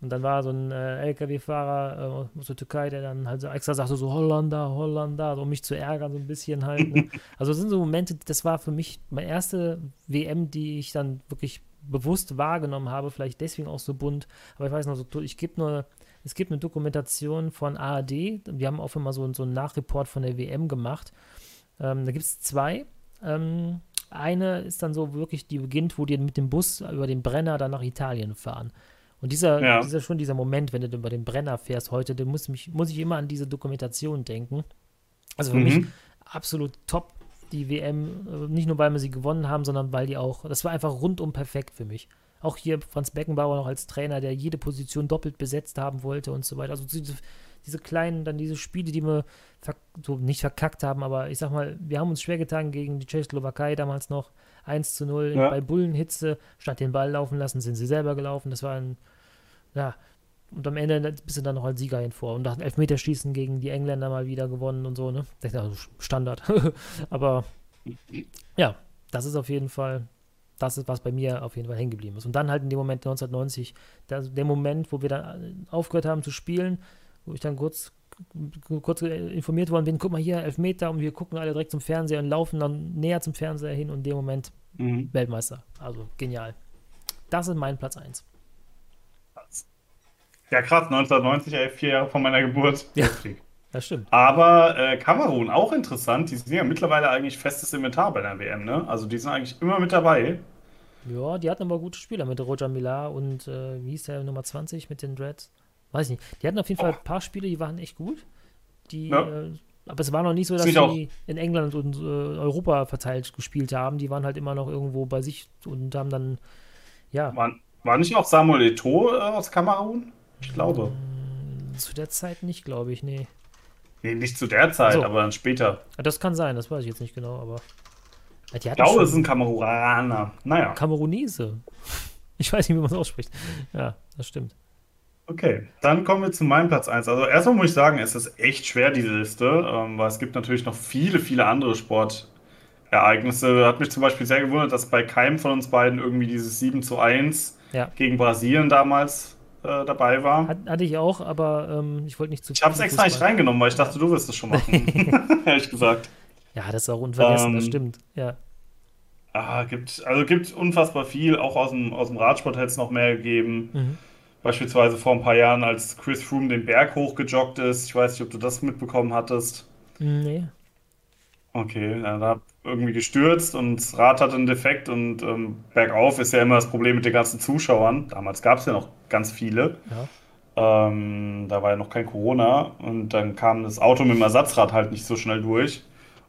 Und dann war so ein äh, LKW-Fahrer äh, aus der Türkei, der dann halt so extra sagte, so Hollander, Hollander, um mich zu ärgern, so ein bisschen halt. Ne? Also das sind so Momente, das war für mich meine erste WM, die ich dann wirklich bewusst wahrgenommen habe, vielleicht deswegen auch so bunt, aber ich weiß noch, so, ich gebe nur, es gibt eine Dokumentation von ARD, wir haben auch immer so, so einen Nachreport von der WM gemacht. Ähm, da gibt es zwei. Ähm, eine ist dann so wirklich, die beginnt, wo die mit dem Bus über den Brenner dann nach Italien fahren. Und dieser, ja. dieser schon dieser Moment, wenn du über den Brenner fährst heute, den muss, mich, muss ich immer an diese Dokumentation denken. Also für mhm. mich absolut top die WM, äh, nicht nur weil wir sie gewonnen haben, sondern weil die auch, das war einfach rundum perfekt für mich. Auch hier Franz Beckenbauer noch als Trainer, der jede Position doppelt besetzt haben wollte und so weiter. Also diese, diese kleinen, dann diese Spiele, die wir so nicht verkackt haben, aber ich sag mal, wir haben uns schwer getan gegen die Tschechoslowakei damals noch 1 zu 0 ja. bei Bullenhitze, statt den Ball laufen lassen, sind sie selber gelaufen. Das war ein, ja, und am Ende bist du dann noch als Sieger hin vor. Und nach Elfmeterschießen gegen die Engländer mal wieder gewonnen und so, ne? Das ist also Standard. Aber ja, das ist auf jeden Fall, das ist, was bei mir auf jeden Fall hängen geblieben ist. Und dann halt in dem Moment 1990, der, der Moment, wo wir dann aufgehört haben zu spielen, wo ich dann kurz, kurz informiert worden bin, guck mal hier, Elfmeter und wir gucken alle direkt zum Fernseher und laufen dann näher zum Fernseher hin und in dem Moment mhm. Weltmeister. Also genial. Das ist mein Platz 1. Ja, krass, 1990, ey, vier Jahre vor meiner Geburt. Ja, das stimmt. Aber äh, Kamerun, auch interessant, die sind ja mittlerweile eigentlich festes Inventar bei der WM, ne? Also die sind eigentlich immer mit dabei. Ja, die hatten aber gute Spieler mit Roger Millar und äh, wie hieß der Nummer 20 mit den Dreads? Weiß ich nicht. Die hatten auf jeden oh. Fall ein paar Spiele, die waren echt gut. Die, ja. äh, aber es war noch nicht so, dass sie in England und äh, Europa verteilt gespielt haben. Die waren halt immer noch irgendwo bei sich und haben dann, ja. War, war nicht auch Samuel Eto'o äh, aus Kamerun? Ich glaube. Zu der Zeit nicht, glaube ich, nee. Nee, nicht zu der Zeit, so. aber dann später. Das kann sein, das weiß ich jetzt nicht genau, aber. ich glaube, es ist ein Kameruraner. Naja. Kamerunese. Ich weiß nicht, wie man es ausspricht. Ja, das stimmt. Okay, dann kommen wir zu meinem Platz 1. Also erstmal muss ich sagen, es ist echt schwer, diese Liste, ähm, weil es gibt natürlich noch viele, viele andere Sportereignisse. Hat mich zum Beispiel sehr gewundert, dass bei keinem von uns beiden irgendwie dieses 7 zu 1 ja. gegen Brasilien damals äh, dabei war. Hat, hatte ich auch, aber ähm, ich wollte nicht zu Ich habe es extra nicht reingenommen, weil ich dachte, du wirst es schon machen. Ehrlich gesagt. Ja, das ist auch unvergessen, ähm, das stimmt. Ja. Ah, gibt, also gibt unfassbar viel. Auch aus dem, aus dem Radsport hätte es noch mehr gegeben. Mhm. Beispielsweise vor ein paar Jahren, als Chris Froome den Berg hochgejoggt ist. Ich weiß nicht, ob du das mitbekommen hattest. Nee. Okay, er hat irgendwie gestürzt und das Rad hatte einen Defekt und ähm, bergauf ist ja immer das Problem mit den ganzen Zuschauern. Damals gab es ja noch ganz viele. Ja. Ähm, da war ja noch kein Corona und dann kam das Auto mit dem Ersatzrad halt nicht so schnell durch.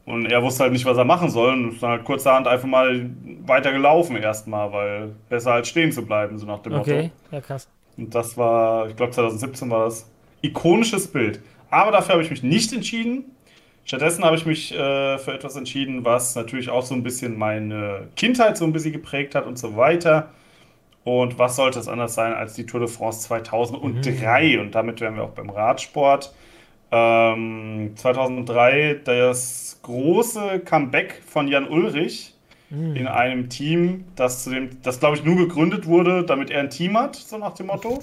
Und er wusste halt nicht, was er machen soll und ist dann halt kurzerhand einfach mal weiter gelaufen erstmal, weil besser als stehen zu bleiben, so nach dem okay. Motto. Okay, ja krass. Und das war, ich glaube 2017 war das, ikonisches Bild. Aber dafür habe ich mich nicht entschieden. Stattdessen habe ich mich äh, für etwas entschieden, was natürlich auch so ein bisschen meine Kindheit so ein bisschen geprägt hat und so weiter. Und was sollte es anders sein als die Tour de France 2003? Mhm. Und damit wären wir auch beim Radsport. Ähm, 2003 das große Comeback von Jan Ulrich mhm. in einem Team, das zu dem, das glaube ich nur gegründet wurde, damit er ein Team hat, so nach dem Motto.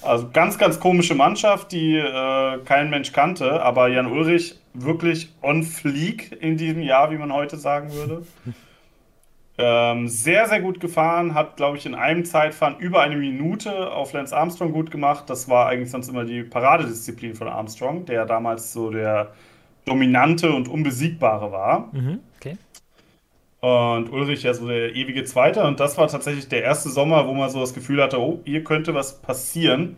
Also ganz, ganz komische Mannschaft, die äh, kein Mensch kannte, aber Jan Ulrich wirklich on fleek in diesem Jahr, wie man heute sagen würde. Ähm, sehr, sehr gut gefahren, hat, glaube ich, in einem Zeitfahren über eine Minute auf Lance Armstrong gut gemacht. Das war eigentlich sonst immer die Paradedisziplin von Armstrong, der damals so der dominante und unbesiegbare war. Mhm, okay. Und Ulrich ja so der ewige Zweite. Und das war tatsächlich der erste Sommer, wo man so das Gefühl hatte, oh, hier könnte was passieren.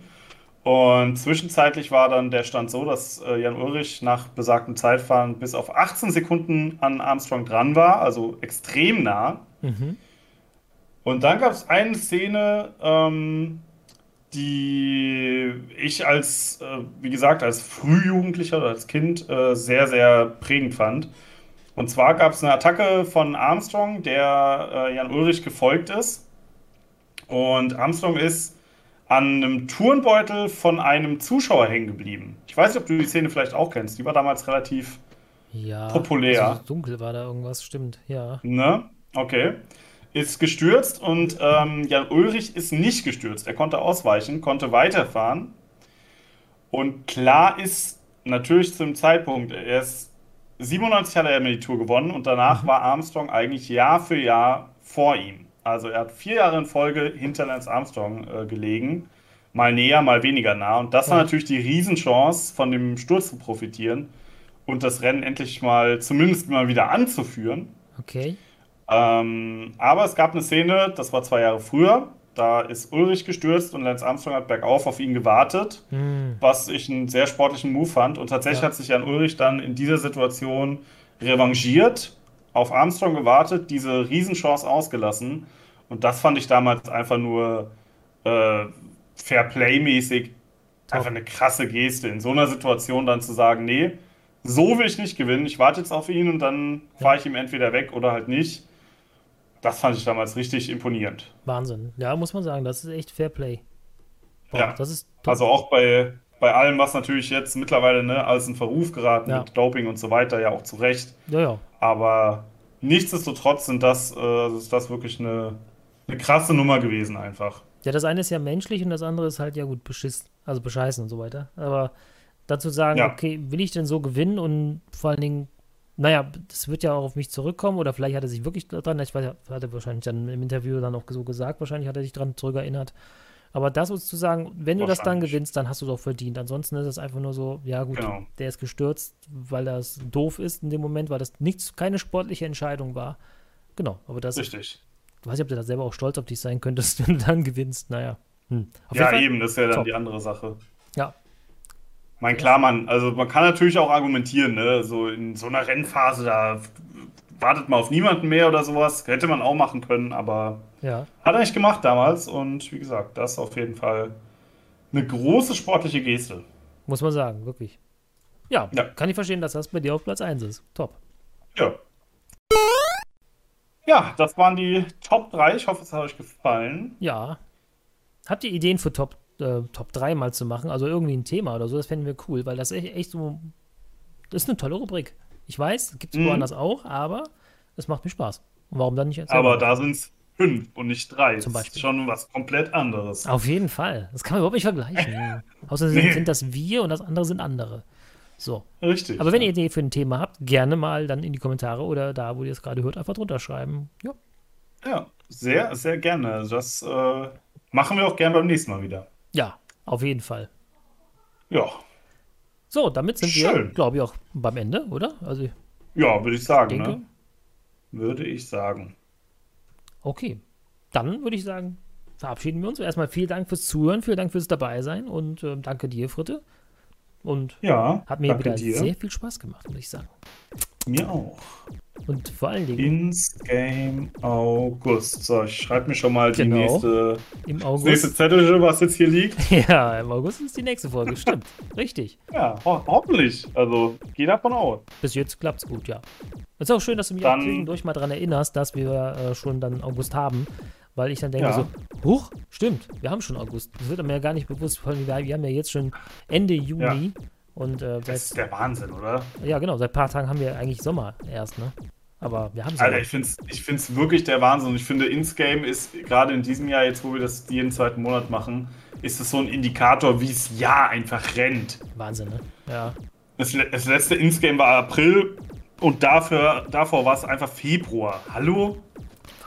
Und zwischenzeitlich war dann der Stand so, dass äh, Jan Ulrich nach besagtem Zeitfahren bis auf 18 Sekunden an Armstrong dran war, also extrem nah. Mhm. Und dann gab es eine Szene, ähm, die ich als, äh, wie gesagt, als Frühjugendlicher oder als Kind äh, sehr, sehr prägend fand. Und zwar gab es eine Attacke von Armstrong, der äh, Jan Ulrich gefolgt ist. Und Armstrong ist an einem Turnbeutel von einem Zuschauer hängen geblieben. Ich weiß nicht, ob du die Szene vielleicht auch kennst. Die war damals relativ ja, populär. Also dunkel war da irgendwas, stimmt, ja. Ne? Okay. Ist gestürzt und ähm, Jan Ulrich ist nicht gestürzt. Er konnte ausweichen, konnte weiterfahren. Und klar ist natürlich zum Zeitpunkt, er ist 97 hat er die Tour gewonnen und danach mhm. war Armstrong eigentlich Jahr für Jahr vor ihm. Also er hat vier Jahre in Folge hinter Lance Armstrong äh, gelegen. Mal näher, mal weniger nah. Und das war natürlich die Riesenchance, von dem Sturz zu profitieren und das Rennen endlich mal zumindest mal wieder anzuführen. Okay. Ähm, aber es gab eine Szene, das war zwei Jahre früher. Da ist Ulrich gestürzt und Lance Armstrong hat bergauf auf ihn gewartet, mhm. was ich einen sehr sportlichen Move fand. Und tatsächlich ja. hat sich Jan Ulrich dann in dieser Situation revanchiert auf Armstrong gewartet, diese Riesenchance ausgelassen. Und das fand ich damals einfach nur äh, Fair-Play-mäßig einfach eine krasse Geste. In so einer Situation dann zu sagen, nee, so will ich nicht gewinnen, ich warte jetzt auf ihn und dann fahre ich ihm entweder weg oder halt nicht. Das fand ich damals richtig imponierend. Wahnsinn. Ja, muss man sagen, das ist echt Fairplay. Boah, ja, das ist also auch bei, bei allem, was natürlich jetzt mittlerweile ne, alles in Verruf geraten ja. mit Doping und so weiter, ja auch zu Recht. Ja, ja. Aber nichtsdestotrotz sind das, äh, ist das wirklich eine, eine krasse Nummer gewesen einfach. Ja, das eine ist ja menschlich und das andere ist halt, ja gut, beschiss, also bescheißen und so weiter. Aber dazu sagen, Ja. okay, will ich denn so gewinnen und vor allen Dingen, naja, das wird ja auch auf mich zurückkommen oder vielleicht hat er sich wirklich dran, ich weiß, hat er wahrscheinlich dann im Interview dann auch so gesagt, wahrscheinlich hat er sich dran zurückerinnert. Aber das uns zu sagen, wenn du das dann gewinnst, dann hast du es auch verdient. Ansonsten ist es einfach nur so, ja gut, Genau. der ist gestürzt, weil das doof ist in dem Moment, weil das nichts, keine sportliche Entscheidung war. Genau, aber das, ich Richtig. weiß nicht, ob du da selber auch stolz auf dich sein könntest, wenn du dann gewinnst. Naja. Hm. Auf Ja, jeden Fall- eben, das ist ja dann top. die andere Sache. Ja, Mein klar, man, also man kann natürlich auch argumentieren, ne? So in so einer Rennphase, da wartet man auf niemanden mehr oder sowas. Hätte man auch machen können, aber ja. hat er nicht gemacht damals. Und wie gesagt, das ist auf jeden Fall eine große sportliche Geste. Muss man sagen, wirklich. Ja, Ja. kann ich verstehen, dass das bei dir auf Platz 1 ist. Top. Ja. Ja, das waren die Top 3. Ich hoffe, es hat euch gefallen. Ja. Habt ihr Ideen für Top, äh, Top 3 mal zu machen? Also irgendwie ein Thema oder so, das fänden wir cool, weil das echt, echt so. Das ist eine tolle Rubrik. Ich weiß, gibt es Mhm. woanders auch, aber es macht mir Spaß. Und warum dann nicht? selber Aber da sind es fünf und nicht drei. Zum Das Beispiel. ist schon was komplett anderes. Auf jeden Fall. Das kann man überhaupt nicht vergleichen. Außer sind, Nee. sind das wir und das andere sind andere. So. Richtig. Aber wenn ihr Idee für ein Thema habt, gerne mal dann in die Kommentare oder da, wo ihr es gerade hört, einfach drunter schreiben. Ja. Ja, sehr, sehr gerne. Das äh, machen wir auch gern beim nächsten Mal wieder. Ja, auf jeden Fall. Ja, So, damit sind wir, Schön. glaube ich, auch beim Ende, oder? Also, ja, würde ich sagen, denke, ne? Würde ich sagen. okay. Dann würde ich sagen, verabschieden wir uns. Erstmal vielen Dank fürs Zuhören, vielen Dank fürs Dabeisein und ähm, danke dir, Fritte. Und Ja, hat mir wieder dir. sehr viel Spaß gemacht, muss ich sagen. Mir auch. Und vor allen Dingen Ins Game August. So, ich schreibe mir schon mal die Genau. nächste, im August. nächste Zettel, was jetzt hier liegt. Ja, im August ist die nächste Folge, stimmt. Richtig. Ja, ho hoffentlich. Also, geh davon aus. Bis jetzt klappt's gut, ja. Ist auch schön, dass du mich Dann- auch zwischendurch mal daran erinnerst, dass wir äh, schon dann August haben, weil ich dann denke Ja. so, huch, stimmt, wir haben schon August. Das wird mir ja gar nicht bewusst, allem, wir wir haben ja jetzt schon Ende Juni und äh, Das ist seit, der Wahnsinn, oder? ja genau, seit ein paar Tagen haben wir eigentlich Sommer erst, ne? Aber wir haben Sommer. Alter, ich finde es ich find's wirklich der Wahnsinn. Und ich finde, Insgame ist gerade in diesem Jahr, jetzt wo wir das jeden zweiten Monat machen, ist es so ein Indikator, wie es Jahr einfach rennt. Wahnsinn, ne? Ja. Das, das letzte Insgame war April und dafür, davor war es einfach Februar. Hallo?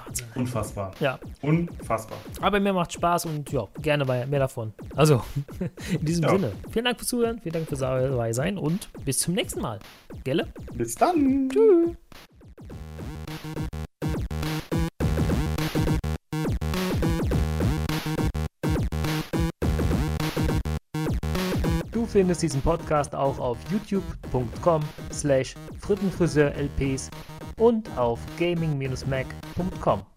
Wahnsinn. Unfassbar. Ja, Unfassbar. aber mir macht Spaß und ja, gerne mehr davon. Also, in diesem Ja. Sinne, vielen Dank fürs Zuhören, vielen Dank fürs dabei sein und bis zum nächsten Mal. Gelle? Bis dann. Tschüss. Du findest diesen Podcast auch auf youtube.com slash frittenfriseurlps und auf gaming-mac.com.